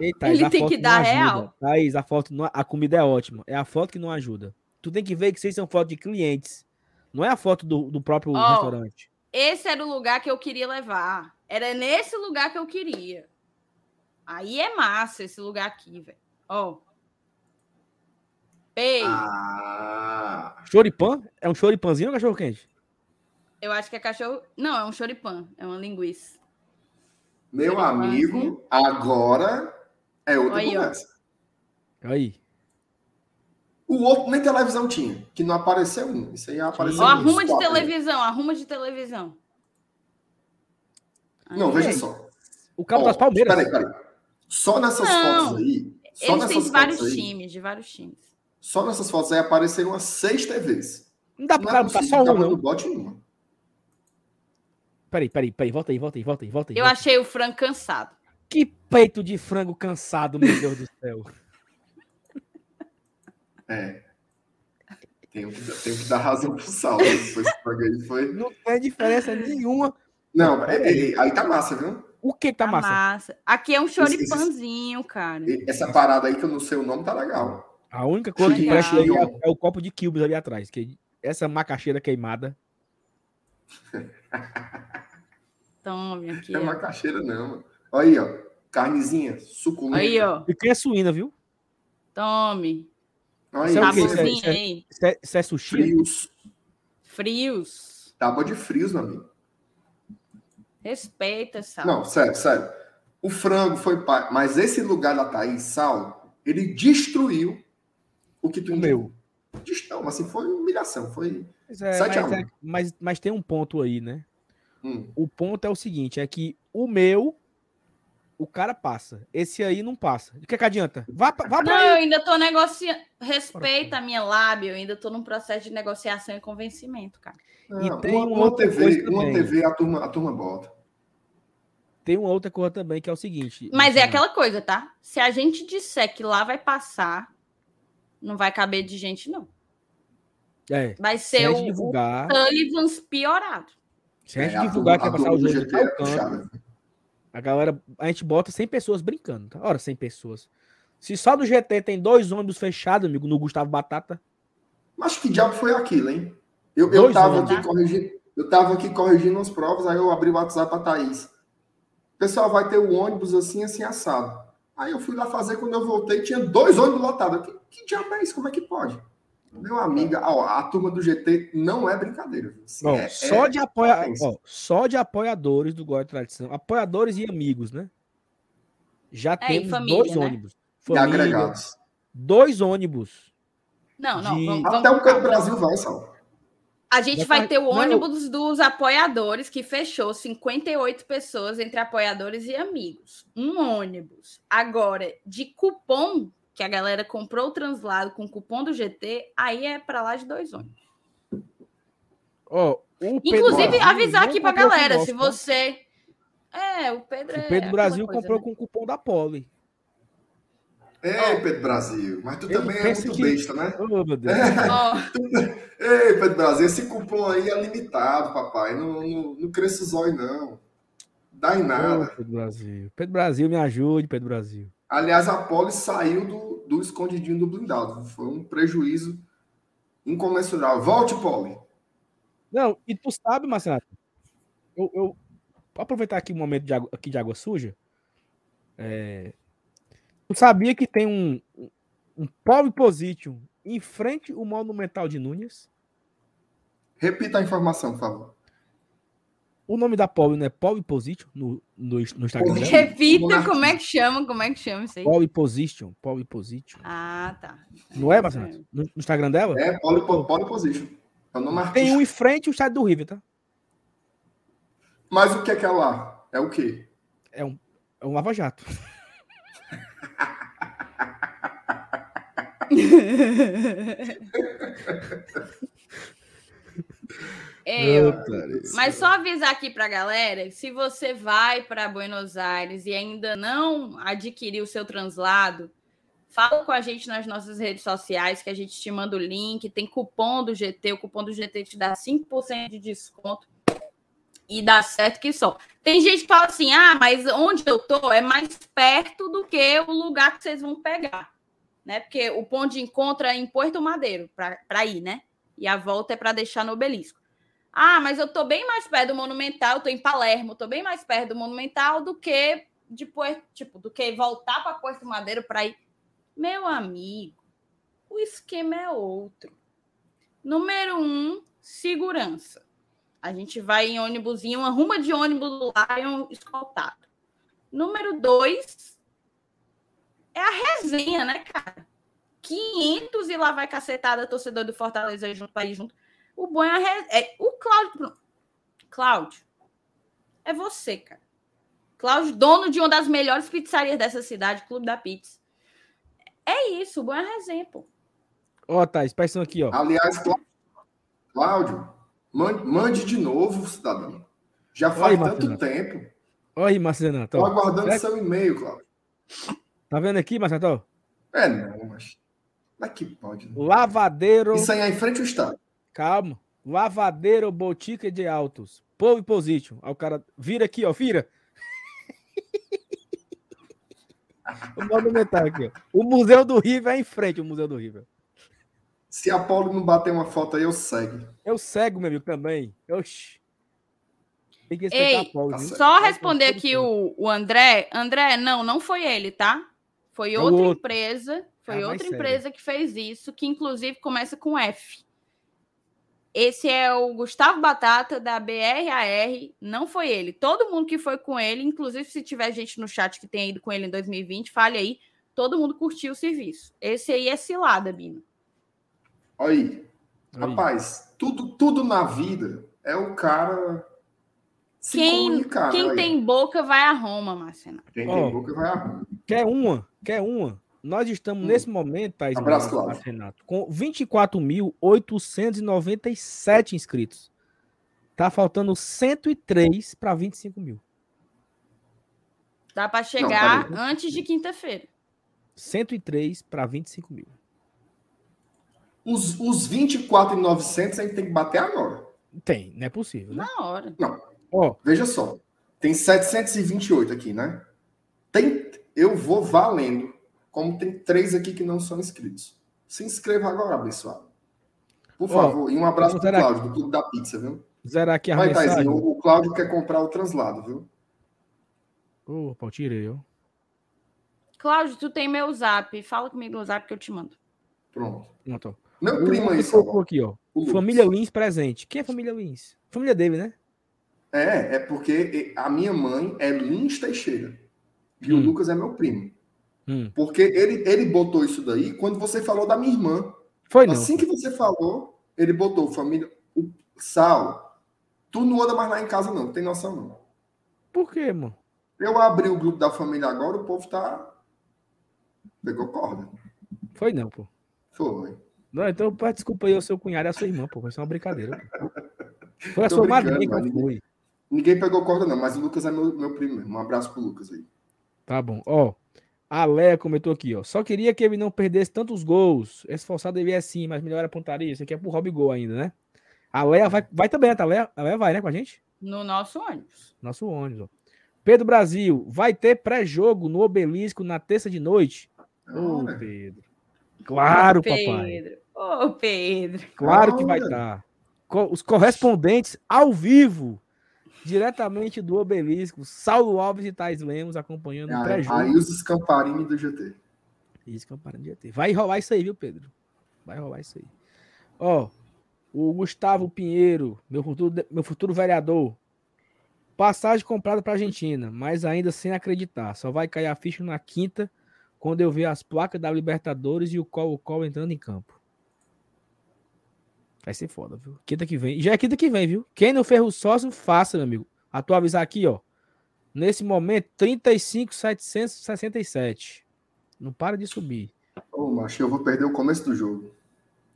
Eita, ele tem que dar real. Thaís, a foto não, a comida é ótima. É a foto que não ajuda. Tu tem que ver que vocês são foto de clientes. Não é a foto do, do próprio oh, restaurante. Esse era o lugar que eu queria levar. Era nesse lugar que eu queria. Aí é massa esse lugar aqui, velho. Ó. Oh. Ei. Ah. Choripan? É um choripanzinho ou cachorro quente? Eu acho que é cachorro. Não, é um choripan. É uma linguiça. Meu amigo, agora é outra Aí, conversa. Ó. Aí. O outro nem televisão tinha, que não apareceu um. Isso aí apareceu. Ó, arruma de televisão, arruma de televisão. Não, veja só. O Cabo oh, das Palmeiras. Peraí, peraí. Só nessas não, fotos aí. Só eles têm vários aí, times, de vários times. Só nessas fotos aí apareceram umas seis TVs. Não dá pra botar só uma, não. Bote uma. Peraí, peraí, peraí. Volta aí, volta aí, volta aí, volta aí. Eu volta achei o frango cansado. Que peito de frango cansado, meu Deus do céu. [laughs] É. Tenho que, tenho que dar razão pro Saulo. Depois que foi. Não tem diferença nenhuma não, é, é, aí tá massa, viu? O que tá, tá massa? massa? Aqui é um choripanzinho, cara. Essa parada aí que eu não sei o nome tá legal. A única coisa que presta aí é, é, o copo de cubes ali atrás. Que essa macaxeira queimada. Tome aqui. Não é macaxeira, não. Mano. Aí, ó. Carnezinha, suculenta. Aí, ó. E que é suína, viu? Tome. Aí. Isso, é, isso, é, isso, é, isso é sushi? Frios. Frios. Tábua de frios, meu amigo. Respeita, Sal. Não, sério, sério. O frango foi pai, mas esse lugar da Thaís, Sal, ele destruiu o que tu o meu. Não, assim, foi humilhação, foi é, mas, é, mas, mas, tem um ponto aí, né? Hum. O ponto é o seguinte, é que o meu, o cara passa. Esse aí não passa. O que, é que adianta? Vá, vá Não, aí. eu ainda tô negociando. Respeita a minha lábia, eu ainda tô num processo de negociação e convencimento, cara. Não, e tem uma, uma TV, uma TV a turma, a turma bota. Tem uma outra coisa também que é o seguinte. Mas é aquela coisa, tá? Se a gente disser que lá vai passar, não vai caber de gente, não. É. Vai ser o, divulgar... o Sullivans piorado. Se a gente é, divulgar a que vai passar o jogo de canto, a galera, a gente bota 100 pessoas brincando, tá? Ora, 100 pessoas. Se só do GT tem dois ônibus fechados, amigo, no Gustavo Batata. Mas que diabo foi aquilo, hein? Eu, eu, tava aqui corrigindo, eu tava aqui corrigindo as provas, aí eu abri o WhatsApp pra Thaís. Pessoal, vai ter o ônibus assim, assim, assado. Aí eu fui lá fazer, quando eu voltei, tinha dois ônibus lotados. Que, que diabo é isso? Como é que pode? Meu amigo, ó, a turma do GT não é brincadeira. Assim, é, só, é, de apoia... Ó, só de apoiadores do Gol de Tradição, apoiadores e amigos, né? Já é, temos família, dois né? ônibus. Família, e agregados. Dois ônibus. Não, não. De... Vamos, Até o Campo Brasil vai, Sal. A gente vai ter o ônibus dos apoiadores, que fechou 58 pessoas entre apoiadores e amigos. Um ônibus. Agora, de cupom, que a galera comprou o translado com cupom do GT, aí é para lá de dois ônibus. Oh, Inclusive, Brasil avisar aqui para galera, se você. É, o Pedro. O Pedro é Brasil comprou né? com o cupom da Poli. Ei, Pedro Brasil, mas tu também é muito que... besta, né? Oh, meu Deus. [laughs] Ei, Pedro Brasil, esse cupom aí é limitado, papai. Não, não, não cresça o zóio, não. Dá em nada. Oh, Pedro Brasil. Pedro Brasil, me ajude, Pedro Brasil. Aliás, a Poli saiu do, do escondidinho do blindado. Foi um prejuízo incomensurável. Volte, Poli. Não, e tu sabe, Marcelo, eu, eu vou aproveitar aqui um momento de água, aqui de água suja. É, tu sabia que tem um, um pole position em frente ao Monumental de Núñez? Repita a informação, por favor. O nome da pole não é pole position no, no, no Instagram dela? Repita como é que chama, como é que chama isso aí? Pole position, pole position. Ah, tá. Não é, Marcelo? No, no Instagram dela? É, pole, pole position. É Tem um em frente o estádio do River, tá? Mas o que é que é lá? É o quê? É um, é um lava-jato. [laughs] [laughs] Eu, mas só avisar aqui para a galera, se você vai para Buenos Aires e ainda não adquiriu o seu translado, Fala com a gente nas nossas redes sociais que a gente te manda o link. Tem cupom do GT, o cupom do GT te dá 5% de desconto. E dá certo que só. Tem gente que fala assim: ah, mas onde eu tô é mais perto do que o lugar que vocês vão pegar. Né? Porque o ponto de encontro é em Porto Madeiro para ir, né? E a volta é para deixar no obelisco. Ah, mas eu tô bem mais perto do Monumental, tô em Palermo, tô bem mais perto do Monumental do que depois, tipo, do que voltar para Porto Madeiro para ir meu amigo, o esquema é outro. Número um, segurança. A gente vai em ônibusinho, uma ruma de ônibus do Lion escoltado. Número dois, é a resenha, né, cara? 500 e lá vai cacetada, torcedor do Fortaleza junto ir junto. O bom é, a re... é o Cláudio. Cláudio, é você, cara. Cláudio, dono de uma das melhores pizzarias dessa cidade, Clube da Pizza. É isso, boa resenha, pô. Ó, oh, tá, expressão aqui, ó. Aliás, Cláudio, mande, mande de novo, cidadão. Já faz Oi, tanto tempo. Oi, Marcelo. Estou aguardando é... seu e-mail, Cláudio. Tá vendo aqui, Marcelo? É, não, mas. Como é que pode? Né? Lavadeiro. Isso aí é em frente ao Estado. Calma. Lavadeiro Botica de Autos. Pole Position. Aí o cara vira aqui, ó, vira. [laughs] o monumental aqui, ó. O Museu do River é em frente, o Museu do River. Se a Paulo não bater uma foto aí, eu cego. Eu cego, meu amigo, também. Oxi. Tem que respeitar Ei, a Paulo. Tá só responder aqui o, o André. André, não, não foi ele, tá? Foi é outra outro. empresa. Foi ah, outra empresa sério. que fez isso, que inclusive começa com F. Esse é o Gustavo Batata, da BRAR. Não foi ele. Todo mundo que foi com ele, inclusive se tiver gente no chat que tenha ido com ele em 2020, fale aí. Todo mundo curtiu o serviço. Esse aí é cilada, Bino. Aí. Rapaz, tudo, tudo na vida é o cara se quem, comunicar. Quem né, tem boca vai a Roma, Marcena. Quem oh, tem boca vai a Roma. Quer uma? Quer uma? Nós estamos hum. nesse momento, Thaís, Abraço, Cláudio. Renato, com 24.897 inscritos. Tá faltando 103 para 25 mil. Dá para chegar Não, antes de quinta-feira. 103 para 25 mil. Os, os 24,900 a gente tem que bater agora. Tem, não é possível. Né? Na hora. Não. Oh. Veja só. Tem 728 aqui, né? Tem, eu vou valendo como tem três aqui que não são inscritos. Se inscreva agora, abençoado. Por favor. e um abraço para o Cláudio, do Clube da Pizza, viu? Zerar aqui a Vai, Taizinho, o, o Cláudio quer comprar o translado, viu? Opa, tirei, ó. Cláudio, tu tem meu zap. Fala comigo no zap que eu te mando. Pronto. Pronto. Meu o primo aí, aqui, ó. Família Lins presente. Quem é família Lins? Família dele, né? É, é porque a minha mãe é Lins Teixeira. E hum. o Lucas é meu primo. Hum. Porque ele, ele botou isso daí quando você falou da minha irmã. Foi não. Assim que você falou, ele botou família. O Sal, tu não anda mais lá em casa, não, tem noção não. Por quê, mano? Eu abri o grupo da família agora, o povo tá. Pegou corda. Foi não, pô. Foi. Não, então desculpa aí o seu cunhado e a sua irmã, pô. Foi só uma brincadeira. Pô. Foi a sua madrinha que ninguém, foi. Ninguém pegou corda, não, mas o Lucas é meu, meu primo. Um abraço pro Lucas aí. Tá bom. Ó, A Léa comentou aqui, ó. Só queria que ele não perdesse tantos gols. Esforçado ele é sim, mas melhor a pontaria. Isso aqui é pro Rob Gol ainda, né? A Léa vai, vai também, tá? A Léa, a Léa vai, né, com a gente? No nosso ônibus. Nosso ônibus, ó. Pedro Brasil, vai ter pré-jogo no Obelisco na terça de noite? Ô, Olha. Pedro. Claro, Ô, papai. Pedro. Ô, Pedro. Claro que vai estar. Os correspondentes ao vivo, diretamente do Obelisco, Saulo Alves e Thais Lemos acompanhando o Aí, pré-jogo. aí os Scamparini do GT. Parando de ter. Vai rolar isso aí, viu, Pedro? Vai rolar isso aí. Ó, o Gustavo Pinheiro, meu futuro, meu futuro vereador. Passagem comprada para Argentina, mas ainda sem acreditar. Só vai cair a ficha na quinta, quando eu ver as placas da Libertadores e o Colo-Colo entrando em campo. Vai ser foda, viu? Quinta que vem. Já é quinta que vem, viu? Quem não fez o sócio, faça, meu amigo. Atualizar aqui, ó. Nesse momento, 35,767. Não para de subir. Ô, macho, eu vou perder o começo do jogo.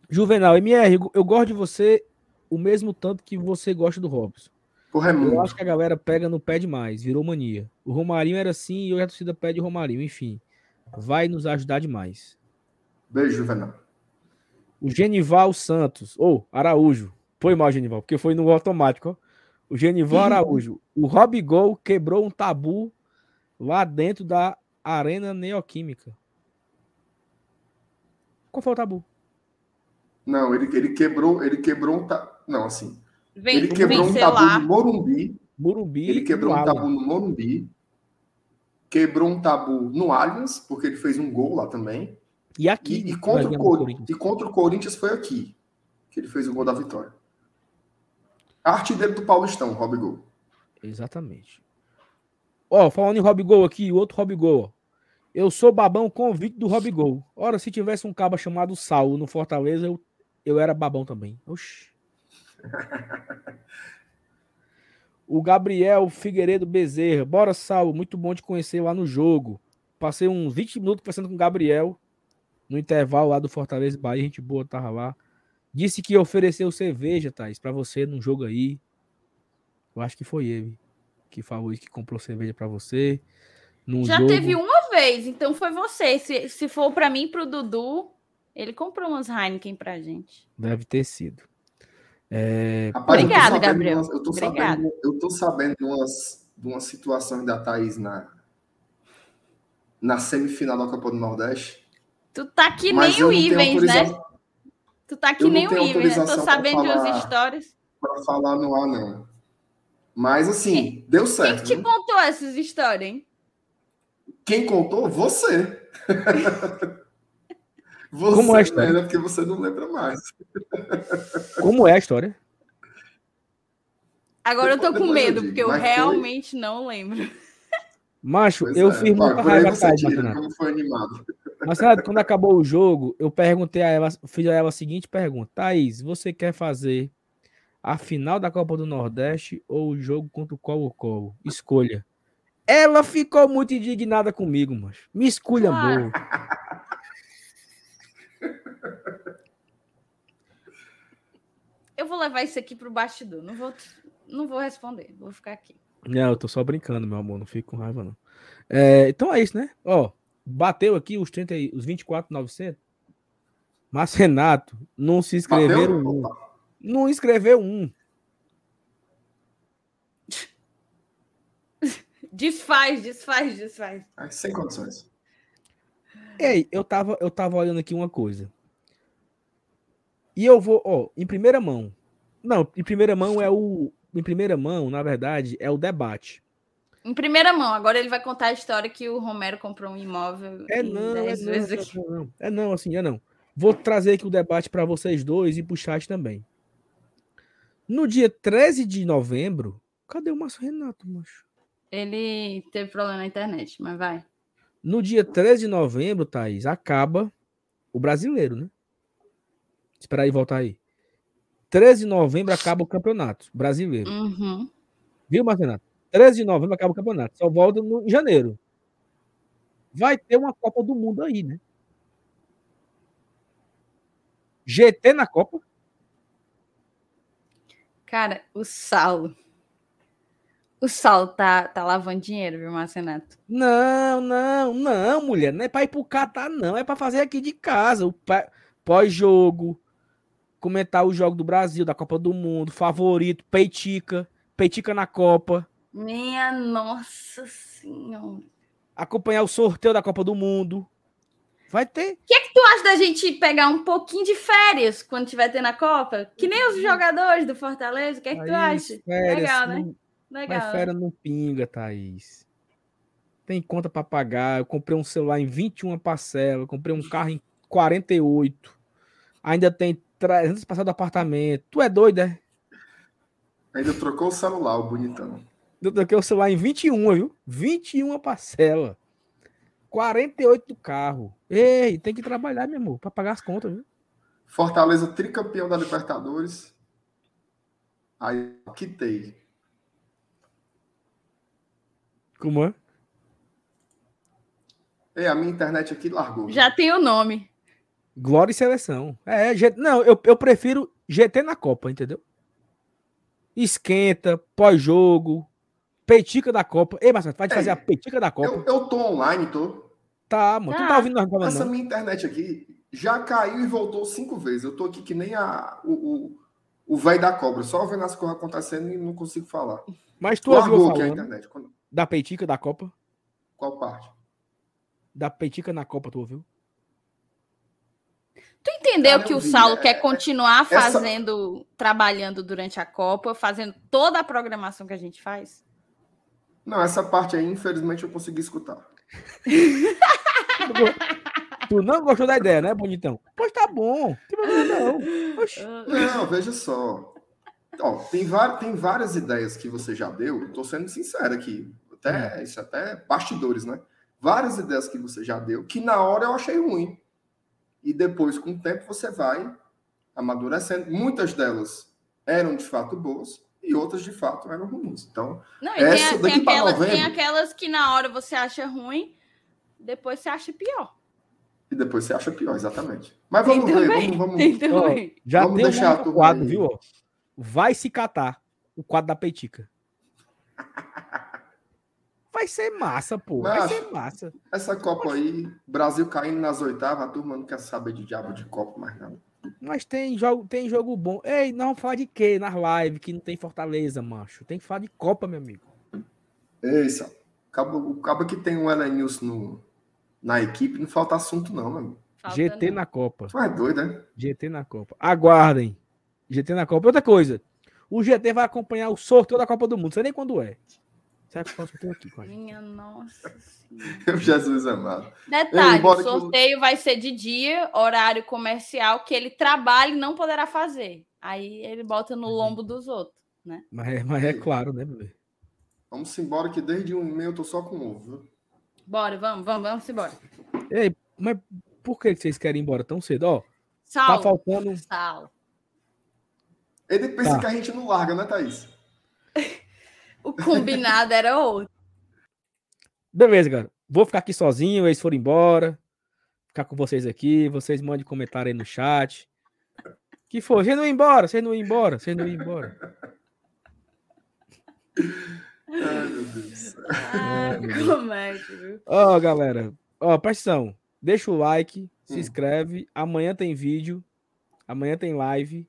Juvenal, MR, eu gosto de você o mesmo tanto que você gosta do Robson. Porra, é Eu muito. acho que a galera pega no pé demais, virou mania. O Romarinho era assim e hoje a torcida pede o Romarinho. Enfim, vai nos ajudar demais. Beijo, Juvenal. O Genival Santos, ou Araújo, foi mal, Genival, porque foi no automático. Ó. O Genival Araújo, o Rob Gol quebrou um tabu lá dentro da Arena Neoquímica. Qual foi o tabu? Não, ele, ele quebrou, ele quebrou um tabu. Não, assim. Vem, ele quebrou um tabu lá. no Morumbi. Burumbi. Ele quebrou um tabu no Morumbi. Quebrou um tabu no Allianz, porque ele fez um gol lá também. E aqui. E, e contra, o Corinthians. e contra o Corinthians foi aqui que ele fez o gol da vitória. Artilheiro do Paulistão, Rob Gol. Exatamente. Ó, falando em Rob Gol aqui, o outro Rob Gol. Eu sou babão convite do Rob Gol. Ora, se tivesse um caba chamado Saulo no Fortaleza, eu, eu era babão também. Oxi. [laughs] o Gabriel Figueiredo Bezerra. Bora, Saulo. Muito bom te conhecer lá no jogo. Passei uns 20 minutos conversando com o Gabriel no intervalo lá do Fortaleza Bahia. Gente boa, tava lá. Disse que ofereceu cerveja, Thaís, pra você num jogo aí. Eu acho que foi ele que falou isso, que comprou cerveja pra você. Num Já jogo. teve uma vez, então foi você. Se, se for pra mim e pro Dudu, ele comprou umas Heineken pra gente. Deve ter sido. É, Rapaz, eu Obrigada, sabendo Gabriel. umas- eu tô Obrigada. sabendo, eu tô sabendo de umas, de umas situações da Thaís na, na semifinal da Copa do Nordeste. Tu tá que mas nem o Ivens, né? Tu tá que eu nem o Ivens, né? Tô pra sabendo de umas falar. histórias. para falar no ar, não. Mas assim, deu Quem certo. que te contou essas histórias, hein? Quem contou? Você. [laughs] você Como é a história? né? Porque você não lembra mais. como é a história? Agora eu tô com eu medo, digo, porque eu mas foi- realmente não lembro. Macho, Pois eu é. fiz muita raiva como foi animado. Marcenato, quando acabou o jogo, eu perguntei a ela, fiz a ela a seguinte pergunta: Thaís, você quer fazer a final da Copa do Nordeste ou o jogo contra o Colo-Colo? Escolha. Ela ficou muito indignada comigo, macho. Me escolha, Claro. Eu vou levar isso aqui pro bastidor. Não vou, não vou responder. Vou ficar aqui. Não, eu tô só brincando, meu amor. Não fico com raiva, não. É, então é isso, né? Ó, bateu aqui os, 30, e- os 24,900. Mas Renato, não se inscreveram Bateu? um. Não inscreveu um. [laughs] Desfaz, desfaz, desfaz. Sem condições. Ei, eu tava, eu tava olhando aqui uma coisa. E eu vou, ó, em primeira mão. Não, em primeira mão é o. Em primeira mão, na verdade, é o debate. Em primeira mão, agora ele vai contar a história que o Romero comprou um imóvel É não, é 10 não, é não. É não, assim, é não. Vou trazer aqui o debate para vocês dois e pro chat também. No dia 13 de novembro, cadê o Márcio Renato, macho? Ele teve problema na internet, mas vai. No dia 13 de novembro, Thaís, acaba o brasileiro, né? Espera aí, voltar aí. 13 de novembro acaba o campeonato brasileiro. Uhum. Viu, Marcenato? 13 de novembro acaba o campeonato. Só volta no, em janeiro. Vai ter uma Copa do Mundo aí, né? GT na Copa? Cara, o Saulo. O Saulo tá, tá lavando dinheiro, viu, Marcenato? Não, não, não, mulher. Não é pra ir pro Catar, não. É pra fazer aqui de casa. O pós-jogo. Comentar o jogo do Brasil, da Copa do Mundo. Favorito, Peitica. Peitica na Copa. Minha nossa senhora. Acompanhar o sorteio da Copa do Mundo. Vai ter. O que é que tu acha da gente pegar um pouquinho de férias quando tiver tendo a Copa? Que nem os uhum. jogadores do Fortaleza. O que é que Aí, tu acha? Férias, Legal, né? Legal. Mas férias não pinga, Thaís. Tem conta para pagar. Eu comprei um celular em 21 parcelas. Comprei um carro em 48. Ainda tem 300 passadas do apartamento. Tu é doido, é? Ainda trocou o celular, o bonitão. Eu troquei o celular em 21, viu? 21 parcela. 48 do carro. Ei, tem que trabalhar, meu amor, para pagar as contas, viu? Fortaleza tricampeão da Libertadores. Aí, quitei. Como é? É, a minha internet aqui largou. Já tem o nome. Glória e seleção. É, não, eu, eu prefiro GT na Copa, entendeu? Esquenta, pós-jogo, Petica da Copa. Ei, Marcelo, vai fazer a petica da Copa. Eu, eu tô online, tô. Tá, mano. Tu tá ouvindo nós falando, Essa minha internet aqui já caiu e voltou cinco vezes. Eu tô aqui que nem a, o, o, velho da cobra, só vendo as coisas acontecendo e não consigo falar. Mas tu Largou ouviu falando a internet. Quando... da petica da Copa? Qual parte? Da petica na Copa, tu ouviu? Tu entendeu Cara, que o Saulo é, quer continuar fazendo, essa... trabalhando durante a Copa, fazendo toda a programação que a gente faz? Não, essa parte aí, infelizmente, eu consegui escutar. tu não gostou da ideia, né, bonitão? Pois tá bom. Não, não veja só. Ó, tem, tem várias ideias que você já deu. Tô sendo sincero aqui. Até, hum. Isso até bastidores, né? Várias ideias que você já deu, que na hora eu achei ruim. E depois, com o tempo, você vai amadurecendo. Muitas delas eram de fato boas, e outras de fato eram ruins. Então, não, essa tem, daqui tem, aquelas, novembro, tem aquelas que na hora você acha ruim, depois você acha pior. E depois você acha pior, exatamente. Mas vamos tem ver, também, vamos, vamos, já vamos tem deixar um quadro, aí. viu? Vai se catar o quadro da Peitica. Vai ser massa, pô. Mas, vai ser massa. Essa Copa aí, Brasil caindo nas oitavas, a turma não quer saber de diabo de Copa mais nada. Mas tem jogo, tem jogo bom. Ei, não vamos falar de quê nas lives que não tem Fortaleza, macho? Tem que falar de Copa, meu amigo. Isso. O cabo que tem um Elenilson no, na equipe, não falta assunto, não, meu amigo. Falta GT não. na Copa. Tu é doido, né? GT na Copa. Aguardem. GT na Copa. Outra coisa. O GT vai acompanhar o sorteio da Copa do Mundo. Não sei nem quando é. Será que eu posso ter aqui, Minha nossa senhora. Jesus amado. Detalhe, o sorteio vai ser de dia, horário comercial, que ele trabalha e não poderá fazer. Aí ele bota no lombo dos outros, né? Mas é, mas é claro, né, bebê? Vamos embora que desde um e-mail eu tô só com ovo, viu? Bora, vamos, vamos, vamos embora. Ei, mas por que vocês querem ir embora tão cedo? Ó, Sal. tá faltando... Sal. Ele pensa tá. que a gente não larga, né, Thaís? [laughs] O combinado era outro. Beleza, cara. Vou ficar aqui sozinho, eles foram embora. Ficar com vocês aqui. Vocês mandem comentário aí no chat. Que foi? Vocês não iam embora, vocês não iam embora, vocês não iam embora. Ai, meu Deus. Ah, como é que... Ó, oh, galera. Ó, oh. Deixa o like, se hum. inscreve. Amanhã tem vídeo. Amanhã tem live.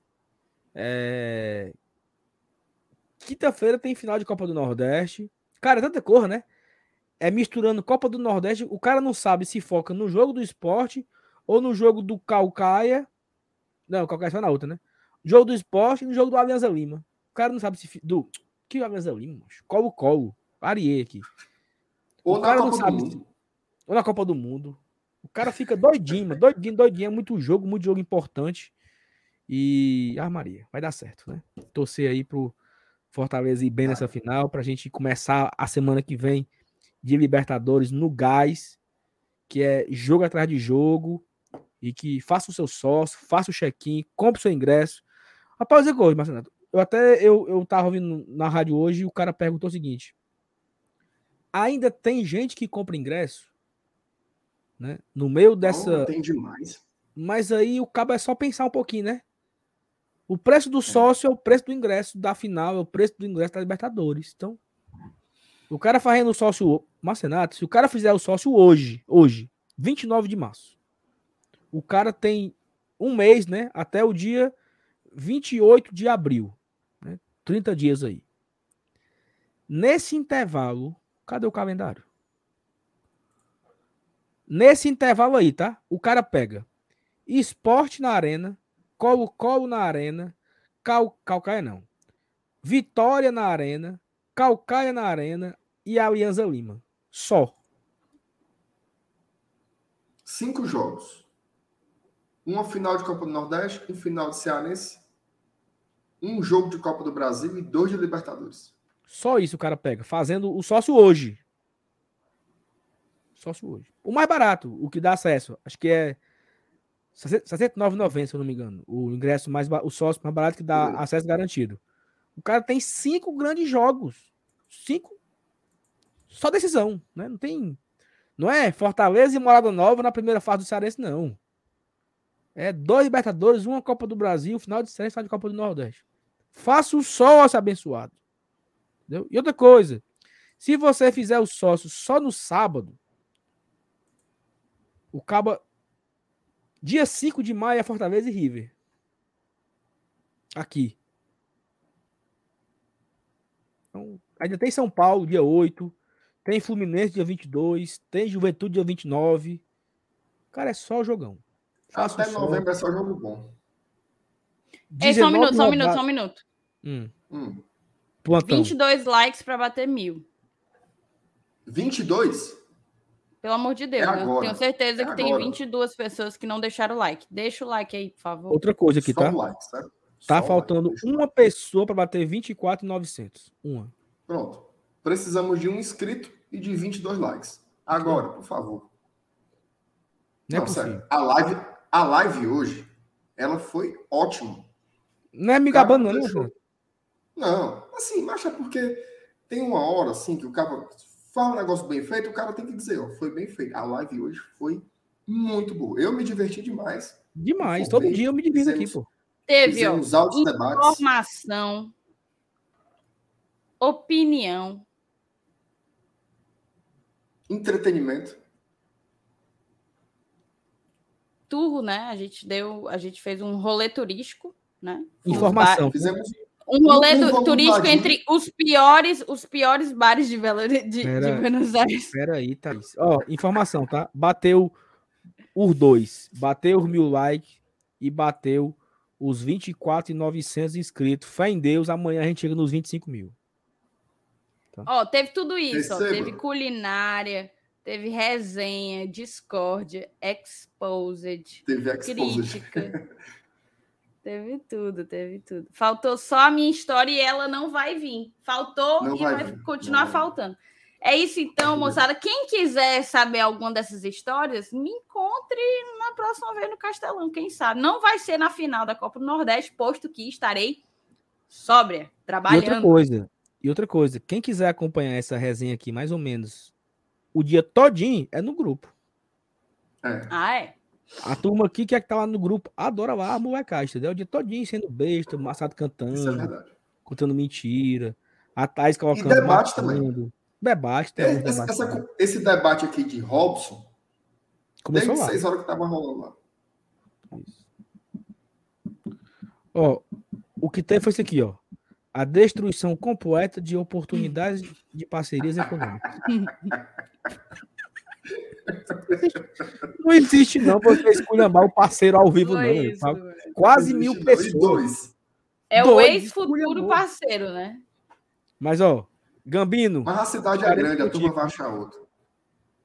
É... Quinta-feira tem final de Copa do Nordeste. Cara, é tanta cor, né? É misturando Copa do Nordeste. O cara não sabe se foca no jogo do esporte ou no jogo do Calcaia. Não, o Calcaia só na outra, né? Jogo do esporte e no jogo do Alianza Lima. O cara não sabe se. Do. Que Alianza Lima? Colo-colo. Ariê aqui. Ou o cara não sabe. Se... Ou na Copa do Mundo. O cara fica doidinho. Doidinho, doidinho. É muito jogo, muito jogo importante. E. Ah, Maria, vai dar certo, né? Torcer aí pro Fortaleza ir bem nessa final, para a gente começar a semana que vem de Libertadores no gás, que é jogo atrás de jogo, e que faça o seu sócio, faça o check-in, compre o seu ingresso. Rapaz, eu hoje, Marcelo, eu até eu, eu tava ouvindo na rádio hoje e o cara perguntou o seguinte: ainda tem gente que compra ingresso? Né? No meio dessa. Oh, tem demais. Mas aí o cabo é só pensar um pouquinho, né? O preço do é. sócio é o preço do ingresso da final, é o preço do ingresso da Libertadores. Então, O cara fazendo o sócio. Marcenato, se o cara fizer o sócio hoje, hoje, 29 de março, o cara tem um mês, né? Até o dia 28 de abril. Né, 30 dias aí. Nesse intervalo, cadê o calendário? Nesse intervalo aí, tá? O cara pega esporte na arena, Colo-Colo na arena, Cal... Calcaia não. Vitória na arena, Calcaia na arena e Alianza Lima. Só. Cinco jogos. Uma final de Copa do Nordeste, um final de Cearense, um jogo de Copa do Brasil e dois de Libertadores. Só isso o cara pega, fazendo o sócio hoje. Sócio hoje. O mais barato, o que dá acesso, acho que é 69,90, se eu não me engano. O ingresso mais o sócio mais barato que dá acesso garantido. O cara tem cinco grandes jogos. Cinco. Só decisão, né? Não tem. Não é Fortaleza e Morada Nova na primeira fase do Cearense, não. É dois Libertadores, uma Copa do Brasil, final de série, final de Copa do Nordeste. Faça o sócio abençoado. Entendeu? E outra coisa, se você fizer o sócio só no sábado, o caba dia 5 de maio é Fortaleza e River. Aqui. Então, ainda tem São Paulo dia 8, tem Fluminense dia 22, tem Juventude dia 29. Cara, é só jogão. Faça Até novembro é só jogo bom. É só um minuto, só um minuto, só um minuto. Hum. Hum. Plantão. 22 likes para bater mil. 22? Pelo amor de Deus, é eu tenho certeza é que agora. tem 22 pessoas que não deixaram o like. Deixa o like aí, por favor. Outra coisa aqui, Só tá? Like, certo? Tá Só faltando like, uma pessoa para bater 24,900. Uma. Pronto. Precisamos de um inscrito e de 22 likes. Agora, por favor. Não, é não é sério. A live, a live hoje, ela foi ótima. Não é me gabando, não. Não, assim, mas é porque tem uma hora assim que o cara faz um negócio bem feito, o cara tem que dizer, ó, foi bem feito. A live hoje foi muito boa. Eu me diverti demais. Demais. Todo dia eu me divido aqui, pô. Teve, ó, informação, opinião, entretenimento. Turro, né? A gente deu, a gente fez um rolê turístico, né? Informação. Fizemos um rolê um, turístico entre os piores, os piores bares de, Belo, de, Pera, de Buenos Aires. Espera aí, Thaís. Ó, informação, tá? Bateu os dois. Bateu os mil likes e bateu os 24,900 inscritos. Fé em Deus, amanhã a gente chega nos 25 mil. Tá? Ó, teve tudo isso. Ó, teve culinária, teve resenha, discórdia, exposed, teve exposed. crítica. [laughs] Teve tudo, teve tudo. Faltou só a minha história e ela não vai vir. Faltou não e vai, vai continuar faltando. É isso então, moçada. Quem quiser saber alguma dessas histórias, me encontre na próxima vez no Castelão, quem sabe. Não vai ser na final da Copa do Nordeste, posto que estarei sóbria, trabalhando. E outra coisa, e outra coisa, quem quiser acompanhar essa resenha aqui, mais ou menos, o dia todinho é no grupo. É. Ah, é? A turma aqui que é que tá lá no grupo adora lá a molecagem, entendeu? O dia todinho sendo besta, Massado cantando, Isso é verdade. contando mentira, a Thais colocando. E debate também. Debate, tem é, essa, essa, esse debate aqui de Robson, Começou desde lá. seis horas que tava rolando lá. Isso. Ó, o que tem foi isso aqui, ó. A destruição completa de oportunidades de parcerias econômicas. [laughs] [laughs] Não existe, não, você esculhambar o parceiro ao vivo, não. Isso, Quase mil pessoas. É dois o ex-futuro parceiro, né? Mas, ó, Gambino. Mas a cidade é grande, a turma vai achar outro.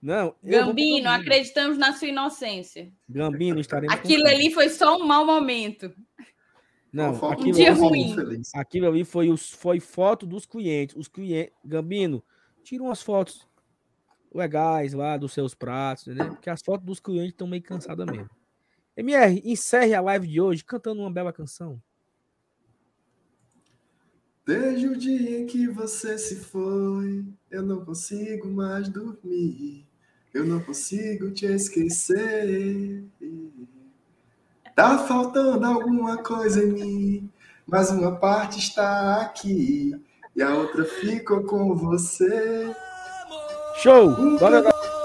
Não. Gambino, acreditamos na sua inocência. Gambino, estaremos. Aquilo ali foi só um mau momento. Não, um aquilo, dia ruim. Aquilo ali foi, os, foi foto dos clientes. Os clientes. Gambino, tira umas fotos legais lá dos seus pratos, né? Porque as fotos dos clientes estão meio cansadas mesmo. MR, encerre a live de hoje cantando uma bela canção. Desde o dia em que você se foi, eu não consigo mais dormir. Eu não consigo te esquecer. Tá faltando alguma coisa em mim, mas uma parte está aqui. e a outra ficou com você. Show! Valeu, galera.